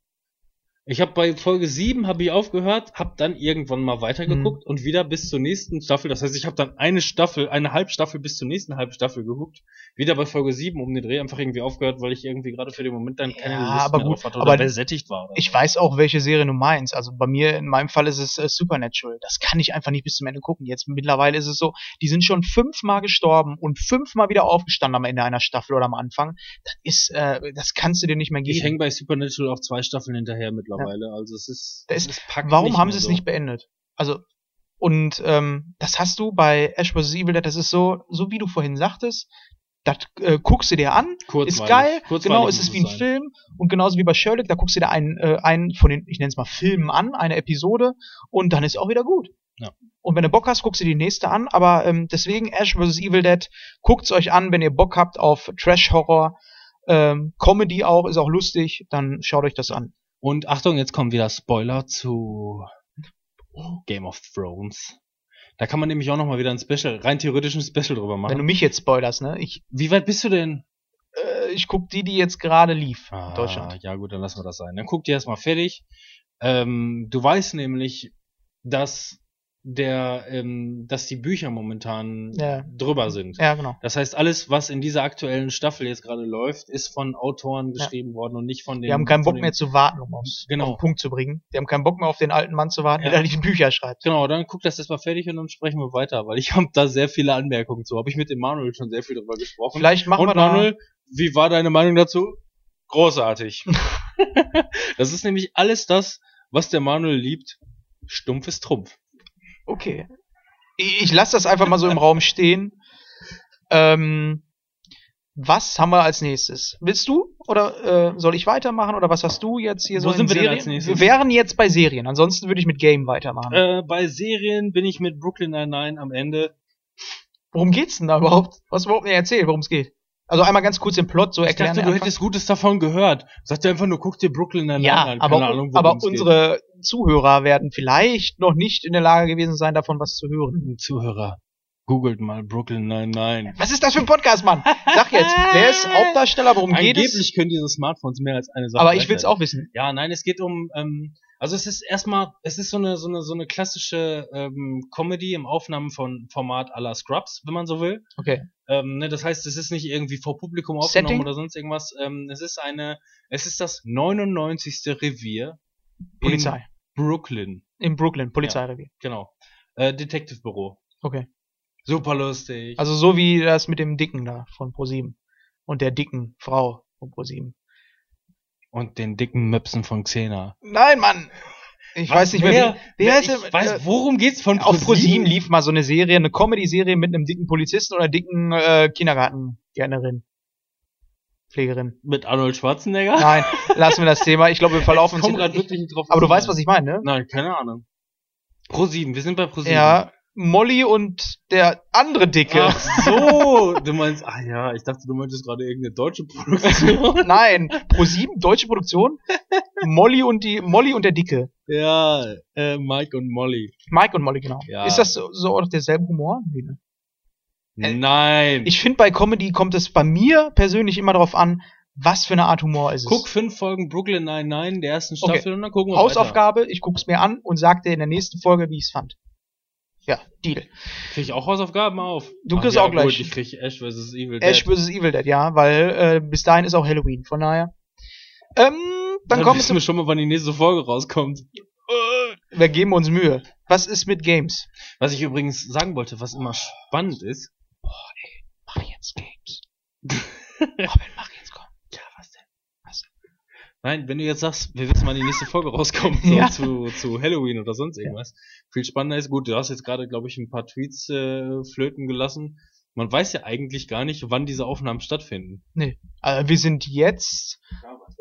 Ich habe bei Folge 7 habe ich aufgehört, habe dann irgendwann mal weitergeguckt und wieder bis zur nächsten Staffel. Das heißt, ich habe dann eine Staffel, eine Halbstaffel bis zur nächsten Halbstaffel geguckt. Wieder bei Folge 7 um den Dreh einfach irgendwie aufgehört, weil ich irgendwie gerade für den Moment dann keine Ja, Lust aber mehr gut, hatte aber oder besättigt war. Oder Ich weiß auch, welche Serie du meinst. Also bei mir, in meinem Fall ist es äh, Supernatural. Das kann ich einfach nicht bis zum Ende gucken. Jetzt mittlerweile ist es so, die sind schon fünfmal gestorben und fünfmal wieder aufgestanden am Ende einer Staffel oder am Anfang. Das ist, äh, das kannst du dir nicht mehr ich geben. hänge bei Supernatural auf zwei Staffeln hinterher mittlerweile. Also es ist, Da ist- es Warum haben sie es so. nicht beendet? Also, und ähm, das hast du bei Ash vs. Evil Dead, das ist so, so wie du vorhin sagtest, das äh, guckst du dir an, ist Kurzweilig. geil, Kurzweilig genau, ist es wie ein sein. Film und genauso wie bei Sherlock, da guckst du dir einen, äh, einen von den, ich nenne es mal Filmen an, eine Episode und dann ist auch wieder gut. Ja. Und wenn du Bock hast, guckst du die nächste an, aber ähm, deswegen Ash vs. Evil Dead, guckt's euch an, wenn ihr Bock habt auf Trash-Horror, ähm, Comedy auch, ist auch lustig, dann schaut euch das an. Und Achtung, jetzt kommen wieder Spoiler zu Game of Thrones. Da kann man nämlich auch nochmal wieder ein Special, rein theoretisch ein Special drüber Wenn du machen. mich jetzt spoilerst, ne? Ich, Wie weit bist du denn? äh, ich guck die, die jetzt gerade lief Ah, in Deutschland. Ja gut, dann lassen wir das sein. Dann guck dir erstmal fertig. Ähm, du weißt nämlich, dass der, ähm, dass die Bücher momentan Ja. drüber sind. Ja, genau. Das heißt, alles, was in dieser aktuellen Staffel jetzt gerade läuft, ist von Autoren geschrieben worden und nicht von den. Die haben keinen Bock mehr zu warten, um aufs, Genau. auf den Punkt zu bringen. Die haben keinen Bock mehr auf den alten Mann zu warten, Ja. der da die Bücher schreibt. Genau, dann guck das erstmal fertig und dann sprechen wir weiter, weil ich habe da sehr viele Anmerkungen zu. Habe ich mit dem Manuel schon sehr viel drüber gesprochen. Vielleicht machen und wir Manuel, wie war deine Meinung dazu? Großartig. (laughs) das ist nämlich alles das, was der Manuel liebt. Stumpfes Trumpf. Okay. Ich, ich lasse das einfach mal so im Raum stehen. Ähm, was haben wir als nächstes? Willst du oder äh, soll ich weitermachen oder was hast du jetzt hier Wo so in sind wir denn Serien? als nächstes? Wir wären jetzt bei Serien. Ansonsten würde ich mit Game weitermachen. Äh, bei Serien bin ich mit Brooklyn Nine-Nine am Ende. Worum geht's denn da überhaupt? Was überhaupt nicht erzählt, worum es geht? Also einmal ganz kurz den Plot so Ich erklären. dachte, du hättest Gutes davon gehört. Sag dir einfach nur, guck dir Brooklyn Nine-Nine Ja, an. aber, Keine Ahnung, aber worum's geht. unsere Zuhörer werden vielleicht noch nicht in der Lage gewesen sein, davon was zu hören. Zuhörer, Googelt mal Brooklyn 99. Was ist das für ein Podcast, Mann? Sag jetzt, wer ist (laughs) Hauptdarsteller, worum geht Angeblich es? können diese Smartphones mehr als eine Sache. Aber ich will's gleichzeitig. auch wissen. Ja, nein, es geht um, ähm, also es ist erstmal, es ist so eine, so eine, so eine klassische ähm, Comedy im Aufnahmen von Format à la Scrubs, wenn man so will. Okay. Ähm, ne, das heißt, es ist nicht irgendwie vor Publikum aufgenommen Setting? oder sonst irgendwas. Ähm, es ist eine, es ist das 99. Revier Polizei. in Brooklyn, In Brooklyn, Polizeirevier. genau. Äh, Detective Büro. Okay. Super lustig. Also so wie das mit dem Dicken da von ProSieben. Und der dicken Frau von ProSieben. Und den dicken Möpsen von Xena. Nein, Mann! Ich Was, weiß nicht mehr, wer- wie, wie heißt ich weiß, worum geht's von auf ProSieben lief mal so eine Serie, eine Comedy-Serie mit einem dicken Polizisten oder dicken äh, Kindergartengärtnerin. Pflegerin. Mit Arnold Schwarzenegger? Nein, lassen wir das Thema. Ich glaube, wir (laughs) verlaufen ich komm uns. grad hier- wirklich nicht drauf. aber du weißt, was ich meine, ne? Nein, keine Ahnung. ProSieben, wir sind bei ProSieben. Ja, Molly und der andere Dicke. Ach so, du meinst, ah ja, ich dachte, du meintest gerade irgendeine deutsche Produktion. (laughs) Nein, Pro7, deutsche Produktion. Molly und die Molly und der Dicke. Ja, äh, Mike und Molly. Mike und Molly, genau. Ja. Ist das so, so auch derselbe Humor? Nee, ne? Äh, Nein. Ich finde, bei Comedy kommt es bei mir persönlich immer darauf an, was für eine Art Humor ist es. Guck fünf Folgen Brooklyn Nine-Nine der ersten Okay. Staffel und dann gucken wir weiter. Hausaufgabe, ich guck's mir an und sag dir in der nächsten Folge, wie ich's fand. Ja, Deal. Krieg ich auch Hausaufgaben auf? Du Ach kriegst ja, auch gleich. Gut, ich krieg Ash vs. Evil Ash Dead. vs. Evil Dead, ja, weil äh, bis dahin ist auch Halloween, von daher. Ähm, dann, Dann wissen wir schon mal, wann die nächste Folge rauskommt. Wir geben uns Mühe. Was ist mit Games? Was ich übrigens sagen wollte, was immer spannend ist. Mach jetzt Games. (laughs) Robin, mach jetzt, komm. Ja, was denn? Was? Nein, wenn du jetzt sagst, wir wissen, wann die nächste Folge rauskommt, so Ja. zu, zu Halloween oder sonst irgendwas. Viel spannender ist, gut, du hast jetzt gerade, glaube ich, ein paar Tweets äh, flöten gelassen. Man weiß ja eigentlich gar nicht, wann diese Aufnahmen stattfinden. Also wir sind jetzt,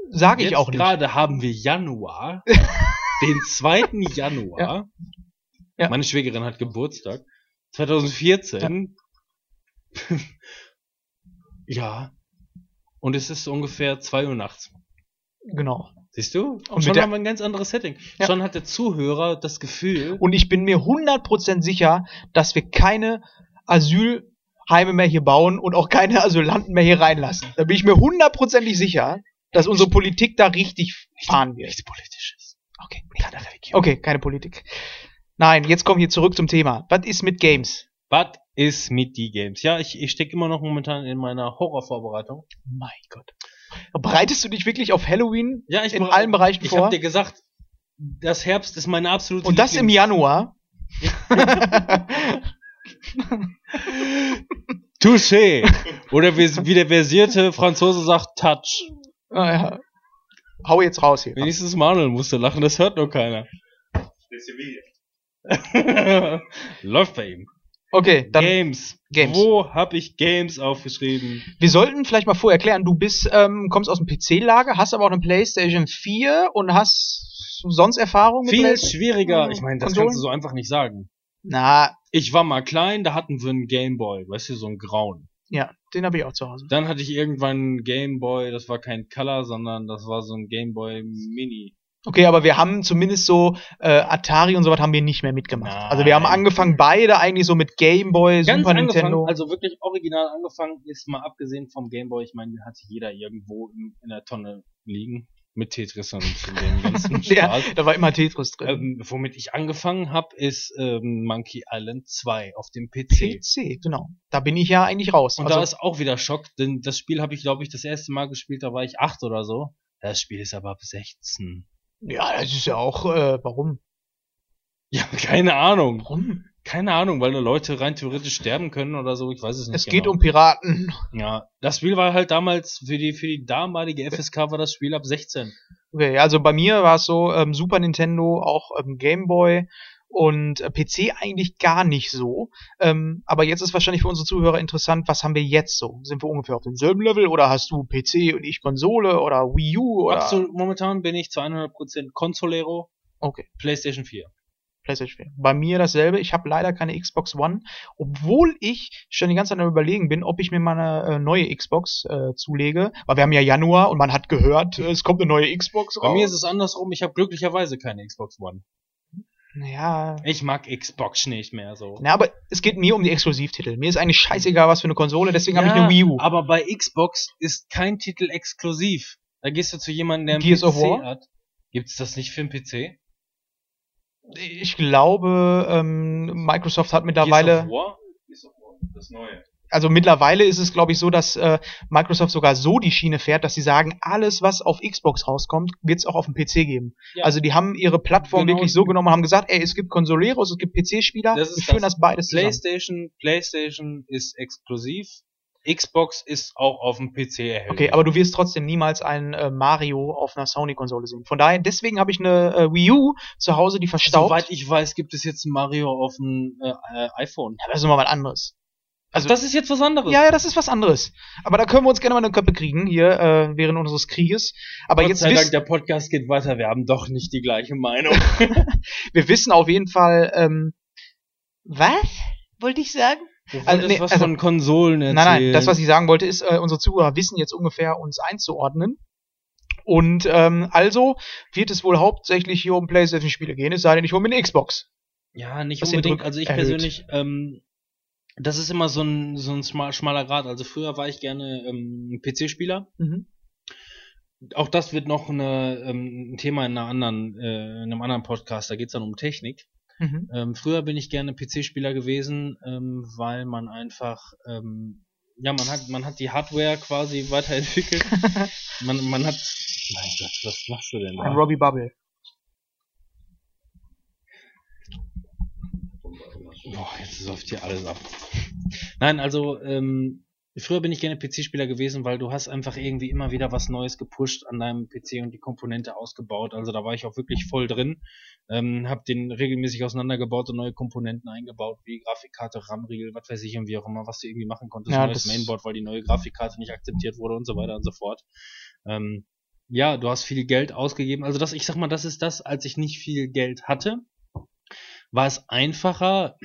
sage ich auch nicht. gerade haben wir Januar, (laughs) den 2. Januar. Ja. Meine Schwägerin hat Geburtstag. 2014. Ja. Und es ist ungefähr 2 Uhr nachts. Genau. Siehst du? Und, Und schon haben wir ein ganz anderes Setting. Ja. Schon hat der Zuhörer das Gefühl, Und ich bin mir 100% sicher, dass wir keine Asylheime mehr hier bauen und auch keine Asylanten mehr hier reinlassen. Da bin ich mir hundertprozentig sicher, dass unsere Politik da richtig fahren wird. nichts Politisches. Okay, okay, keine Politik. Nein, jetzt kommen wir zurück zum Thema. Was ist mit Games? Was ist mit die Games? Ja, ich, ich stecke immer noch momentan in meiner Horrorvorbereitung. Mein Gott. Bereitest du dich wirklich auf Halloween Ja, ich in bere- allen Bereichen Ich vor? habe dir gesagt, das Herbst ist meine absolute und das im Januar? (laughs) Touché. Oder wie der versierte Franzose sagt, Touch. Ah, ja. Hau jetzt raus hier. Wenigstens Manuel musste lachen, das hört nur keiner. (laughs) Läuft bei ihm. Okay, dann Games. Games. Wo habe ich Games aufgeschrieben? Wir sollten vielleicht mal vorher erklären, du bist, ähm, kommst aus dem PC-Lager, hast aber auch eine PlayStation 4 und hast sonst Erfahrung mit Viel schwieriger. Ich meine, das Konsolen? kannst du so einfach nicht sagen. Na, Ich war mal klein, da hatten wir einen Gameboy, weißt du, so einen grauen. Ja, den habe ich auch zu Hause. Dann hatte ich irgendwann einen Gameboy, das war kein Color, sondern das war so ein Gameboy Mini. Okay, aber wir haben zumindest so äh, Atari und sowas haben wir nicht mehr mitgemacht. Nein. Also wir haben angefangen beide eigentlich so mit Game Boy, Ganz Super Nintendo. also wirklich original angefangen ist mal abgesehen vom Gameboy, ich meine, den hatte jeder irgendwo in, in der Tonne liegen mit Tetris und dem (laughs) ganzen ja, Spaß. da war immer Tetris drin. Ähm, womit ich angefangen habe, ist ähm, Monkey Island 2 auf dem PC. PC, genau. Da bin ich ja eigentlich raus. Und also, da ist auch wieder Schock, denn das Spiel habe ich, glaube ich, das erste Mal gespielt, da war ich acht oder so. Das Spiel ist aber ab 16. ja, das ist ja auch, äh, warum? Ja, keine Ahnung. Warum? Keine Ahnung, weil da Leute rein theoretisch sterben können oder so, ich weiß es nicht. Es genau. geht um Piraten. Ja, das Spiel war halt damals, für die, für die damalige FSK war das Spiel ab 16. Okay, also bei mir war es so, ähm, Super Nintendo, auch ähm, Game Boy und äh, PC eigentlich gar nicht so. Ähm, aber jetzt ist wahrscheinlich für unsere Zuhörer interessant, was haben wir jetzt so? Sind wir ungefähr auf demselben Level oder hast du PC und ich Konsole oder Wii U oder Absolut, momentan bin ich zu 100% Consolero, Okay, PlayStation 4. PlayStation 4. Bei mir dasselbe. Ich habe leider keine Xbox One, obwohl ich schon die ganze Zeit am überlegen bin, ob ich mir mal eine äh, neue Xbox äh, zulege. Weil wir haben ja Januar und man hat gehört, äh, es kommt eine neue Xbox raus. Bei mir ist es andersrum, ich habe glücklicherweise keine Xbox One. Ja. Ich mag Xbox nicht mehr so. Na, aber es geht mir um die Exklusivtitel. Mir ist eigentlich scheißegal, was für eine Konsole, deswegen habe ich eine Wii U. Aber bei Xbox ist kein Titel exklusiv. Da gehst du zu jemandem, der einen Gears of PC War? hat. Gibt's das nicht für einen PC? Ich glaube, ähm, Microsoft hat mittlerweile. Gears of War? Gears of War, das neue. also mittlerweile ist es, glaube ich, so, dass äh, Microsoft sogar so die Schiene fährt, dass sie sagen, alles, was auf Xbox rauskommt, wird es auch auf dem PC geben. Ja. Also die haben ihre Plattform Genau. wirklich so genommen und haben gesagt, ey, es gibt Konsoleros, es gibt PC-Spieler, Das ist wir führen das. das, beides zusammen. PlayStation, PlayStation ist exklusiv. Xbox ist auch auf dem PC erhältlich. Okay, aber du wirst trotzdem niemals einen äh, Mario auf einer Sony-Konsole sehen. Von daher, deswegen habe ich eine äh, Wii U zu Hause, die verstaubt. Soweit ich weiß, gibt es jetzt ein Mario auf dem äh, äh, iPhone. ja, das ist nochmal was anderes. Also das ist jetzt was anderes. Ja, ja, das ist was anderes. Aber da können wir uns gerne mal eine Köppe kriegen, hier, äh, während unseres Krieges. Aber Gott jetzt sei Dank, der Podcast geht weiter. Wir haben doch nicht die gleiche Meinung. (laughs) wir wissen auf jeden Fall, ähm, was? Wollte ich sagen? Du Also, nee, was also- von Konsolen erzählen. Nein, nein, das, was ich sagen wollte, ist, äh, unsere Zuhörer wissen jetzt ungefähr, uns einzuordnen. Und ähm, also wird es wohl hauptsächlich hier um PlayStation-Spiele gehen, es sei denn, ich hole mir eine Xbox. Ja, nicht Was unbedingt. Also ich erhöht. persönlich, ähm, das ist immer so ein, so ein schma- schmaler Grad. Also früher war ich gerne ähm, PC-Spieler. Mhm. Auch das wird noch eine, ähm, ein Thema in, einer anderen, äh, in einem anderen Podcast. Da geht's dann um Technik. Mhm. Ähm, früher bin ich gerne PC-Spieler gewesen, ähm, weil man einfach, ähm, ja, man hat, man hat die Hardware quasi weiterentwickelt. (laughs) man, man hat, mein Gott, was machst du denn Ein da? Robbie Bubble. Boah, jetzt läuft hier alles ab. Nein, also, ähm, früher bin ich gerne PC-Spieler gewesen, weil du hast einfach irgendwie immer wieder was Neues gepusht an deinem PC und die Komponente ausgebaut. Also da war ich auch wirklich voll drin. Ähm, hab den regelmäßig auseinandergebaut und neue Komponenten eingebaut, wie Grafikkarte, RAM-Riegel, was weiß ich und wie auch immer, was du irgendwie machen konntest. Ja, neues das- Mainboard, weil die neue Grafikkarte nicht akzeptiert wurde und so weiter und so fort. Ähm, ja, du hast viel Geld ausgegeben. Also das, ich sag mal, das ist das, als ich nicht viel Geld hatte, war es einfacher,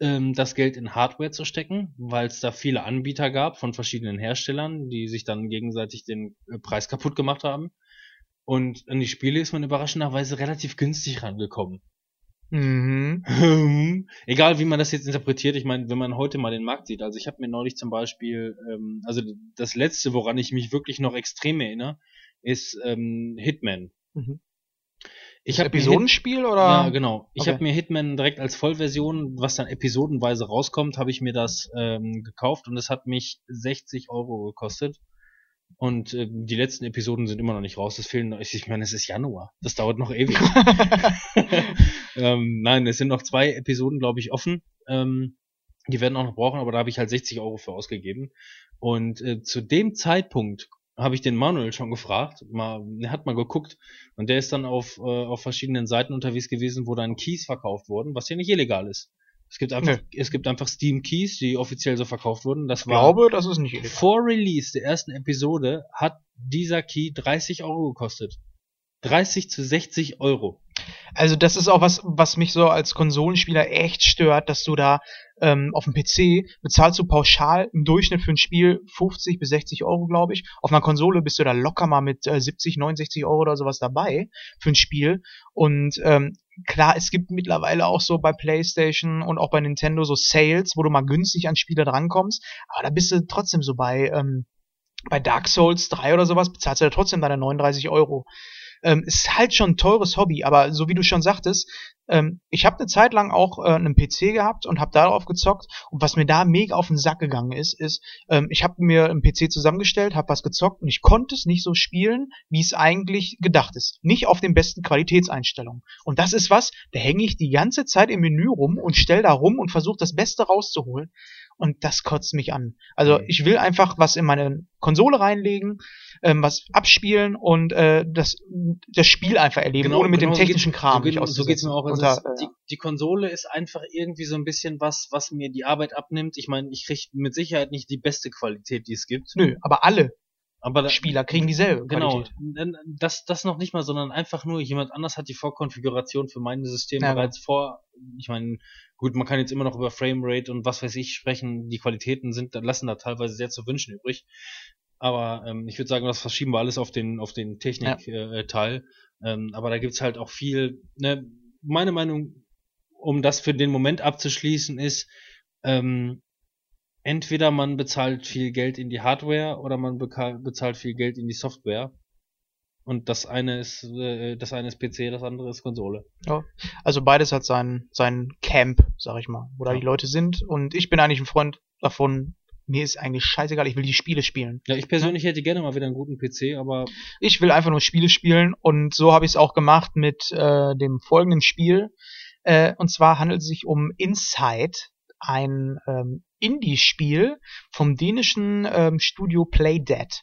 ähm, das Geld in Hardware zu stecken, weil es da viele Anbieter gab von verschiedenen Herstellern, die sich dann gegenseitig den äh, Preis kaputt gemacht haben. Und an die Spiele ist man überraschenderweise relativ günstig rangekommen. Mhm. (laughs) Egal wie man das jetzt interpretiert, ich meine, wenn man heute mal den Markt sieht, also ich habe mir neulich zum Beispiel, ähm, also das letzte, woran ich mich wirklich noch extrem erinnere, ist ähm, Hitman. Mhm. Ich habe Episodenspiel oder? ja, genau. Ich Okay. habe mir Hitman direkt als Vollversion, was dann episodenweise rauskommt, habe ich mir das ähm, gekauft und es hat mich 60 Euro gekostet. Und ähm, die letzten Episoden sind immer noch nicht raus. Es fehlen, noch- ich meine, es ist Januar. Das dauert noch ewig. (laughs) (laughs) ähm, nein, es sind noch zwei Episoden, glaube ich, offen. Ähm, die werden auch noch brauchen, aber da habe ich halt 60 Euro für ausgegeben. Und äh, zu dem Zeitpunkt habe ich den Manuel schon gefragt, mal, er hat mal geguckt und der ist dann auf, äh, auf verschiedenen Seiten unterwegs gewesen, wo dann Keys verkauft wurden, was ja nicht illegal ist. Es gibt einfach, es gibt einfach Steam Keys, die offiziell so verkauft wurden. Das ich war glaube, das ist nicht illegal. vor Release der ersten Episode hat dieser Key 30 Euro gekostet. 30 zu 60 Euro. Also das ist auch was, was mich so als Konsolenspieler echt stört, dass du da ähm, auf dem PC bezahlst du pauschal im Durchschnitt für ein Spiel 50 bis 60 Euro, glaube ich. Auf einer Konsole bist du da locker mal mit äh, 70, 69 Euro oder sowas dabei für ein Spiel. Und ähm, klar, es gibt mittlerweile auch so bei PlayStation und auch bei Nintendo so Sales, wo du mal günstig an Spiele drankommst. Aber da bist du trotzdem so bei ähm, bei Dark Souls 3 oder sowas bezahlst du ja trotzdem deine 39 Euro ähm, ist halt schon ein teures Hobby, aber so wie du schon sagtest, ähm, ich habe eine Zeit lang auch äh, einen PC gehabt und habe darauf gezockt und was mir da mega auf den Sack gegangen ist, ist, ähm, ich habe mir einen PC zusammengestellt, habe was gezockt und ich konnte es nicht so spielen, wie es eigentlich gedacht ist. Nicht auf den besten Qualitätseinstellungen. Und das ist was, da hänge ich die ganze Zeit im Menü rum und stell da rum und versuche das Beste rauszuholen. Und das kotzt mich an. Also Mhm. ich will einfach was in meine Konsole reinlegen, ähm, was abspielen und äh, das, das Spiel einfach erleben, ohne mit genau dem so technischen geht- Kram So, geht, so geht's mir auch. Also Unter, es, die, die Konsole ist einfach irgendwie so ein bisschen was, was mir die Arbeit abnimmt. Ich meine, ich krieg mit Sicherheit nicht die beste Qualität, die es gibt. Nö, aber alle Aber da, Spieler kriegen dieselbe genau, Qualität. das, das noch nicht mal, sondern einfach nur jemand anders hat die Vorkonfiguration für mein System Ja, bereits vor. Ich meine, gut, man kann jetzt immer noch über Framerate und was weiß ich sprechen. Die Qualitäten sind, lassen da teilweise sehr zu wünschen übrig. Aber ähm, ich würde sagen, das verschieben wir alles auf den auf den Technik-Teil. Äh, Teil. ähm, aber da gibt's halt auch viel. Ne, meine Meinung um das für den Moment abzuschließen, ist, ähm, entweder man bezahlt viel Geld in die Hardware oder man bezahlt viel Geld in die Software. Und das eine ist, äh, das eine ist PC, das andere ist Konsole. Ja, also beides hat sein, sein Camp, sag ich mal, wo da die Leute sind. Und ich bin eigentlich ein Freund davon, mir ist eigentlich scheißegal, ich will die Spiele spielen. Ja, ich persönlich hätte gerne mal wieder einen guten PC, aber. Ich will einfach nur Spiele spielen und so habe ich es auch gemacht mit äh, dem folgenden Spiel. Äh, und zwar handelt es sich um Inside, ein ähm, Indie-Spiel vom dänischen ähm, Studio Playdead.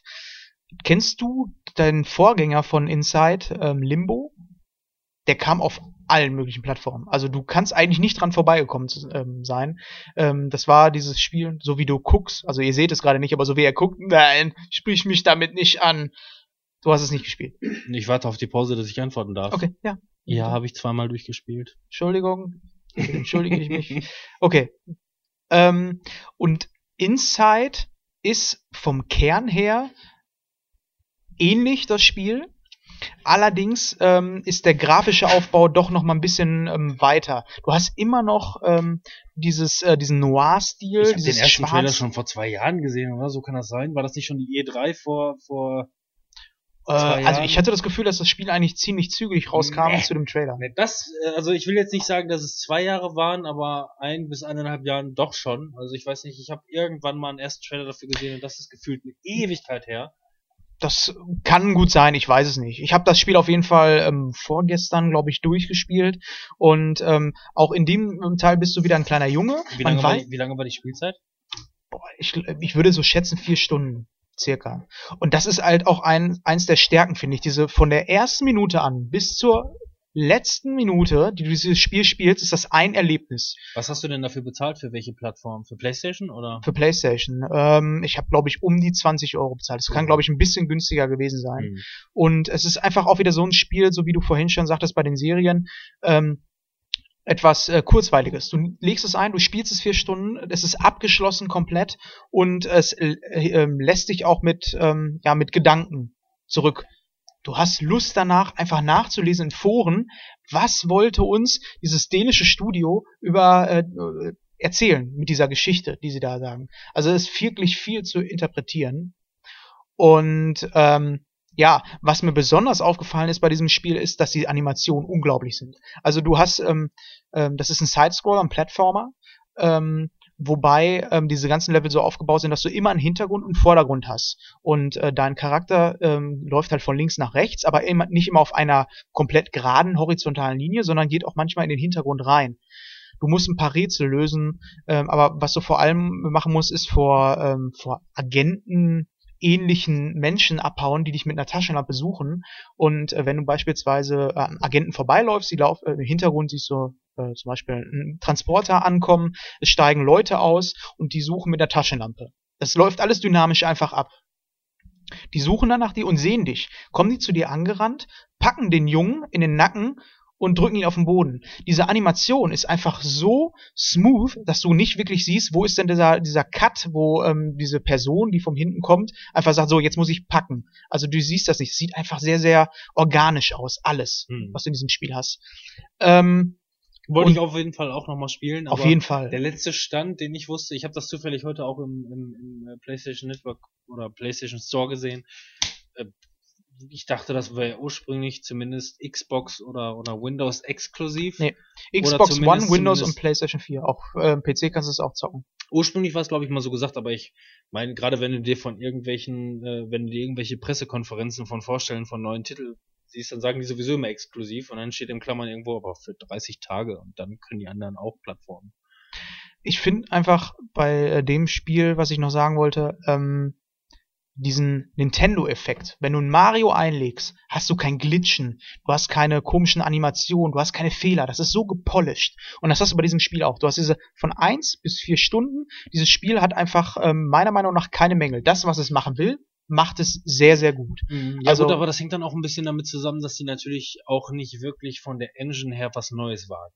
Kennst du deinen Vorgänger von Inside, ähm, Limbo? Der kam auf allen möglichen Plattformen. Also du kannst eigentlich nicht dran vorbeigekommen zu, ähm, sein. Ähm, das war dieses Spiel, so wie du guckst. Also ihr seht es gerade nicht, aber so wie er guckt, nein, sprich mich damit nicht an. Du hast es nicht gespielt. Ich warte auf die Pause, dass ich antworten darf. Okay, ja. Ja, habe ich zweimal durchgespielt. Entschuldigung. Entschuldige ich mich. Okay. Ähm, und Inside ist vom Kern her ähnlich das Spiel. Allerdings ähm, ist der grafische Aufbau doch noch mal ein bisschen ähm, weiter. Du hast immer noch ähm, dieses äh, diesen Noir-Stil. Ich habe den ersten Schwarz Trailer schon vor zwei Jahren gesehen, oder? So kann das sein? War das nicht schon die E3 vor vor äh, also ich hatte das Gefühl, dass das Spiel eigentlich ziemlich zügig rauskam nee. zu dem Trailer. Nee, das, äh, also ich will jetzt nicht sagen, dass es zwei Jahre waren, aber ein bis eineinhalb Jahren doch schon. Also ich weiß nicht, ich habe irgendwann mal einen ersten Trailer dafür gesehen und das ist gefühlt eine Ewigkeit her. Das kann gut sein, ich weiß es nicht. Ich habe das Spiel auf jeden Fall ähm, vorgestern, glaube ich, durchgespielt. Und ähm, auch in dem Teil bist du wieder ein kleiner Junge. Wie lange, war die, wie lange war die Spielzeit? Boah, ich, ich würde so schätzen vier Stunden circa. Und das ist halt auch ein, eins der Stärken, finde ich. Diese von der ersten Minute an bis zur letzten Minute, die du dieses Spiel spielst, ist das ein Erlebnis. Was hast du denn dafür bezahlt? Für welche Plattform? Für PlayStation oder? Für PlayStation. Ähm, ich habe, glaube ich, um die 20 Euro bezahlt. Das mhm. kann, glaube ich, ein bisschen günstiger gewesen sein. Mhm. Und es ist einfach auch wieder so ein Spiel, so wie du vorhin schon sagtest bei den Serien. Ähm, etwas äh, kurzweiliges. Du legst es ein, du spielst es vier Stunden, es ist abgeschlossen komplett und es äh, äh, lässt dich auch mit ähm, ja mit Gedanken zurück Du hast Lust danach, einfach nachzulesen in Foren, was wollte uns dieses dänische Studio über äh, erzählen mit dieser Geschichte, die sie da sagen. Also es ist wirklich viel zu interpretieren. Und ähm, ja, was mir besonders aufgefallen ist bei diesem Spiel, ist, dass die Animationen unglaublich sind. Also du hast, ähm, ähm, das ist ein Sidescroller, ein Plattformer. Ähm, wobei ähm, diese ganzen Level so aufgebaut sind, dass du immer einen Hintergrund und einen Vordergrund hast. Und äh, dein Charakter ähm, läuft halt von links nach rechts, aber immer, nicht immer auf einer komplett geraden horizontalen Linie, sondern geht auch manchmal in den Hintergrund rein. Du musst ein paar Rätsel lösen, ähm, aber was du vor allem machen musst, ist vor, ähm, vor Agenten ähnlichen Menschen abhauen, die dich mit einer Taschenlampe suchen. Und äh, wenn du beispielsweise äh, Agenten vorbeiläufst, die laufen äh, im Hintergrund siehst du äh, zum Beispiel ein Transporter ankommen, es steigen Leute aus und die suchen mit der Taschenlampe. Das läuft alles dynamisch einfach ab. Die suchen dann nach dir und sehen dich. Kommen die zu dir angerannt, packen den Jungen in den Nacken und drücken ihn auf den Boden. Diese Animation ist einfach so smooth, dass du nicht wirklich siehst, wo ist denn dieser, dieser Cut, wo ähm, diese Person, die vom hinten kommt, einfach sagt, so, jetzt muss ich packen. Also du siehst das nicht. Es sieht einfach sehr, sehr organisch aus, alles, hm. was du in diesem Spiel hast. Ähm, wollte ich auf jeden Fall auch nochmal spielen. auf jeden Fall. Der letzte Stand, den ich wusste, ich habe das zufällig heute auch im, im, im äh, PlayStation Network oder PlayStation Store gesehen. Äh, ich dachte, das wäre ursprünglich zumindest Xbox oder, oder Windows exklusiv. Nee, Xbox One, Windows und PlayStation 4. Auch äh, PC kannst du es auch zocken. Ursprünglich war es, glaube ich, mal so gesagt, aber ich meine, gerade wenn du dir von irgendwelchen, äh, wenn du dir irgendwelche Pressekonferenzen von Vorstellen von neuen Titeln siehst, dann sagen die sowieso immer exklusiv und dann steht im Klammern irgendwo aber für 30 Tage und dann können die anderen auch Plattformen. Ich finde einfach bei äh, dem Spiel, was ich noch sagen wollte, ähm, diesen Nintendo-Effekt. Wenn du ein Mario einlegst, hast du kein Glitchen, du hast keine komischen Animationen, du hast keine Fehler. Das ist so gepolished. Und das hast du bei diesem Spiel auch. Du hast diese von eins bis vier Stunden. Dieses Spiel hat einfach ähm, meiner Meinung nach keine Mängel. Das, was es machen will, macht es sehr, sehr gut. Mhm. Ja also, gut, aber das hängt dann auch ein bisschen damit zusammen, dass die natürlich auch nicht wirklich von der Engine her was Neues wagen.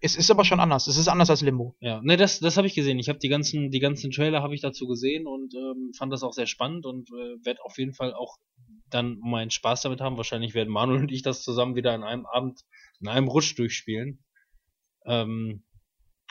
Es ist aber schon anders. Es ist anders als Limbo. Ja, ne, das, das habe ich gesehen. Ich habe die ganzen, die ganzen Trailer habe ich dazu gesehen und ähm, fand das auch sehr spannend und äh, werde auf jeden Fall auch dann meinen Spaß damit haben. Wahrscheinlich werden Manuel und ich das zusammen wieder in einem Abend, in einem Rutsch durchspielen. Ähm,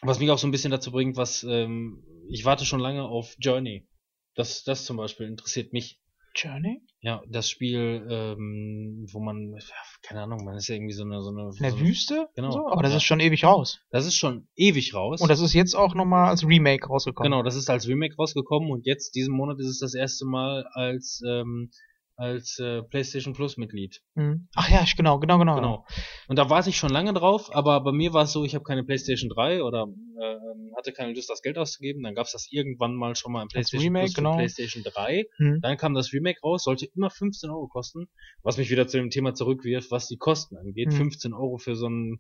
was mich auch so ein bisschen dazu bringt, was ähm, ich warte schon lange auf Journey. Das, das zum Beispiel interessiert mich. Journey? Ja, das Spiel, ähm, wo man, keine Ahnung, man ist ja irgendwie so eine, so eine. In der so Wüste? Genau. So? Aber das Ja. ist schon ewig raus. Das ist schon ewig raus. Und das ist jetzt auch nochmal als Remake rausgekommen. Genau, das ist als Remake rausgekommen und jetzt diesen Monat ist es das erste Mal als ähm, als äh, PlayStation Plus Mitglied. Mhm. Ach ja, ich- genau, genau, genau. Genau. Und da warte ich schon lange drauf, aber bei mir war es so, ich habe keine PlayStation 3 oder ähm, hatte keine Lust, das Geld auszugeben. Dann gab es das irgendwann mal schon mal im PlayStation Remake, Plus genau. PlayStation 3. Mhm. Dann kam das Remake raus, sollte immer 15 Euro kosten, was mich wieder zu dem Thema zurückwirft, was die Kosten angeht. Mhm. 15 Euro für so ein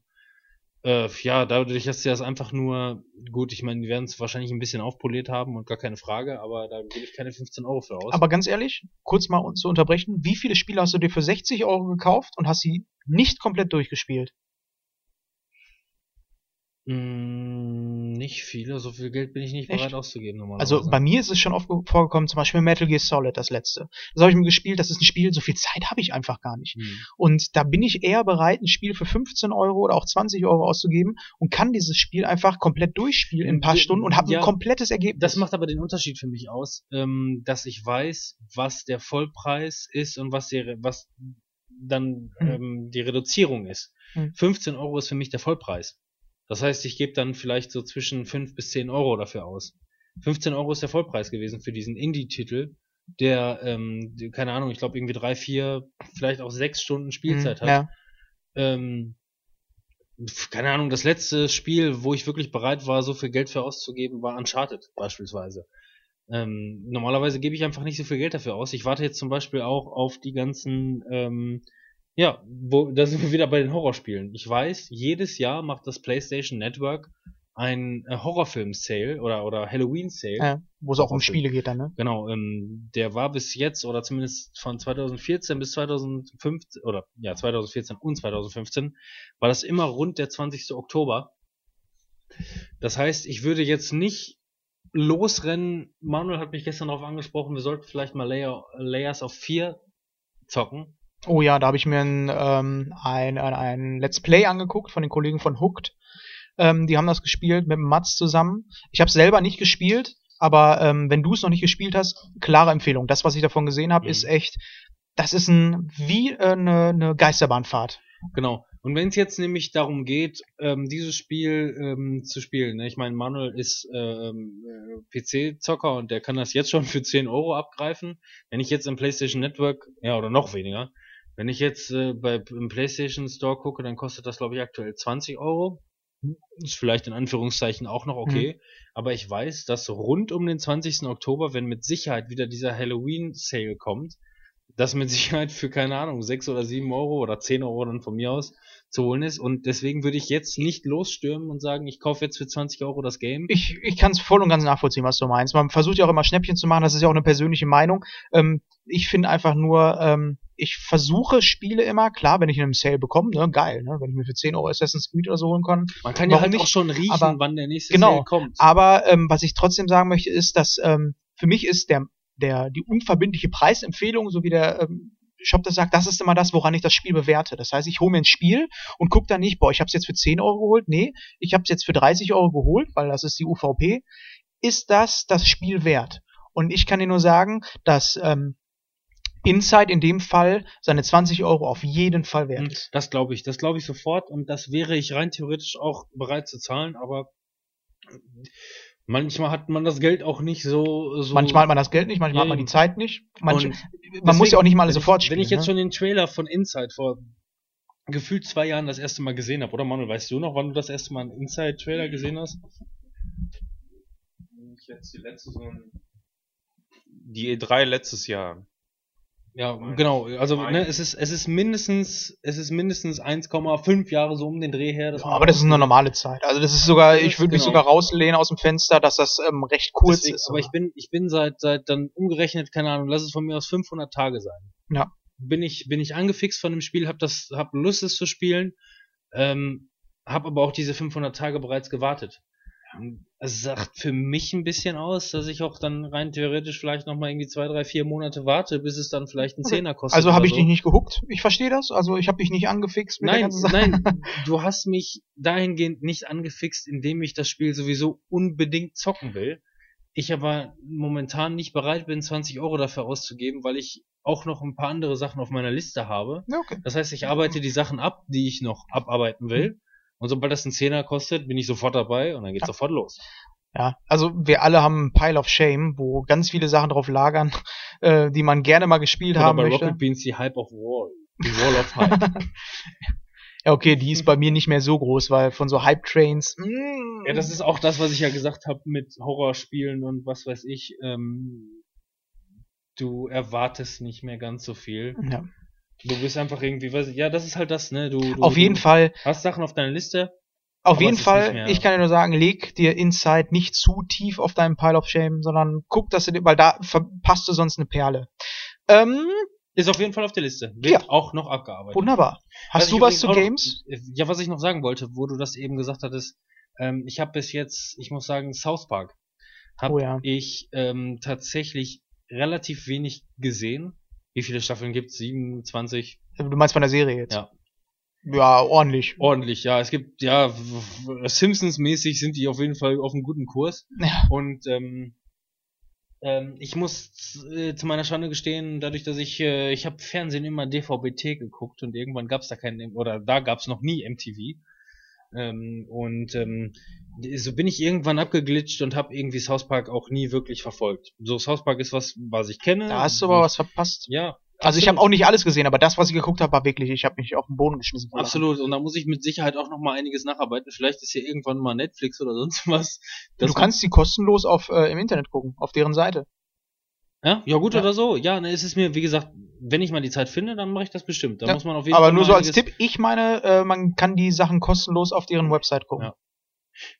äh, ja, dadurch, dass sie das einfach nur, gut, ich meine, die werden es wahrscheinlich ein bisschen aufpoliert haben und gar keine Frage, aber da gebe ich keine 15 Euro für aus. Aber ganz ehrlich, kurz mal zu unterbrechen, wie viele Spiele hast du dir für 60 Euro gekauft und hast sie nicht komplett durchgespielt? Mm, nicht viele, so viel Geld bin ich nicht Echt? bereit auszugeben normalerweise. Also bei mir ist es schon oft ge- vorgekommen, zum Beispiel Metal Gear Solid, das letzte. Das habe ich mir gespielt, das ist ein Spiel, so viel Zeit habe ich einfach gar nicht. Hm. Und da bin ich eher bereit, ein Spiel für 15 Euro oder auch 20 Euro auszugeben und kann dieses Spiel einfach komplett durchspielen in ein paar Ja, Stunden und habe ja. ein komplettes Ergebnis. Das macht aber den Unterschied für mich aus, ähm, dass ich weiß, was der Vollpreis ist und was, die, was dann Hm. ähm, die Reduzierung ist. Hm. 15 Euro ist für mich der Vollpreis. Das heißt, ich gebe dann vielleicht so zwischen 5 bis 10 Euro dafür aus. 15 Euro ist der Vollpreis gewesen für diesen Indie-Titel, der, ähm, keine Ahnung, ich glaube irgendwie drei, vier, vielleicht auch sechs Stunden Spielzeit Mhm, hat. Ja. ähm, keine Ahnung, das letzte Spiel, wo ich wirklich bereit war, so viel Geld für auszugeben, war Uncharted beispielsweise. Ähm, normalerweise gebe ich einfach nicht so viel Geld dafür aus. Ich warte jetzt zum Beispiel auch auf die ganzen, ähm, ja, wo, da sind wir wieder bei den Horrorspielen. Ich weiß, jedes Jahr macht das PlayStation Network ein äh, Horrorfilm-Sale oder, oder Halloween-Sale. ja. Wo es auch um. Spiele geht dann, ne? Genau, ähm, der war bis jetzt oder zumindest von 2014 bis 2015 oder ja 2014 und 2015 war das immer rund der 20. Oktober. Das heißt, ich würde jetzt nicht losrennen. Manuel hat mich gestern darauf angesprochen, wir sollten vielleicht mal Layer, Layers of 4 zocken. Oh ja, da habe ich mir ein, ähm, ein, ein, ein Let's Play angeguckt von den Kollegen von Hooked. Ähm, die haben das gespielt mit dem Mats zusammen. Ich habe es selber nicht gespielt, aber ähm, wenn du es noch nicht gespielt hast, klare Empfehlung. Das, was ich davon gesehen habe, Mhm. ist echt, das ist ein wie äh, eine, eine Geisterbahnfahrt. Genau. Und wenn es jetzt nämlich darum geht, ähm, dieses Spiel ähm, zu spielen, ne? ich meine, Manuel ist ähm, äh, PC-Zocker und der kann das jetzt schon für 10 Euro abgreifen. Wenn ich jetzt im PlayStation Network, ja, oder noch weniger, wenn ich jetzt äh, bei, im PlayStation Store gucke, dann kostet das, glaube ich, aktuell 20 Euro. Ist vielleicht in Anführungszeichen auch noch okay. Aber ich weiß, dass rund um den 20. Oktober, wenn mit Sicherheit wieder dieser Halloween-Sale kommt, das mit (laughs) Sicherheit für, keine Ahnung, 6 oder 7 Euro oder 10 Euro dann von mir aus zu holen ist. Und deswegen würde ich jetzt nicht losstürmen und sagen, ich kaufe jetzt für 20 Euro das Game. Ich, ich kann es voll und ganz nachvollziehen, was du meinst. Man versucht ja auch immer Schnäppchen zu machen, das ist ja auch eine persönliche Meinung. Ähm, ich finde einfach nur, ähm, ich versuche Spiele immer, klar, wenn ich in einem Sale bekomme, ne, geil, ne, wenn ich mir für 10 Euro Assassin's Creed oder so holen kann, Man kann ja halt nicht? auch schon riechen, Aber- wann der nächste Genau. Sale kommt. Aber ähm, was ich trotzdem sagen möchte, ist, dass ähm, für mich ist der, der die unverbindliche Preisempfehlung, so wie der ähm, Shop das sagt, das ist immer das, woran ich das Spiel bewerte. Das heißt, ich hole mir ein Spiel und gucke dann nicht, boah, ich habe es jetzt für 10 Euro geholt. Nee, ich habe es jetzt für 30 Euro geholt, weil das ist die UVP. Ist das das Spiel wert? Und ich kann dir nur sagen, dass ähm, Inside in dem Fall seine 20 Euro auf jeden Fall wert ist. Das glaube ich, das glaube ich sofort und das wäre ich rein theoretisch auch bereit zu zahlen, aber manchmal hat man das Geld auch nicht so. so Manchmal hat man das Geld nicht, manchmal hat man die Zeit nicht. Manche, man muss ja auch nicht mal sofort spielen. Wenn ich jetzt ne? schon den Trailer von Inside vor gefühlt zwei Jahren das erste Mal gesehen habe, oder Manuel, weißt du noch, wann du das erste Mal einen Inside-Trailer gesehen hast? Ich jetzt die letzte so ein die E3 letztes Jahr. Ja, genau. Also ne, es ist es ist mindestens es ist mindestens 1,5 Jahre so um den Dreh her. Ja, aber das ist eine normale Zeit. Also das ist sogar, ich würde mich genau. sogar rauslehnen aus dem Fenster, dass das ähm, recht kurz Deswegen, ist. aber ich bin ich bin seit seit dann umgerechnet keine Ahnung, lass es von mir aus 500 Tage sein. Ja. Bin ich bin ich angefixt von dem Spiel, hab das hab Lust es zu spielen, ähm, hab aber auch diese 500 Tage bereits gewartet. Es sagt für mich ein bisschen aus, dass ich auch dann rein theoretisch vielleicht nochmal irgendwie zwei, drei, vier Monate warte, bis es dann vielleicht einen Zehner kostet. Also habe ich so. dich nicht gehuckt. Ich verstehe das. Also ich habe dich nicht angefixt mit der Nein, ganzen Sache. nein, (laughs) du hast mich dahingehend nicht angefixt, indem ich das Spiel sowieso unbedingt zocken will. Ich aber momentan nicht bereit bin, 20 Euro dafür auszugeben, weil ich auch noch ein paar andere Sachen auf meiner Liste habe. Okay. Das heißt, ich arbeite die Sachen ab, die ich noch abarbeiten will. Und sobald das einen Zehner kostet, bin ich sofort dabei und dann geht's Ja. sofort los. Ja, also wir alle haben einen Pile of Shame, wo ganz viele Sachen drauf lagern, (laughs) äh, die man gerne mal gespielt Oder haben bei möchte. Rocket Beans die Hype of Wall. Die Wall of Hype. (laughs) Ja, okay, die ist bei mir nicht mehr so groß, weil von so Hype Trains. mm, ja, das ist auch das, was ich ja gesagt habe mit Horrorspielen und was weiß ich. Ähm, du erwartest nicht mehr ganz so viel. ja. Du bist einfach irgendwie, weiß ich, ja, das ist halt das, ne? Du, du Auf jeden du Fall, hast Sachen auf deiner Liste. auf jeden Fall, mehr- ich kann dir nur sagen, leg dir Inside nicht zu tief auf deinen Pile of Shame, sondern guck, dass du weil da verpasst du sonst eine Perle. Ähm, Ist auf jeden Fall auf der Liste. Wird Ja. auch noch abgearbeitet. wunderbar. Hast Was du was zu Games? Noch, ja, was ich noch sagen wollte, wo du das eben gesagt hattest, ähm, ich habe bis jetzt, ich muss sagen, South Park habe Oh ja. ich ähm, tatsächlich relativ wenig gesehen. Wie viele Staffeln gibt's? 27? Du meinst von der Serie jetzt? Ja. Ja, ordentlich. Ordentlich, ja. Es gibt, ja, Simpsons-mäßig sind die auf jeden Fall auf einem guten Kurs. Ja. Und ähm, ähm, ich muss äh, zu meiner Schande gestehen, dadurch, dass ich, äh, ich habe Fernsehen immer DVB-T geguckt und irgendwann gab's da keinen, oder da gab's noch nie MTV. Ähm, und ähm, so bin ich irgendwann abgeglitscht und habe irgendwie South Park auch nie wirklich verfolgt. So South Park ist was, was ich kenne. Da hast du aber was verpasst. Ja. Also ich habe auch nicht alles gesehen, aber das, was ich geguckt habe, war wirklich, ich habe mich auf den Boden geschmissen. Absolut, und da muss ich mit Sicherheit auch noch mal einiges nacharbeiten. Vielleicht ist hier irgendwann mal Netflix oder sonst was. Du kannst die kostenlos auf äh, im Internet gucken, auf deren Seite. Ja, ja gut Ja. oder so. Ja, ne, es ist mir, wie gesagt, wenn ich mal die Zeit finde, dann mache ich das bestimmt. Da Ja, muss man auf jeden Aber Fall nur so als Tipp, ich meine, äh, man kann die Sachen kostenlos auf deren Website gucken. Ja.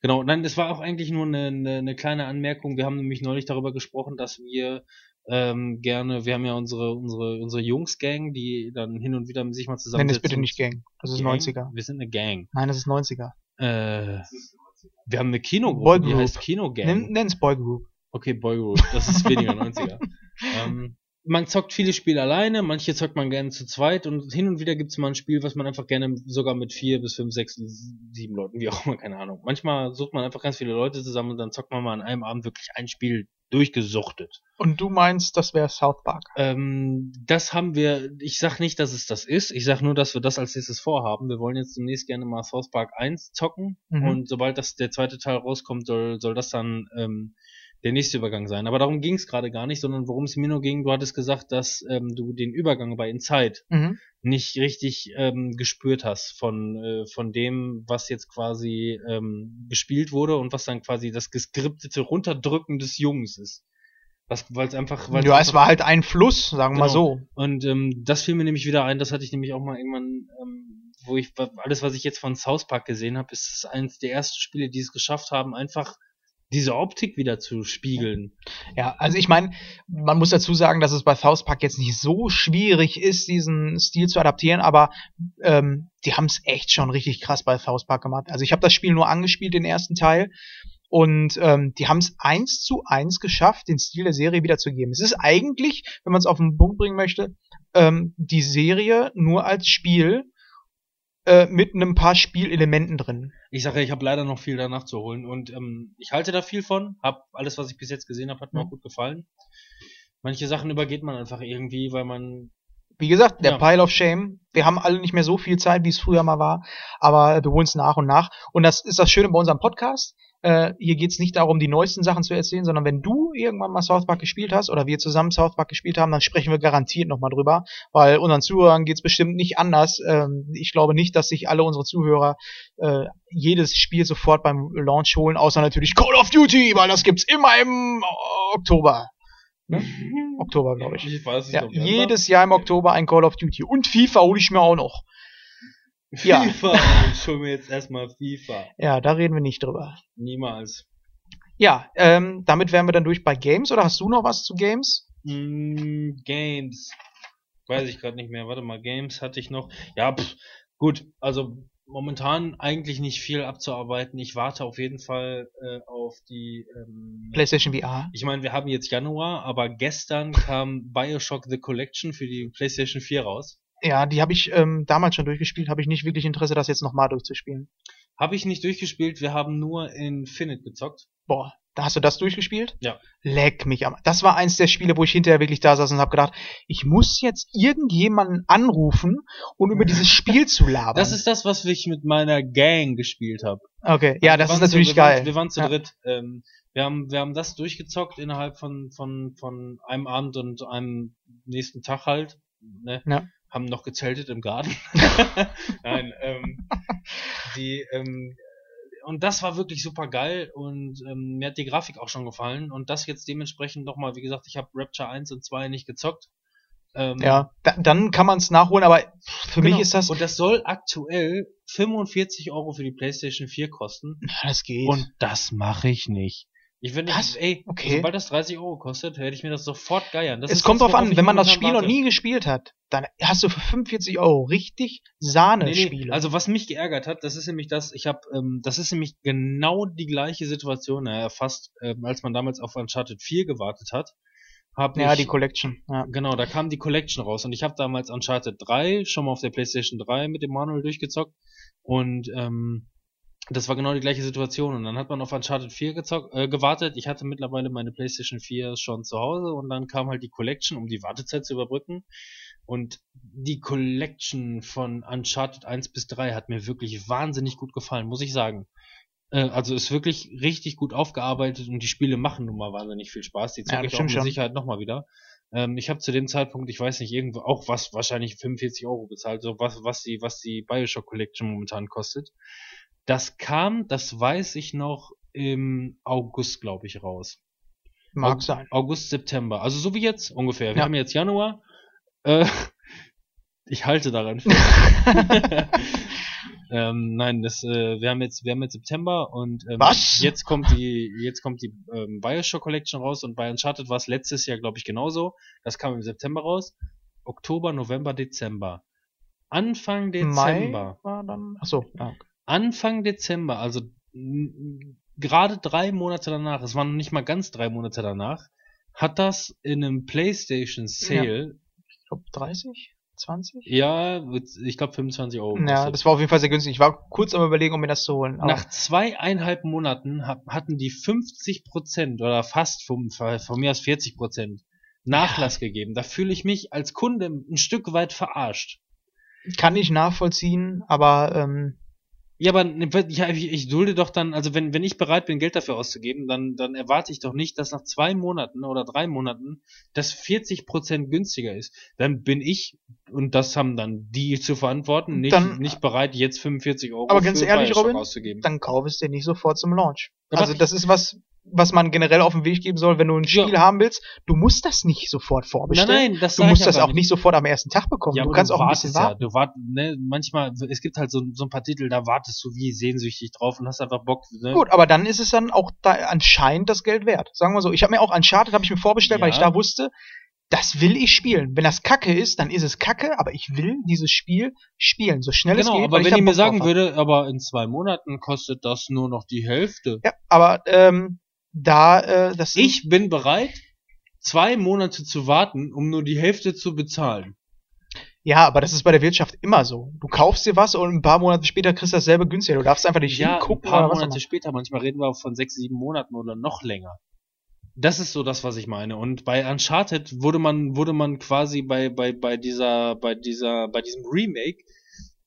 Genau, nein, es war auch eigentlich nur eine, eine, eine kleine Anmerkung. Wir haben nämlich neulich darüber gesprochen, dass wir ähm, gerne, wir haben ja unsere unsere unsere Jungs-Gang, die dann hin und wieder sich mal Nenn zusammensetzen. es bitte nicht Gang. Das ist Gang? 90er. Wir sind eine Gang. Nein, das ist 90er. Äh, Das wir haben eine Kinogruppe, die Boygroup. heißt Kinogang. Nenn, nenn's Boy Group. Okay, Boygroup, das ist weniger 90er. (laughs) ähm, man zockt viele Spiele alleine, manche zockt man gerne zu zweit und hin und wieder gibt's mal ein Spiel, was man einfach gerne sogar mit vier bis fünf, sechs, sieben Leuten, wie auch immer, keine Ahnung. Manchmal sucht man einfach ganz viele Leute zusammen und dann zockt man mal an einem Abend wirklich ein Spiel durchgesuchtet. Und du meinst, das wäre South Park. Ähm, das haben wir, ich sag nicht, dass es das ist, ich sag nur, dass wir das als nächstes vorhaben. Wir wollen jetzt demnächst gerne mal South Park 1 zocken Mhm. und sobald das der zweite Teil rauskommt, soll, soll das dann ähm, der nächste Übergang sein. Aber darum ging es gerade gar nicht, sondern worum es mir nur ging, du hattest gesagt, dass ähm, du den Übergang bei Inside Mhm. nicht richtig ähm, gespürt hast von, äh, von dem, was jetzt quasi ähm, gespielt wurde und was dann quasi das geskriptete Runterdrücken des Jungs ist. Weil es einfach, weil Ja, es war halt ein Fluss, sagen wir mal Genau. so. und ähm, das fiel mir nämlich wieder ein, das hatte ich nämlich auch mal irgendwann, ähm, wo ich alles, was ich jetzt von South Park gesehen habe, ist es eines der ersten Spiele, die es geschafft haben, einfach diese Optik wieder zu spiegeln. Ja, also ich meine, man muss dazu sagen, dass es bei South Park jetzt nicht so schwierig ist, diesen Stil zu adaptieren, aber ähm, die haben es echt schon richtig krass bei South Park gemacht. Also ich habe das Spiel nur angespielt, den ersten Teil, und ähm, die haben es eins zu eins geschafft, den Stil der Serie wiederzugeben. Es ist eigentlich, wenn man es auf den Punkt bringen möchte, ähm, die Serie nur als Spiel äh, mit einem paar Spielelementen drin. Ich sage ja, ich habe leider noch viel danach zu holen und ähm, ich halte da viel von, hab alles, was ich bis jetzt gesehen habe, hat mir Mhm. auch gut gefallen. Manche Sachen übergeht man einfach irgendwie, weil man Wie gesagt, der Ja. Pile of Shame. Wir haben alle nicht mehr so viel Zeit, wie es früher mal war, aber wir holen es nach und nach. Und das ist das Schöne bei unserem Podcast. Äh, hier geht's nicht darum, die neuesten Sachen zu erzählen, sondern wenn du irgendwann mal South Park gespielt hast oder wir zusammen South Park gespielt haben, dann sprechen wir garantiert nochmal drüber, weil unseren Zuhörern geht's bestimmt nicht anders. Ähm, ich glaube nicht, dass sich alle unsere Zuhörer äh, jedes Spiel sofort beim Launch holen, außer natürlich Call of Duty, weil das gibt's immer im Oktober. Ne? (laughs) Oktober, glaube ich. Ich weiß nicht, Ja, jedes Jahr im Oktober ein Call of Duty. Und FIFA hole ich mir auch noch. ja. FIFA, ich (laughs) hol mir jetzt erstmal FIFA. Ja, da reden wir nicht drüber. Niemals. Ja, ähm, damit wären wir dann durch bei Games. Oder hast du noch was zu Games? Mm, Games. Weiß ich gerade nicht mehr. Warte mal, Games hatte ich noch. Ja, pff, gut. Also momentan eigentlich nicht viel abzuarbeiten. Ich warte auf jeden Fall äh, auf die ähm, PlayStation VR. Ich meine, wir haben jetzt Januar, aber gestern kam Bioshock The Collection für die PlayStation 4 raus. Ja, die habe ich ähm, damals schon durchgespielt, habe ich nicht wirklich Interesse, das jetzt nochmal durchzuspielen. Habe ich nicht durchgespielt, wir haben nur Infinite gezockt. Boah, da hast du das durchgespielt? Ja. Leck mich am. Das war eins der Spiele, wo ich hinterher wirklich da saß und habe gedacht, ich muss jetzt irgendjemanden anrufen, um über dieses Spiel zu labern. Das ist das, was ich mit meiner Gang gespielt habe. Okay, ja, das ist natürlich zu, wir geil. Waren, wir waren zu Ja. dritt. Ähm, wir haben, wir haben das durchgezockt innerhalb von, von, von einem Abend und einem nächsten Tag halt. Ne? Ja. Haben noch gezeltet im Garten. (laughs) Nein, ähm, (laughs) die, ähm, und das war wirklich super geil und ähm, mir hat die Grafik auch schon gefallen und das jetzt dementsprechend nochmal, wie gesagt, ich habe Rapture 1 und 2 nicht gezockt. Ähm, Ja, da, dann kann man es nachholen, aber für genau. mich ist das. Und das soll aktuell 45 Euro für die PlayStation 4 kosten. Ja, das geht. Und das mache ich nicht. Ich finde, Was? ey, Okay. sobald das 30 Euro kostet, werde ich mir das sofort geiern. Das es kommt drauf an, wenn man das Spiel noch warte. nie gespielt hat, dann hast du für 45 Euro richtig Nee, nee, Sahne-Spiele. also was mich geärgert hat, das ist nämlich das, ich habe, ähm, das ist nämlich genau die gleiche Situation, naja, fast, ähm, als man damals auf Uncharted 4 gewartet hat, habe ja, ich, die Collection. Ja. genau, da kam die Collection raus und ich habe damals Uncharted 3 schon mal auf der PlayStation 3 mit dem Manual durchgezockt und ähm, das war genau die gleiche Situation und dann hat man auf Uncharted 4 gezockt, äh, gewartet. Ich hatte mittlerweile meine PlayStation 4 schon zu Hause und dann kam halt die Collection, um die Wartezeit zu überbrücken. Und die Collection von Uncharted 1 bis 3 hat mir wirklich wahnsinnig gut gefallen, muss ich sagen. Äh, also ist wirklich richtig gut aufgearbeitet und die Spiele machen nun mal wahnsinnig viel Spaß. Die Ja, zocke das ich auch mit schon. Sicherheit nochmal wieder. Ähm, ich habe zu dem Zeitpunkt, ich weiß nicht, irgendwo auch was, wahrscheinlich 45 Euro bezahlt, so was, was die, was die Bioshock Collection momentan kostet. Das kam, das weiß ich noch, im August, glaube ich, raus. Mag Aug- sein. August, September. Also so wie jetzt ungefähr. Wir Ja. haben jetzt Januar. Äh, (laughs) ich halte daran fest. (laughs) ähm, nein, das, äh, wir haben jetzt, wir haben jetzt September und ähm, Was? jetzt kommt die, jetzt kommt die ähm, Bioshock Collection raus und bei Uncharted war es letztes Jahr, glaube ich, genauso. Das kam im September raus. Oktober, November, Dezember. Anfang Dezember. Mai war dann. Achso, ja. Anfang Dezember, also gerade drei Monate danach, es waren noch nicht mal ganz drei Monate danach, hat das in einem PlayStation Sale, Ich glaube 30, 20? ja, ich glaube 25 Euro Ja, das war auf jeden Fall sehr günstig. Ich war kurz am überlegen, um mir das zu holen. Nach zweieinhalb Monaten ha- hatten die 50 Prozent oder fast vom, von mir aus 40 Prozent Nachlass gegeben. Da fühle ich mich als Kunde ein Stück weit verarscht. kann ich nachvollziehen, aber ähm, Ja, aber ne, ja, ich, ich dulde doch dann, also wenn, wenn ich bereit bin, Geld dafür auszugeben, dann, dann erwarte ich doch nicht, dass nach zwei Monaten oder drei Monaten das 40% günstiger ist. Dann bin ich, und das haben dann die zu verantworten, nicht, Dann- nicht bereit, jetzt 45 Euro Aber ganz ehrlich, Robin, auszugeben. dann kauf es dir nicht sofort zum Launch. Aber- Also das ist was, was man generell auf den Weg geben soll, wenn du ein Ja. Spiel haben willst. Du musst das nicht sofort vorbestellen. nein, nein, das Du musst ich das aber auch nicht sofort am ersten Tag bekommen. Ja, du aber kannst auch ein bisschen warten. Ja, du wart, ne, manchmal, es gibt halt so, so ein paar Titel, da wartest du wie sehnsüchtig drauf und hast einfach Bock. Ne? Gut, aber dann ist es dann auch da anscheinend das Geld wert. Sagen wir so. Ich habe mir auch Uncharted habe ich mir vorbestellt, weil Ja. ich da wusste, das will ich spielen. Wenn das Kacke ist, dann ist es Kacke, aber ich will dieses Spiel spielen, so schnell es Genau, geht. aber weil ich wenn ihr mir sagen hab. würde, aber in zwei Monaten kostet das nur noch die Hälfte. Ja, aber ähm, da äh, das Ich bin bereit, zwei Monate zu warten, um nur die Hälfte zu bezahlen. Ja, aber das ist bei der Wirtschaft immer so. Du kaufst dir was und ein paar Monate später kriegst du dasselbe günstiger. Du darfst einfach nicht Ja, ein hingucken paar oder was auch Monate später, manchmal reden wir auch von sechs, sieben Monaten oder noch länger. Das ist so das, was ich meine. Und bei Uncharted wurde man, wurde man quasi bei, bei, bei dieser, bei dieser, bei diesem Remake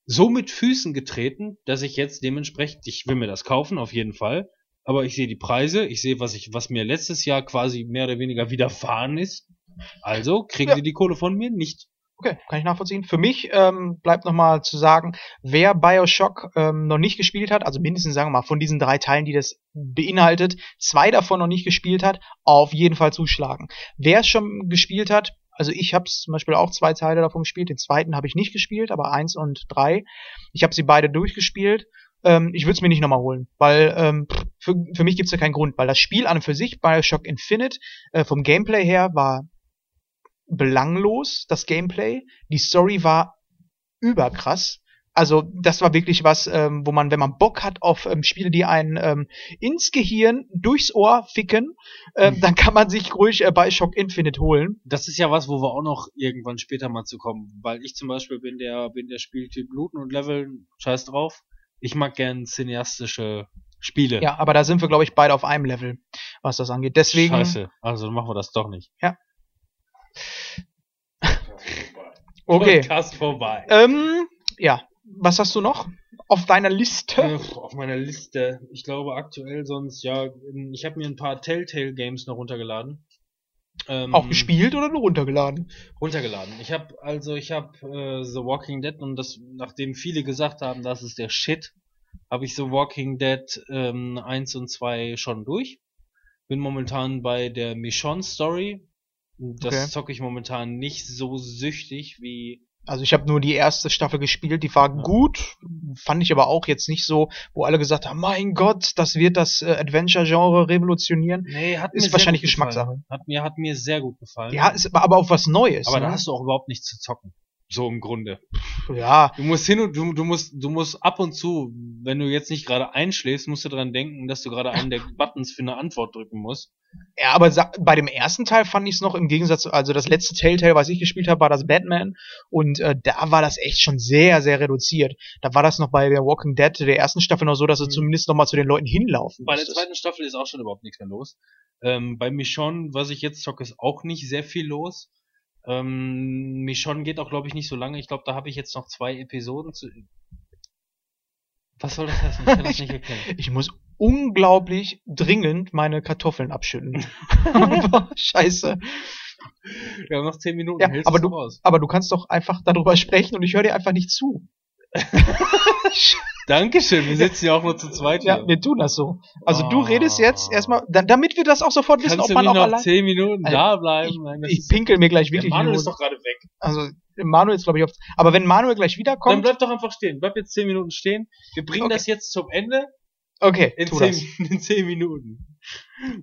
so mit Füßen getreten, dass ich jetzt dementsprechend, ich will mir das kaufen, auf jeden Fall. Aber ich sehe die Preise, ich sehe, was ich, was mir letztes Jahr quasi mehr oder weniger widerfahren ist. Also kriegen Ja. sie die Kohle von mir nicht. Okay, kann ich nachvollziehen. Für mich ähm, bleibt nochmal zu sagen, wer Bioshock ähm, noch nicht gespielt hat, also mindestens sagen wir mal von diesen drei Teilen, die das beinhaltet, zwei davon noch nicht gespielt hat, auf jeden Fall zuschlagen. Wer es schon gespielt hat, also ich habe zum Beispiel auch zwei Teile davon gespielt, den zweiten habe ich nicht gespielt, aber eins und drei. Ich habe sie beide durchgespielt. Ähm, ich würde es mir nicht nochmal holen, weil ähm, für, für mich gibt es ja keinen Grund, weil das Spiel an und für sich, Bioshock Infinite, äh, vom Gameplay her war belanglos, das Gameplay. Die Story war überkrass. Also das war wirklich was, ähm, wo man, wenn man Bock hat auf ähm, Spiele, die einen ähm, ins Gehirn, durchs Ohr ficken, ähm, dann kann man sich ruhig äh, Bioshock Infinite holen. Das ist ja was, wo wir auch noch irgendwann später mal zu kommen. Weil ich zum Beispiel bin der, bin der Spieltyp Bluten und Leveln, scheiß drauf. Ich mag gern cineastische Spiele. Ja, aber da sind wir, glaube ich, beide auf einem Level, was das angeht. Deswegen. Scheiße, also machen wir das doch nicht. Ja. (laughs) Okay. Podcast vorbei. Ähm, ja. Was hast du noch auf deiner Liste? Äh, auf meiner Liste. Ich glaube aktuell sonst, ja, ich habe mir ein paar Telltale Games noch runtergeladen. Ähm, auch gespielt oder nur runtergeladen? Runtergeladen. Ich habe also ich habe äh, The Walking Dead und das nachdem viele gesagt haben, das ist der Shit, habe ich The Walking Dead ähm, 1 und 2 schon durch. Bin momentan bei der Michonne Story. Das okay. zocke ich momentan nicht so süchtig wie also ich habe nur die erste Staffel gespielt, die war gut, fand ich aber auch jetzt nicht so, wo alle gesagt haben, mein Gott, das wird das äh, Adventure-Genre revolutionieren. Nee, hat ist mir wahrscheinlich Geschmackssache. Hat mir, hat mir sehr gut gefallen. Ja, ist aber auch was Neues. Aber ne? da hast du auch überhaupt nichts zu zocken. So im Grunde. Ja. Du musst hin und du, du musst, du musst ab und zu, wenn du jetzt nicht gerade einschläfst, musst du dran denken, dass du gerade einen der Buttons für eine Antwort drücken musst. Ja, aber bei dem ersten Teil fand ich es noch im Gegensatz, also das letzte Telltale, was ich gespielt habe, war das Batman und äh, da war das echt schon sehr, sehr reduziert. Da war das noch bei der Walking Dead der ersten Staffel noch so, dass du mhm. zumindest noch mal zu den Leuten hinlaufen Bei musstest. der zweiten Staffel ist auch schon überhaupt nichts mehr los. Ähm, bei Michonne, was ich jetzt zocke, ist auch nicht sehr viel los. Ähm, Michonne geht auch, glaube ich, nicht so lange. Ich glaube, da habe ich jetzt noch zwei Episoden zu. Was soll das heißen? Ich kann das nicht (laughs) erkennen. Ich muss unglaublich dringend meine Kartoffeln abschütten. (laughs) (laughs) Scheiße. Wir haben noch zehn Minuten. Ja, aber, du, aber du kannst doch einfach darüber sprechen und ich höre dir einfach nicht zu. (laughs) Dankeschön, wir sitzen ja auch nur zu zweit hier. Ja, wir tun das so. Also oh. du redest jetzt erstmal, da, damit wir das auch sofort wissen, Kannst ob man auch noch allein... zehn Minuten also, da bleiben? Nein, ich, ich pinkel mir gleich wirklich. Manuel ist doch gerade weg. Also Manuel ist glaube ich auf. Aber wenn Manuel gleich wiederkommt, dann bleib doch einfach stehen. Bleib jetzt zehn Minuten stehen. Wir bringen okay. das jetzt zum Ende. Okay. In, zehn, (laughs) in zehn Minuten.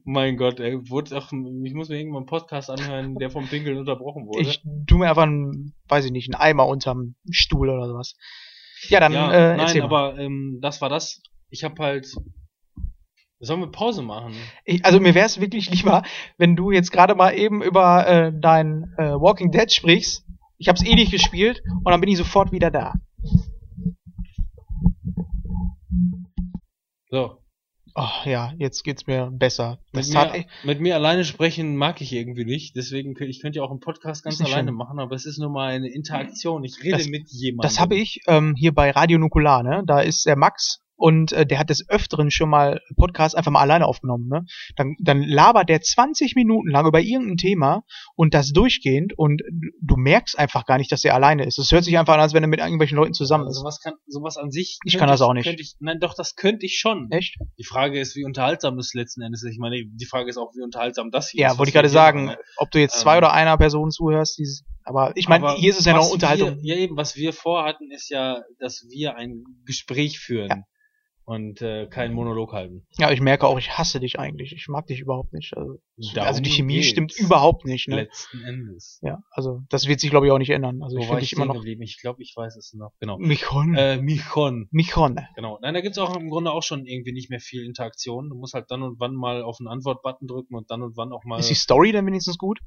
Mein Gott, ey, wurde auch, ich muss mir irgendwann einen Podcast anhören, der vom Pinkeln unterbrochen wurde. Ich tu mir einfach einen, weiß ich nicht, einen Eimer unterm Stuhl oder sowas. Ja, dann ja, äh, nein, aber ähm, das war das. Ich habe halt Sollen wir Pause machen? Ich, also mir wäre es wirklich lieber, wenn du jetzt gerade mal eben über äh, dein äh, Walking Dead sprichst. Ich habe es eh nicht gespielt und dann bin ich sofort wieder da. So. Oh, ja, jetzt geht's mir besser. Mit mir, mit mir, alleine sprechen mag ich irgendwie nicht, deswegen könnte ich könnte ja auch einen Podcast ganz alleine schön. machen, aber es ist nur mal eine Interaktion. Ich rede das, mit jemandem. Das habe ich ähm, hier bei Radio Nukular, ne? Da ist der Max und äh, der hat des Öfteren schon mal Podcast einfach mal alleine aufgenommen. Ne? Dann, dann labert der 20 Minuten lang über irgendein Thema und das durchgehend und du merkst einfach gar nicht, dass er alleine ist. Es hört sich einfach an, als wenn er mit irgendwelchen Leuten zusammen ist. Sowas kann, sowas an sich. Ich kann das auch nicht. Ich, nein, doch, das könnte ich schon. Echt? Die Frage ist, wie unterhaltsam es letzten Endes ist. Ich meine, die Frage ist auch, wie unterhaltsam das hier ja, ist. Ja, wollte ich gerade sagen, machen. ob du jetzt ähm, zwei oder einer Person zuhörst, dieses, aber ich meine, hier ist es ja noch Unterhaltung. Wir, ja, eben, was wir vorhatten, ist ja, dass wir ein Gespräch führen. Ja und äh, keinen Monolog halten. Ja, ich merke auch, ich hasse dich eigentlich. Ich mag dich überhaupt nicht. Also, also die Chemie stimmt überhaupt nicht. Ne? Letzten Endes. Ja, also das wird sich glaube ich auch nicht ändern. Also Wo ich finde dich immer noch. Geblieben? Ich glaube, ich weiß es noch. Genau. Michon. Äh, Michon. Michon. Genau. Nein, da gibt's auch im Grunde auch schon irgendwie nicht mehr viel Interaktion. Du musst halt dann und wann mal auf einen Antwort-Button drücken und dann und wann auch mal. Ist die Story dann wenigstens gut?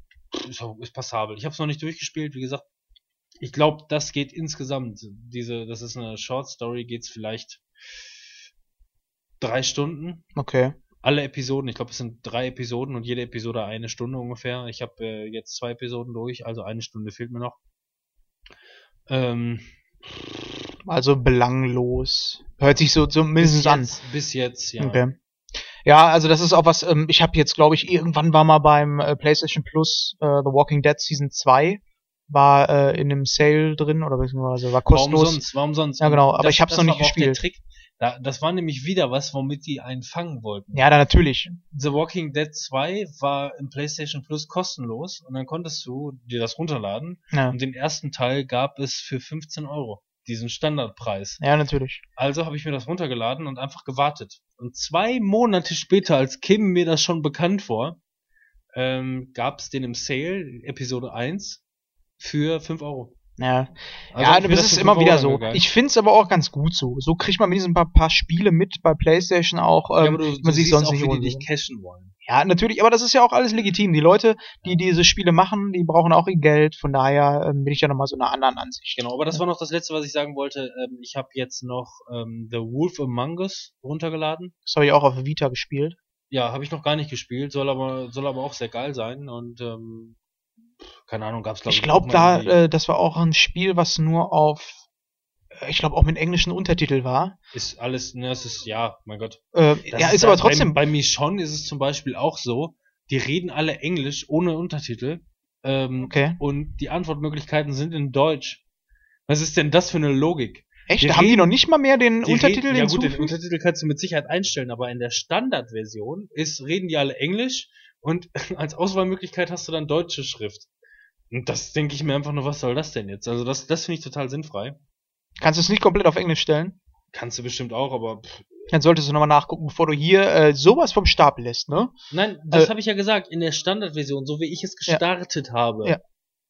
Ist, ist passabel. Ich habe es noch nicht durchgespielt. Wie gesagt, ich glaube, das geht insgesamt. Diese, das ist eine Short Story, geht's vielleicht drei Stunden. Okay. Alle Episoden, ich glaube, es sind drei Episoden und jede Episode eine Stunde ungefähr. Ich habe äh, jetzt zwei Episoden durch, also eine Stunde fehlt mir noch. Ähm, also belanglos. Hört sich so zumindest an. Bis jetzt, ja. Okay. Ja, also das ist auch was, ähm, ich habe jetzt, glaube ich, irgendwann war mal beim äh, PlayStation Plus äh, The Walking Dead Season 2 war äh, in einem Sale drin oder beziehungsweise war kostenlos. Warum sonst? Warum sonst? Ja, genau, aber das, ich habe es noch nicht gespielt. Trick, da, das war nämlich wieder was, womit die einen fangen wollten. Ja, da natürlich. The Walking Dead 2 war im PlayStation Plus kostenlos und dann konntest du dir das runterladen. Ja. Und den ersten Teil gab es für 15 Euro. Diesen Standardpreis. Ja, natürlich. Also habe ich mir das runtergeladen und einfach gewartet. Und zwei Monate später, als Kim mir das schon bekannt war, ähm, gab es den im Sale, Episode 1, für 5 Euro. Ja, Also ja das ist immer wieder so. angegangen. Ich find's aber auch ganz gut so. So kriegt man wenigstens ein paar, paar Spiele mit bei PlayStation auch, Ja, ähm, aber du, man sich siehst sonst auch, nicht wie die dich cashen wollen. Ja, natürlich, aber das ist ja auch alles legitim. Die Leute, die diese Spiele machen, die brauchen auch ihr Geld. Von daher ähm, bin ich ja nochmal so einer anderen Ansicht. Genau, aber das war noch das letzte, was ich sagen wollte. Ähm, ich habe jetzt noch ähm, The Wolf Among Us runtergeladen. Das habe ich auch auf Vita gespielt. Ja, habe ich noch gar nicht gespielt, soll aber soll aber auch sehr geil sein und ähm, keine Ahnung, gab's glaube Ich glaube, auch da, äh, das war auch ein Spiel, was nur auf, äh, ich glaube, auch mit englischen Untertitel war. ist alles, ne, es ist ja, mein Gott. Äh, ja, ist aber da- trotzdem. Bei, bei Michonne ist es zum Beispiel auch so, die reden alle Englisch ohne Untertitel. Ähm, Okay. Und die Antwortmöglichkeiten sind in Deutsch. Was ist denn das für eine Logik? Echt? die Da haben die reden- noch nicht mal mehr den Die Untertitel reden, ja gut, den? Untertitel kannst du mit Sicherheit einstellen, aber in der Standardversion ist, reden die alle Englisch und (laughs) als Auswahlmöglichkeit hast du dann deutsche Schrift. Und das denke ich mir einfach nur, was soll das denn jetzt? Also das, das finde ich total sinnfrei. Kannst du es nicht komplett auf Englisch stellen? Kannst du bestimmt auch, aber pff. Dann solltest du nochmal nachgucken, bevor du hier äh, sowas vom Stapel lässt, ne? nein, das Äh, habe ich ja gesagt. In der Standardversion, so wie ich es Ja. gestartet habe, Ja.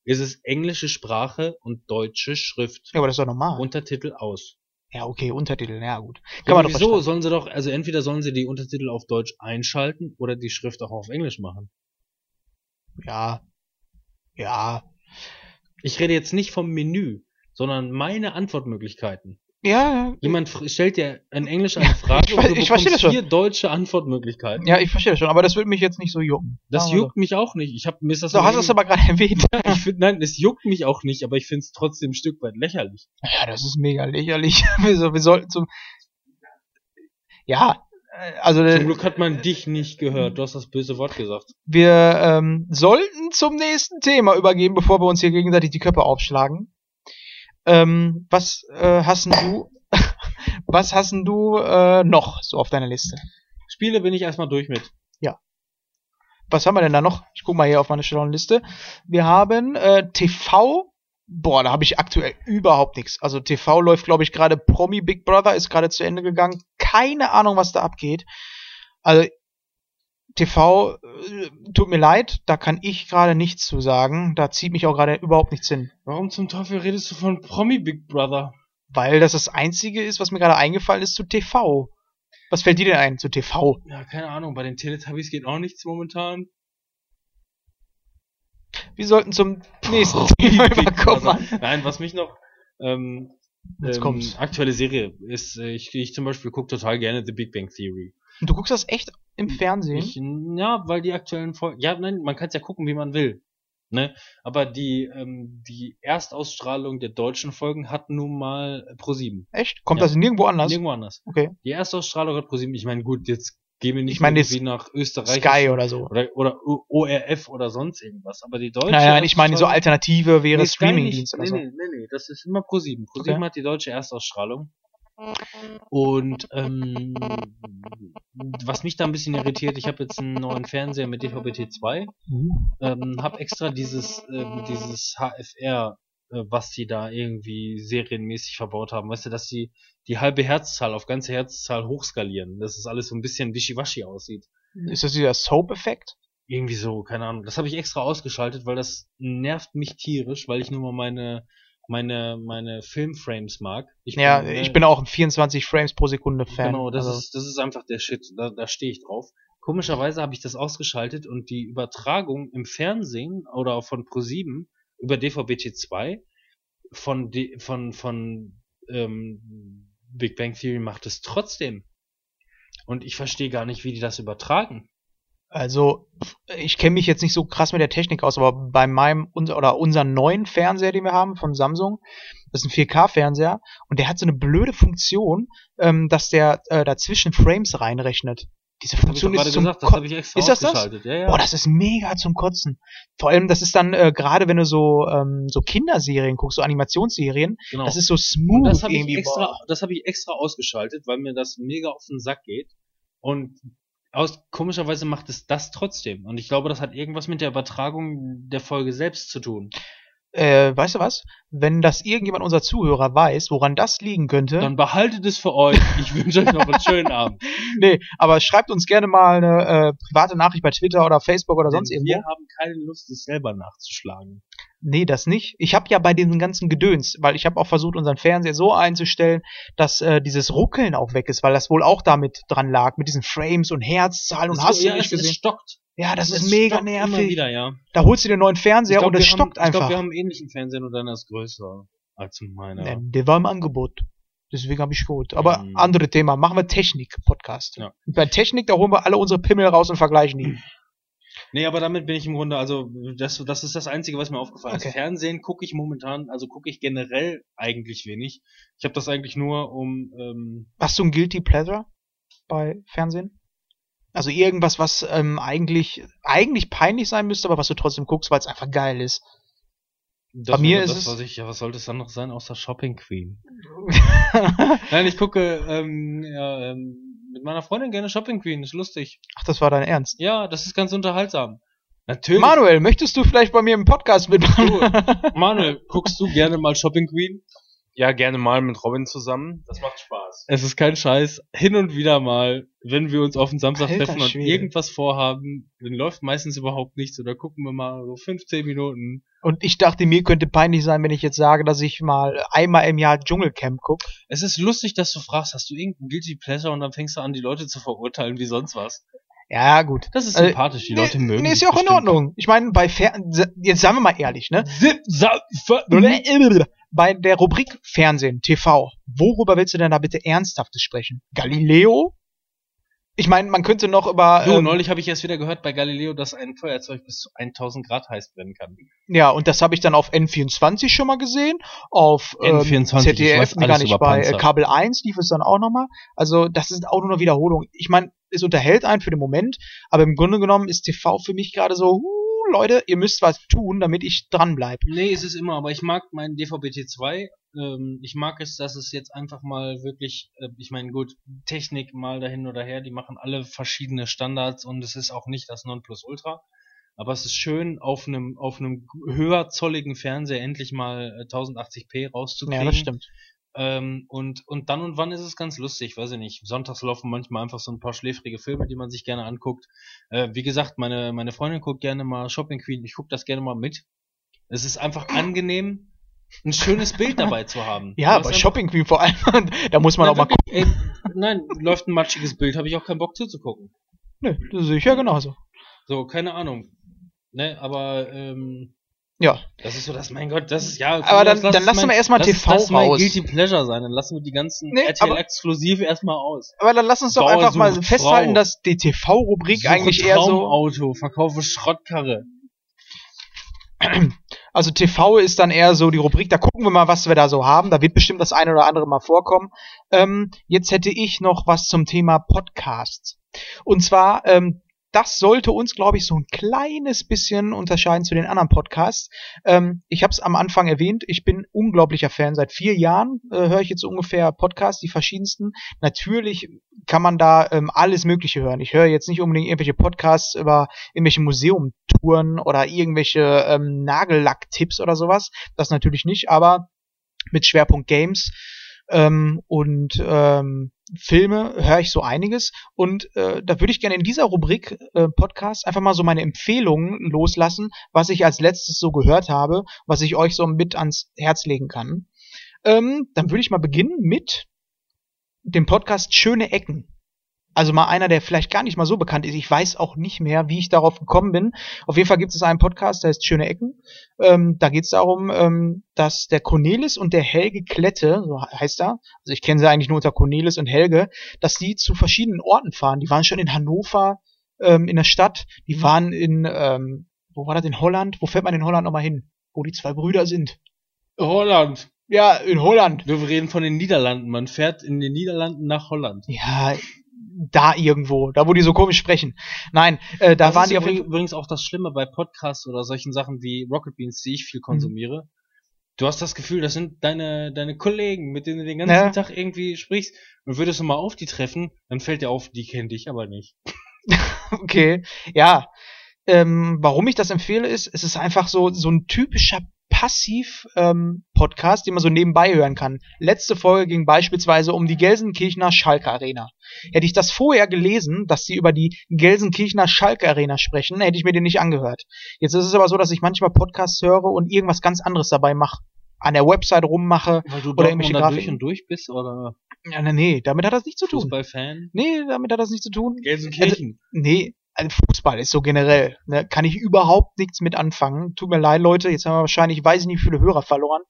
ist es englische Sprache und deutsche Schrift. Ja, aber das ist doch normal. Untertitel aus. ja, okay, Untertitel, ja gut. Ja, Kann man aber doch wieso verstehen. sollen sie doch, also entweder sollen sie die Untertitel auf Deutsch einschalten oder die Schrift auch auf Englisch machen. Ja. Ja. Ich rede jetzt nicht vom Menü, sondern meine Antwortmöglichkeiten. Ja, Jemand stellt dir in Englisch (laughs) eine Frage ich und du ich verstehe bekommst das schon. vier deutsche Antwortmöglichkeiten. ja, ich verstehe das schon, aber das würde mich jetzt nicht so jucken. Das wir juckt mich auch nicht. Ich hab mir ist das nur hast du es aber gerade erwähnt. (laughs) ich find, nein, es juckt mich auch nicht, aber ich finde es trotzdem ein Stück weit lächerlich. Ja, das ist mega lächerlich. (laughs) wir, so, wir sollten zum. Ja, also Zum äh, Glück hat man dich nicht gehört. Du hast das böse Wort gesagt. wir ähm, sollten zum nächsten Thema übergehen, bevor wir uns hier gegenseitig die Köpfe aufschlagen. Ähm, was äh, hast denn du? (laughs) was hast denn du äh, noch so auf deiner Liste? Spiele bin ich erstmal durch mit. Was haben wir denn da noch? Ich guck mal hier auf meine schlauen Liste. Wir haben äh, TV. Boah, da habe ich aktuell überhaupt nichts. Also TV läuft, glaube ich, gerade Promi Big Brother ist gerade zu Ende gegangen. Keine Ahnung, was da abgeht. Also TV, äh, tut mir leid, da kann ich gerade nichts zu sagen. Da zieht mich auch gerade überhaupt nichts hin. Warum zum Teufel redest du von Promi Big Brother? Weil das das Einzige ist, was mir gerade eingefallen ist zu TV. Was fällt dir denn ein zu TV? Ja, keine Ahnung. Bei den Teletubbies geht auch nichts momentan. Wir sollten zum nächsten Thema (laughs) überkommen. Also, nein, was mich noch ähm, Jetzt ähm, kommt's. aktuelle Serie ist, äh, ich, ich zum Beispiel gucke total gerne The Big Bang Theory. Und du guckst das echt im Fernsehen? Ich, ja, weil die aktuellen Folgen, ja, nein, man kann es ja gucken, wie man will. Ne? Aber die, ähm, die Erstausstrahlung der deutschen Folgen hat nun mal Pro7. Echt? Kommt Ja. das nirgendwo anders? Nirgendwo anders. Okay. Die Erstausstrahlung hat Pro7. Ich meine, gut, jetzt gehen wir nicht Ich meine, irgendwie nach Österreich Sky oder so. oder, oder ORF oder sonst irgendwas. Aber die deutsche Nein, nein, ich meine, so Alternative wäre Nee, Streamingdienst oder nee, so. Nee, nee, nee, das ist immer Pro7. Pro7 Okay. hat die deutsche Erstausstrahlung. Und ähm, was mich da ein bisschen irritiert, ich habe jetzt einen neuen Fernseher mit DVB-T2, ähm, habe extra dieses ähm, dieses HFR, äh, was die da irgendwie serienmäßig verbaut haben, weißt du, dass sie die halbe Herzzahl auf ganze Herzzahl hochskalieren, dass es alles so ein bisschen wischiwaschi aussieht. Ist das dieser Soap-Effekt? Irgendwie so, keine Ahnung. Das habe ich extra ausgeschaltet, weil das nervt mich tierisch, weil ich nur mal meine meine meine Filmframes mag. Ich Ja, bin, ich äh, bin auch ein 24 Frames pro Sekunde Fan. Genau, das also, ist das ist einfach der Shit. Da, da stehe ich drauf. Komischerweise habe ich das ausgeschaltet und die Übertragung im Fernsehen oder auch von Pro7 über DVB-T2 von D von von ähm, Big Bang Theory macht es trotzdem. Und ich verstehe gar nicht, wie die das übertragen. also ich kenne mich jetzt nicht so krass mit der Technik aus, aber bei meinem unser, oder unseren neuen Fernseher, den wir haben von Samsung, das ist ein 4K-Fernseher und der hat so eine blöde Funktion, ähm, dass der äh, dazwischen Frames reinrechnet. Diese Hab Funktion ist zum gesagt, das Ko- habe ich extra Ist das das? Ja, ja. Boah, das ist mega zum Kotzen. Vor allem, das ist dann äh, gerade, wenn du so ähm, so Kinderserien guckst, so Animationsserien, genau. das ist so smooth das habe ich irgendwie. extra, boah. das habe ich extra ausgeschaltet, weil mir das mega auf den Sack geht. Und aus, komischerweise macht es das trotzdem. Und ich glaube, das hat irgendwas mit der Übertragung der Folge selbst zu tun. Äh, weißt du was? Wenn das irgendjemand unserer Zuhörer weiß, woran das liegen könnte, Dann behaltet es für euch. Ich wünsche euch noch einen (laughs) schönen Abend. nee, aber schreibt uns gerne mal eine äh, private Nachricht bei Twitter oder Facebook oder sonst Denn irgendwo. Wir haben keine Lust, es selber nachzuschlagen. Nee, das nicht. Ich habe ja bei diesem ganzen Gedöns, weil ich habe auch versucht, unseren Fernseher so einzustellen, dass äh, dieses Ruckeln auch weg ist, weil das wohl auch damit dran lag, mit diesen Frames und Herzzahlen und So, hast ja, du nicht es, es gesehen. stockt. Ja, das Es ist mega nervig. wieder, ja. Da holst du dir einen neuen Fernseher Ich glaub, und es stockt haben, Ich einfach. glaube, wir haben einen ähnlichen Fernseher, nur deiner ist größer als meiner. Ja, der war im Angebot. Deswegen habe ich geholt. Aber Mhm. andere Thema. Machen wir Technik-Podcast. Ja. Und Bei Technik, da holen wir alle unsere Pimmel raus und vergleichen die. (clears throat) Nee, aber damit bin ich im Grunde, also das, das ist das Einzige, was mir aufgefallen Okay. ist. Fernsehen gucke ich momentan, also gucke ich generell eigentlich wenig. Ich habe das eigentlich nur um, ähm, Hast du ein Guilty Pleasure bei Fernsehen? Also irgendwas, was ähm, eigentlich eigentlich peinlich sein müsste, aber was du trotzdem guckst, weil es einfach geil ist. das Bei mir ist das, es- was ich, ja, was sollte es dann noch sein, außer Shopping Queen? (laughs) Nein, ich gucke ähm, ja, ähm, mit meiner Freundin gerne Shopping Queen, ist lustig. Ach, das war dein Ernst. Ja, das ist ganz unterhaltsam. Natürlich. Manuel, möchtest du vielleicht bei mir im Podcast mitmachen? (laughs) Manuel, guckst du gerne mal Shopping Queen? Ja, gerne mal mit Robin zusammen. Das macht Spaß. Es ist kein Scheiß. Hin und wieder mal, wenn wir uns auf den Samstag Alter treffen und Schwede. irgendwas vorhaben, dann läuft meistens überhaupt nichts oder gucken wir mal so 15 Minuten. Und ich dachte, mir könnte peinlich sein, wenn ich jetzt sage, dass ich mal einmal im Jahr Dschungelcamp gucke. Es ist lustig, dass du fragst, hast du irgendeinen Guilty Pleasure und dann fängst du an, die Leute zu verurteilen wie sonst was. Ja, gut. Das ist Äh, sympathisch, die Leute mögen. Nee, ist ja auch in. Ordnung. Ich meine, bei Fer jetzt sagen wir mal ehrlich, ne? Bei der Rubrik Fernsehen, TV, worüber willst du denn da bitte Ernsthaftes sprechen? Galileo? Ich meine, man könnte noch über. Du, ähm, neulich habe ich erst wieder gehört bei Galileo, dass ein Feuerzeug bis zu 1000 Grad heiß brennen kann. ja, und das habe ich dann auf N24 schon mal gesehen. Auf ähm, N24, ich ZDF, nee, gar nicht, bei äh, Panzer. Kabel 1 lief es dann auch nochmal. Also, das ist auch nur eine Wiederholung. Ich meine, es unterhält einen für den Moment, aber im Grunde genommen ist TV für mich gerade so, uh, Leute, ihr müsst was tun, damit ich dranbleibe. Nee, ist es immer, aber ich mag meinen DVB-T2. Ähm, ich mag es, dass es jetzt einfach mal wirklich, äh, ich meine, gut, Technik mal dahin oder her, die machen alle verschiedene Standards und es ist auch nicht das Nonplusultra. Aber es ist schön, auf einem, auf einem höherzolligen Fernseher endlich mal äh, 1080p rauszukriegen. Ja, das stimmt. Ähm, und, und dann und wann ist es ganz lustig, weiß ich nicht. Sonntags laufen manchmal einfach so ein paar schläfrige Filme, die man sich gerne anguckt. Äh, wie gesagt, meine, meine Freundin guckt gerne mal Shopping Queen, ich guck das gerne mal mit. Es ist einfach angenehm, ein schönes Bild dabei zu haben. (laughs) Ja, einfach- Shopping Queen vor allem, (laughs) da muss man Nein, auch mal gucken. ey, nein, läuft ein matschiges Bild, habe ich auch keinen Bock zuzugucken. Nö, das sehe ich ja genauso. So, keine Ahnung. Ne, aber ähm, Ja, das ist so, das, mein Gott, das ist ja. Aber dann- das dann lassen wir mein- erstmal lass- TV lass mein raus. Guilty Pleasure sein, dann lassen wir die ganzen Nee, RTL aber- Exklusive erstmal aus. aber dann lass uns doch Bauer einfach mal festhalten, Frau. dass die TV-Rubrik eigentlich eher so. Traumauto, verkaufe Schrottkarre. (clears throat) Also TV ist dann eher so die Rubrik, da gucken wir mal, was wir da so haben. Da wird bestimmt das eine oder andere mal vorkommen. Ähm, jetzt hätte ich noch was zum Thema Podcasts. Und zwar, ähm, das sollte uns, glaube ich, so ein kleines bisschen unterscheiden zu den anderen Podcasts. Ähm, ich habe es am Anfang erwähnt, ich bin unglaublicher Fan. Seit vier Jahren äh, höre ich jetzt ungefähr Podcasts, die verschiedensten. Natürlich kann man da ähm, alles Mögliche hören. Ich höre jetzt nicht unbedingt irgendwelche Podcasts über irgendwelche Museumtouren oder irgendwelche ähm, Nagellack-Tipps oder sowas. Das natürlich nicht, aber mit Schwerpunkt Games ähm, und ähm, Filme höre ich so einiges und äh, da würde ich gerne in dieser Rubrik äh, Podcast einfach mal so meine Empfehlungen loslassen, was ich als letztes so gehört habe, was ich euch so mit ans Herz legen kann. Ähm, dann würde ich mal beginnen mit dem Podcast Schöne Ecken. Also mal einer, der vielleicht gar nicht mal so bekannt ist. Ich weiß auch nicht mehr, wie ich darauf gekommen bin. Auf jeden Fall gibt es einen Podcast, der heißt Schöne Ecken. Ähm, da geht es darum, ähm, dass der Cornelis und der Helge Klette, so heißt er, also ich kenne sie eigentlich nur unter Cornelis und Helge, dass die zu verschiedenen Orten fahren. Die waren schon in Hannover, ähm, in der Stadt, die waren in, ähm, wo war das, in Holland? Wo fährt man in Holland nochmal hin? Wo die zwei Brüder sind. Holland. Ja, in Holland. Wir reden von den Niederlanden. Man fährt in den Niederlanden nach Holland. Ja, da irgendwo, da wo die so komisch sprechen. Nein, äh, da das waren die auf übrigens auch das Schlimme bei Podcasts oder solchen Sachen wie Rocket Beans, die ich viel Mhm. konsumiere. Du hast das Gefühl, das sind deine, deine Kollegen, mit denen du den ganzen Ja. Tag irgendwie sprichst. Und würdest du mal auf die treffen, dann fällt dir auf, die kennen dich aber nicht. (laughs) Okay, ja. Ähm, warum ich das empfehle, ist, es ist einfach so, so ein typischer Passiv-Podcast, den man so nebenbei hören kann. Letzte Folge ging beispielsweise um die Gelsenkirchener Schalke Arena. Hätte ich das vorher gelesen, dass sie über die Gelsenkirchener Schalke Arena sprechen, hätte ich mir den nicht angehört. Jetzt ist es aber so, dass ich manchmal Podcasts höre und irgendwas ganz anderes dabei mache. An der Website rummache Weil du oder irgendwelche durch Grafiken. und durch bist oder Ja, nee, nee, damit hat das nichts zu tun. Fußballfan? Nee, damit hat das nichts zu tun. Gelsenkirchen. Nee, Fußball ist so generell. Ne, kann ich überhaupt nichts mit anfangen. Tut mir leid, Leute. Jetzt haben wir wahrscheinlich, weiß ich nicht, viele Hörer verloren.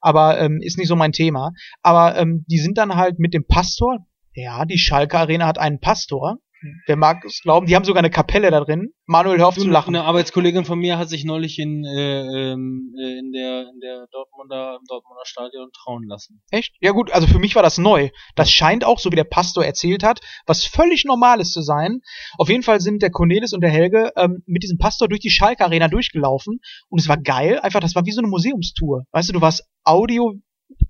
Aber ähm, ist nicht so mein Thema. Aber ähm, die sind dann halt mit dem Pastor. Ja, die Schalke Arena hat einen Pastor. Wer mag es glauben? Die haben sogar eine Kapelle da drin. Manuel, hör auf Du, zu lachen. Eine Arbeitskollegin von mir hat sich neulich in, äh, ähm, äh, in der in der Dortmunder im Dortmunder Stadion trauen lassen. Echt? Ja gut, also für mich war das neu. Das scheint auch, so wie der Pastor erzählt hat, was völlig Normales zu sein. Auf jeden Fall sind der Cornelis und der Helge ähm, mit diesem Pastor durch die Schalke Arena durchgelaufen und es war geil. Einfach, das war wie so eine Museumstour. Weißt du, du warst Audio,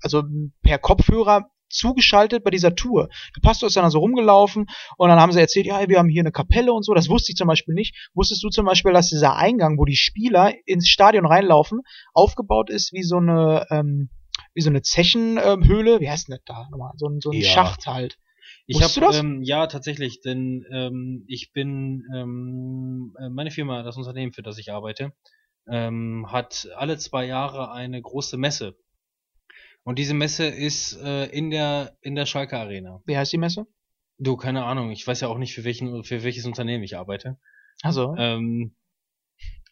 also per Kopfhörer zugeschaltet bei dieser Tour. Der Pastor ist dann so rumgelaufen und dann haben sie erzählt, ja, wir haben hier eine Kapelle und so. Das wusste ich zum Beispiel nicht. Wusstest du zum Beispiel, dass dieser Eingang, wo die Spieler ins Stadion reinlaufen, aufgebaut ist wie so eine, ähm, wie so eine Zechenhöhle? Wie heißt denn das da nochmal? So ein, so ein Ja. Schacht halt. Ich Wusstest das? ähm, ja tatsächlich, denn ähm, ich bin ähm, äh, meine Firma, das Unternehmen, für das ich arbeite, ähm, hat alle zwei Jahre eine große Messe. Und diese Messe ist äh, in der in der Schalke Arena. Wie heißt die Messe? Du, keine Ahnung, ich weiß ja auch nicht für welchen für welches Unternehmen ich arbeite. Also, Ähm,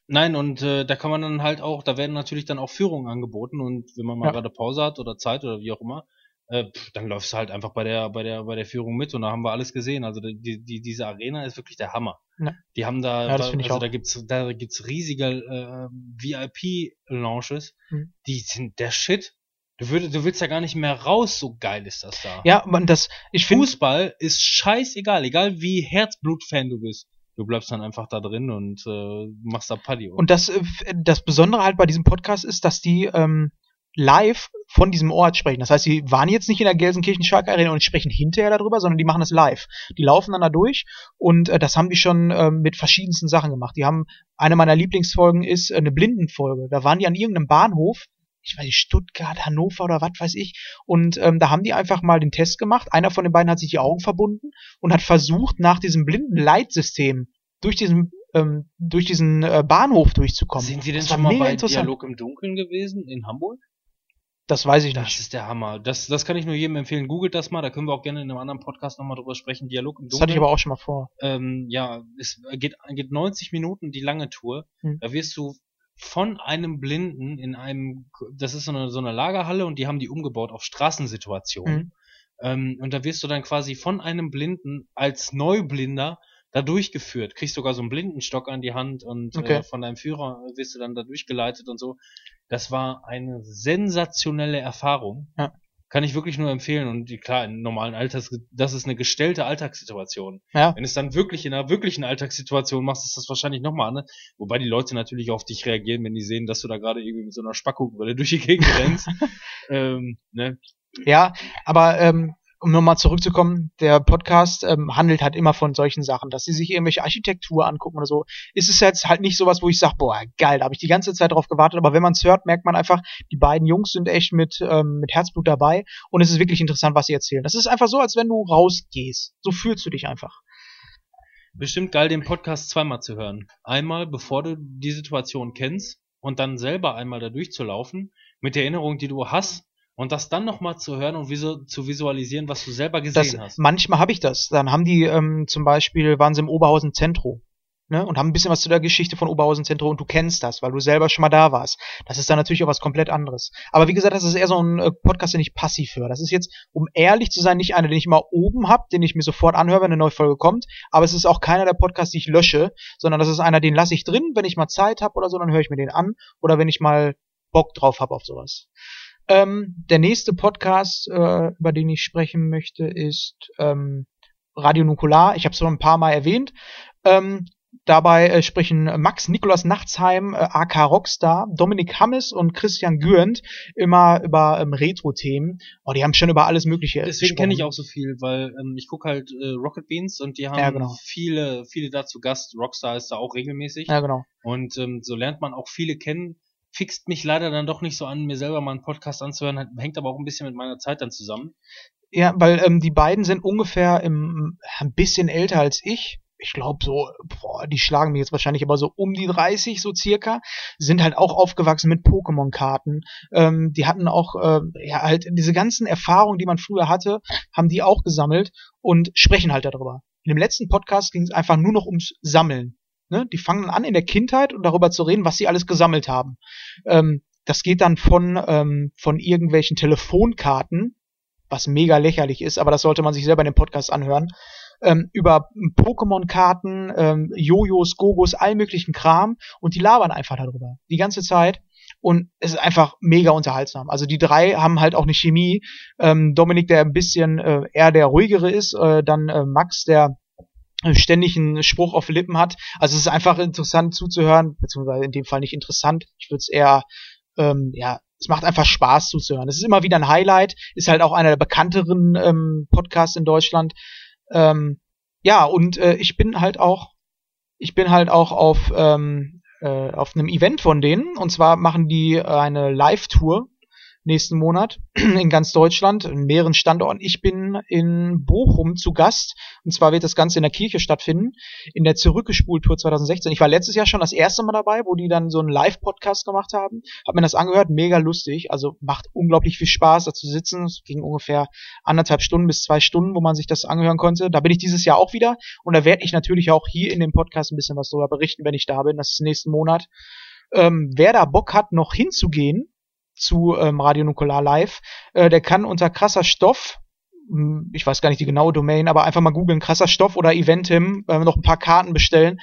nein, und äh, da kann man dann halt auch, da werden natürlich dann auch Führungen angeboten und wenn man mal Ja. gerade Pause hat oder Zeit oder wie auch immer, äh, dann läufst du halt einfach bei der bei der bei der Führung mit und da haben wir alles gesehen. Also die, die diese Arena ist wirklich der Hammer. Ja. Die haben da, Ja, da also da gibt's da gibt's riesige äh, VIP Launches, Mhm. die sind der Shit. Du würdest, du willst ja gar nicht mehr raus, so geil ist das da. ja, man, das, ich finde, Fußball ist scheißegal, egal wie Herzblut-Fan du bist. Du bleibst dann einfach da drin und äh, machst da Paddy. und das, äh, das Besondere halt bei diesem Podcast ist, dass die ähm, live von diesem Ort sprechen. Das heißt, sie waren jetzt nicht in der Gelsenkirchen Schalke Arena und sprechen hinterher darüber, sondern die machen es live. Die laufen dann da durch und äh, das haben die schon ähm, mit verschiedensten Sachen gemacht. Die haben, eine meiner Lieblingsfolgen ist äh, eine Blindenfolge. Da waren die an irgendeinem Bahnhof, ich weiß nicht, Stuttgart, Hannover oder was weiß ich. Und ähm, da haben die einfach mal den Test gemacht. Einer von den beiden hat sich die Augen verbunden und hat versucht, nach diesem blinden Leitsystem durch diesen ähm, durch diesen äh, Bahnhof durchzukommen. Sind die denn Das schon mal bei. Dialog im Dunkeln gewesen in Hamburg? Das weiß ich Das nicht. ist der Hammer. Das, das kann ich nur jedem empfehlen. Googelt das mal, da können wir auch gerne in einem anderen Podcast nochmal drüber sprechen. Dialog im Das Dunkeln. hatte ich aber auch schon mal vor. ähm, ja, es geht, geht 90 Minuten die lange Tour. Hm. Da wirst du von einem Blinden in einem, das ist so eine, so eine Lagerhalle und die haben die umgebaut auf Straßensituationen. Mhm. Ähm, und da wirst du dann quasi von einem Blinden als Neublinder da durchgeführt. Kriegst sogar so einen Blindenstock an die Hand und Okay. äh, von deinem Führer wirst du dann da durchgeleitet und so. Das war eine sensationelle Erfahrung. Ja. Kann ich wirklich nur empfehlen. Und die, klar, in normalen Alltags, das ist eine gestellte Alltagssituation. Ja. Wenn es dann wirklich in einer wirklichen Alltagssituation machst, ist das wahrscheinlich nochmal anders. Wobei die Leute natürlich auf dich reagieren, wenn die sehen, dass du da gerade irgendwie mit so einer Spackkuchenbrille (laughs) durch die Gegend rennst. (laughs) ähm, ne? Ja, aber ähm, um nochmal zurückzukommen, der Podcast ähm, handelt halt immer von solchen Sachen, dass sie sich irgendwelche Architektur angucken oder so. Ist es jetzt halt nicht sowas, wo ich sage, boah, geil, da habe ich die ganze Zeit drauf gewartet, aber wenn man es hört, merkt man einfach, die beiden Jungs sind echt mit, ähm, mit Herzblut dabei und es ist wirklich interessant, was sie erzählen. Das ist einfach so, als wenn du rausgehst. So fühlst du dich einfach. Bestimmt geil, den Podcast zweimal zu hören. Einmal, bevor du die Situation kennst und dann selber einmal da durchzulaufen, mit der Erinnerung, die du hast, und das dann nochmal zu hören und visu zu visualisieren, was du selber gesehen Das, hast. manchmal habe ich das. Dann haben die ähm, zum Beispiel, waren sie im Oberhausen Zentrum. Ne, und haben ein bisschen was zu der Geschichte von Oberhausen Zentrum und du kennst das, weil du selber schon mal da warst. Das ist dann natürlich auch was komplett anderes. Aber wie gesagt, das ist eher so ein äh, Podcast, den ich passiv höre. Das ist jetzt, um ehrlich zu sein, nicht einer, den ich mal oben hab, den ich mir sofort anhöre, wenn eine neue Folge kommt. Aber es ist auch keiner der Podcasts, die ich lösche, sondern das ist einer, den lasse ich drin, wenn ich mal Zeit habe oder so, dann höre ich mir den an. Oder wenn ich mal Bock drauf habe auf sowas. Ähm, der nächste Podcast, äh, über den ich sprechen möchte, ist ähm, Radio Nukular. Ich habe es schon ein paar Mal erwähnt. Ähm, dabei äh, sprechen Max Nikolas Nachtsheim, äh, AK Rockstar, Dominik Hammes und Christian Gürnt immer über ähm, Retro-Themen. Oh, die haben schon über alles Mögliche Deswegen kenne ich auch so viel, weil ähm, ich gucke halt äh, Rocket Beans und die haben Ja, genau. viele, viele da zu Gast. Rockstar ist da auch regelmäßig. Ja, genau. Und ähm, so lernt man auch viele kennen, fixt mich leider dann doch nicht so an, mir selber mal einen Podcast anzuhören, hängt aber auch ein bisschen mit meiner Zeit dann zusammen. Ja, weil ähm, die beiden sind ungefähr im, ein bisschen älter als ich. Ich glaube so, boah, die schlagen mir jetzt wahrscheinlich aber so um die 30 so circa, sind halt auch aufgewachsen mit Pokémon-Karten. Ähm, die hatten auch äh, ja halt diese ganzen Erfahrungen, die man früher hatte, haben die auch gesammelt und sprechen halt darüber. In dem letzten Podcast ging es einfach nur noch ums Sammeln. Ne? Die fangen an in der Kindheit und darüber zu reden, was sie alles gesammelt haben. Ähm, das geht dann von, ähm, von irgendwelchen Telefonkarten, was mega lächerlich ist, aber das sollte man sich selber in dem Podcast anhören, ähm, über Pokémon-Karten, ähm, Jojos, Gogos, all möglichen Kram und die labern einfach darüber. Die ganze Zeit. Und es ist einfach mega unterhaltsam. Also die drei haben halt auch eine Chemie. Ähm, Dominik, der ein bisschen äh, eher der ruhigere ist, äh, dann äh, Max, der ständig einen Spruch auf Lippen hat. Also es ist einfach interessant zuzuhören, beziehungsweise in dem Fall nicht interessant. Ich würde es eher, ähm, ja, es macht einfach Spaß zuzuhören. Es ist immer wieder ein Highlight, ist halt auch einer der bekannteren ähm, Podcasts in Deutschland. Ähm, ja, und äh, ich bin halt auch, ich bin halt auch auf, ähm, äh, auf einem Event von denen. Und zwar machen die eine Live-Tour nächsten Monat (clears throat) in ganz Deutschland, in mehreren Standorten. Ich bin in Bochum zu Gast und zwar wird das Ganze in der Kirche stattfinden, in der Zurückgespultour 2016. Ich war letztes Jahr schon das erste Mal dabei, wo die dann so einen Live-Podcast gemacht haben. Hab mir das angehört, mega lustig, also macht unglaublich viel Spaß, da zu sitzen. Es ging ungefähr anderthalb Stunden bis zwei Stunden, wo man sich das angehören konnte. Da bin ich dieses Jahr auch wieder und da werde ich natürlich auch hier in dem Podcast ein bisschen was darüber berichten, wenn ich da bin. Das ist nächsten Monat. Ähm, wer da Bock hat, noch hinzugehen, zu ähm, Radio Nukular Live. Äh, der kann unter krasser Stoff, hm, ich weiß gar nicht die genaue Domain, aber einfach mal googeln, krasser Stoff oder Eventim, äh, noch ein paar Karten bestellen.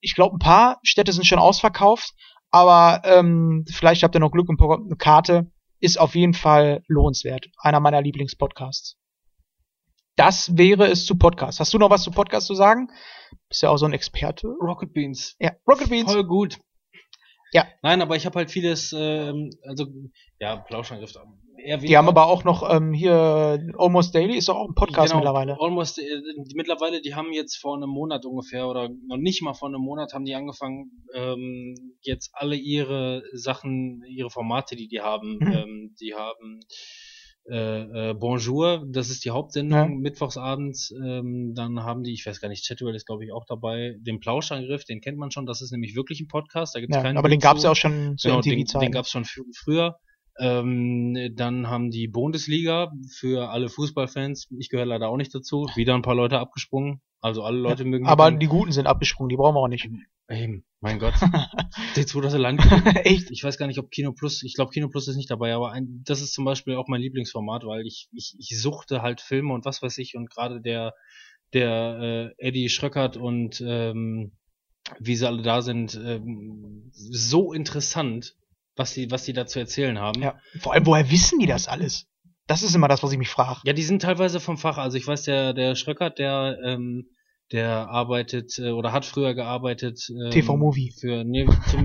Ich glaube, ein paar Städte sind schon ausverkauft, aber ähm, vielleicht habt ihr noch Glück und eine Karte. Ist auf jeden Fall lohnenswert. Einer meiner Lieblingspodcasts. Das wäre es zu Podcast. Hast du noch was zu Podcast zu sagen? Bist ja auch so ein Experte. Rocket Beans. Ja, Rocket Beans. Voll gut. Ja. Nein, aber ich habe halt vieles, ähm, also ja, Plauschangriff. Eher die haben aber auch noch ähm, hier Almost Daily ist doch auch ein Podcast genau, mittlerweile. Almost äh, mittlerweile, die haben jetzt vor einem Monat ungefähr oder noch nicht mal vor einem Monat haben die angefangen, ähm, jetzt alle ihre Sachen, ihre Formate, die die haben, mhm. ähm, die haben äh, äh, Bonjour, das ist die Hauptsendung, ja. mittwochsabends. Ähm, dann haben die, ich weiß gar nicht, Chatwell ist glaube ich auch dabei, den Plauschangriff, den kennt man schon, das ist nämlich wirklich ein Podcast. Da gibt's ja, keinen aber den gab es ja auch schon zu genau, den, den gab es schon früher. Ähm, dann haben die Bundesliga für alle Fußballfans, ich gehöre leider auch nicht dazu, wieder ein paar Leute abgesprungen. Also alle Leute ja, mögen. Aber die Guten sind abgesprungen, die brauchen wir auch nicht. Eben, mein Gott. Die zu, dass sie lang (laughs) Echt? Ich weiß gar nicht, ob Kino Plus, ich glaube Kino Plus ist nicht dabei, aber ein, das ist zum Beispiel auch mein Lieblingsformat, weil ich, ich, ich suchte halt Filme und was weiß ich und gerade der, der äh, Eddie Schröckert und ähm, wie sie alle da sind, ähm, so interessant, was die, was die da zu erzählen haben. Ja, vor allem, woher wissen die das alles? Das ist immer das, was ich mich frage. Ja, die sind teilweise vom Fach. Also ich weiß, der, der Schröckert, der ähm, der arbeitet äh, oder hat früher gearbeitet ähm, TV Movie für nee, (laughs) zum,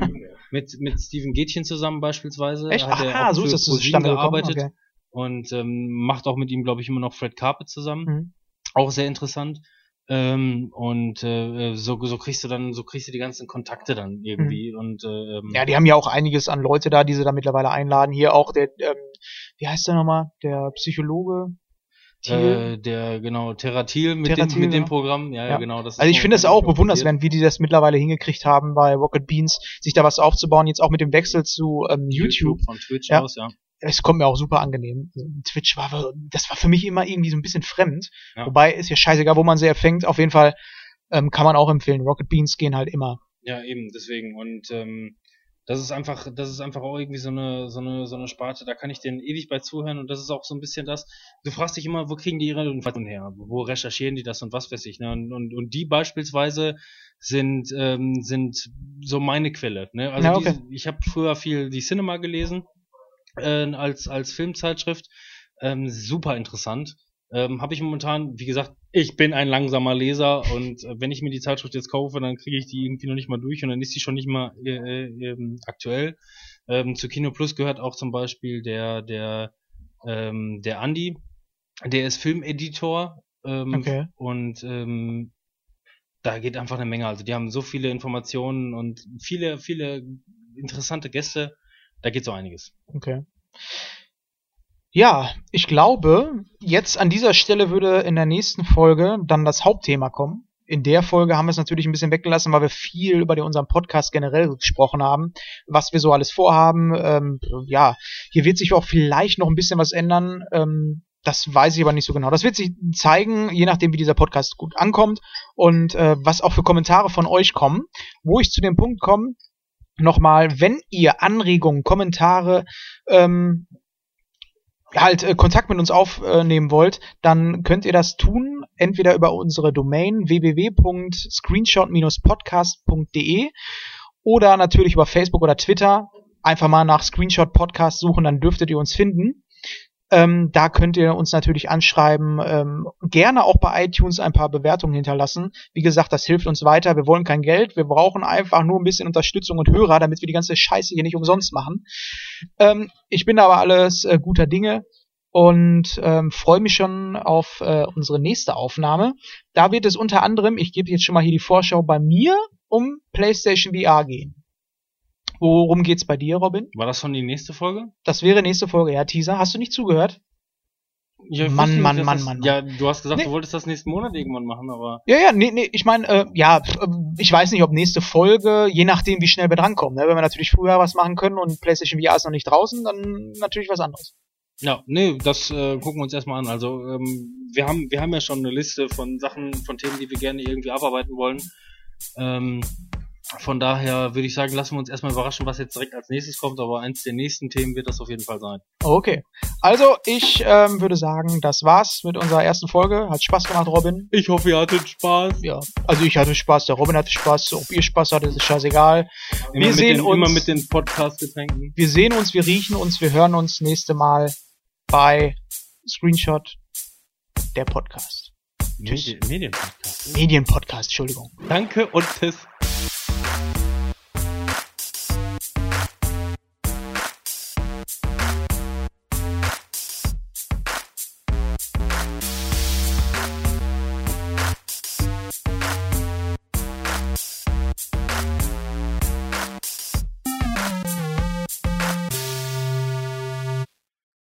mit mit Steven Gätchen zusammen beispielsweise Echt? hat Aha, so ist das zustande gearbeitet okay. und ähm, macht auch mit ihm glaube ich immer noch Fred Carpet zusammen mhm. auch sehr interessant ähm, und äh, so so kriegst du dann so kriegst du die ganzen Kontakte dann irgendwie mhm. und äh, ja die haben ja auch einiges an Leute da die sie da mittlerweile einladen. Hier auch der ähm, wie heißt der nochmal? Der Psychologe äh, der genau Terratil mit Terratil, dem mit dem Programm. Ja, ja. ja. genau das also ich finde es auch bewundernswert wie die das mittlerweile hingekriegt haben bei Rocket Beans sich da was aufzubauen jetzt auch mit dem Wechsel zu ähm, YouTube. YouTube. von Twitch aus ja es kommt mir auch super angenehm. Twitch war, das war für mich immer irgendwie so ein bisschen fremd. Ja. Wobei ist ja scheißegal, wo man sie erfängt. Auf jeden Fall ähm, kann man auch empfehlen. Rocket Beans gehen halt immer. Ja, eben, deswegen. Und ähm, das ist einfach, das ist einfach auch irgendwie so eine, so eine, so eine Sparte, da kann ich denen ewig bei zuhören und das ist auch so ein bisschen das, du fragst dich immer, wo kriegen die ihre Informationen her? Wo recherchieren die das und was weiß ich, ne? Und, und, und die beispielsweise sind, ähm, sind so meine Quelle, ne? Also ja, okay. die, ich habe früher viel die Cinema gelesen, äh, als, als Filmzeitschrift, ähm, super interessant. Ähm, habe ich momentan, wie gesagt, ich bin ein langsamer Leser und äh, wenn ich mir die Zeitschrift jetzt kaufe, dann kriege ich die irgendwie noch nicht mal durch und dann ist die schon nicht mal äh, äh, aktuell. Ähm, zu Kino Plus gehört auch zum Beispiel der der ähm, der Andi, der ist Filmeditor ähm, okay. und ähm, da geht einfach eine Menge. Also die haben so viele Informationen und viele viele interessante Gäste Da geht so einiges. Okay. Ja, ich glaube, jetzt an dieser Stelle würde in der nächsten Folge dann das Hauptthema kommen. In der Folge haben wir es natürlich ein bisschen weggelassen, weil wir viel über den, unseren Podcast generell gesprochen haben, was wir so alles vorhaben. Ähm, ja, hier wird sich auch vielleicht noch ein bisschen was ändern. Ähm, das weiß ich aber nicht so genau. Das wird sich zeigen, je nachdem, wie dieser Podcast gut ankommt und äh, was auch für Kommentare von euch kommen. Wo ich zu dem Punkt komme, nochmal, wenn ihr Anregungen, Kommentare, ähm, halt äh, Kontakt mit uns aufnehmen wollt, dann könnt ihr das tun, entweder über unsere Domain www.screenshot-podcast.de oder natürlich über Facebook oder Twitter. Einfach mal nach Screenshot Podcast suchen, dann dürftet ihr uns finden. Ähm, da könnt ihr uns natürlich anschreiben, ähm, gerne auch bei iTunes ein paar Bewertungen hinterlassen. Wie gesagt, das hilft uns weiter. Wir wollen kein Geld, wir brauchen einfach nur ein bisschen Unterstützung und Hörer, damit wir die ganze Scheiße hier nicht umsonst machen. Ähm, ich bin aber alles äh, guter Dinge und ähm, freue mich schon auf äh, unsere nächste Aufnahme. Da wird es unter anderem, ich gebe jetzt schon mal hier die Vorschau bei mir, um PlayStation VR gehen. Worum geht's bei dir, Robin? War das schon die nächste Folge? Das wäre nächste Folge, ja, Teaser. Hast du nicht zugehört? Ja, Mann, nicht, Mann, Mann, das, Mann, Ja, du hast gesagt, Nee. du wolltest das nächsten Monat irgendwann machen, aber. Ja, ja, nee, nee, ich meine, äh, ja, äh, ich weiß nicht, ob nächste Folge, je nachdem, wie schnell wir drankommen. Ne? Wenn wir natürlich früher was machen können und PlayStation VR ist noch nicht draußen, dann natürlich was anderes. Ja, nee, das äh, gucken wir uns erstmal an. Also, ähm, wir haben, wir haben ja schon eine Liste von Sachen, von Themen, die wir gerne irgendwie abarbeiten wollen. Ähm, von daher würde ich sagen, lassen wir uns erstmal überraschen, was jetzt direkt als nächstes kommt, aber eins der nächsten Themen wird das auf jeden Fall sein. Okay. Also, ich ähm, würde sagen, das war's mit unserer ersten Folge. Hat Spaß gemacht, Robin. Ich hoffe, ihr hattet Spaß. Ja, also ich hatte Spaß, der Robin hatte Spaß. Ob ihr Spaß hattet, ist scheißegal. Immer mit sehen den, uns- Immer mit den Podcast-Getränken. Wir sehen uns, wir riechen uns, wir hören uns nächste Mal bei Screenshot, der Podcast. Tschüss. Medien Medienpodcast. Medienpodcast, Entschuldigung. Danke und tschüss.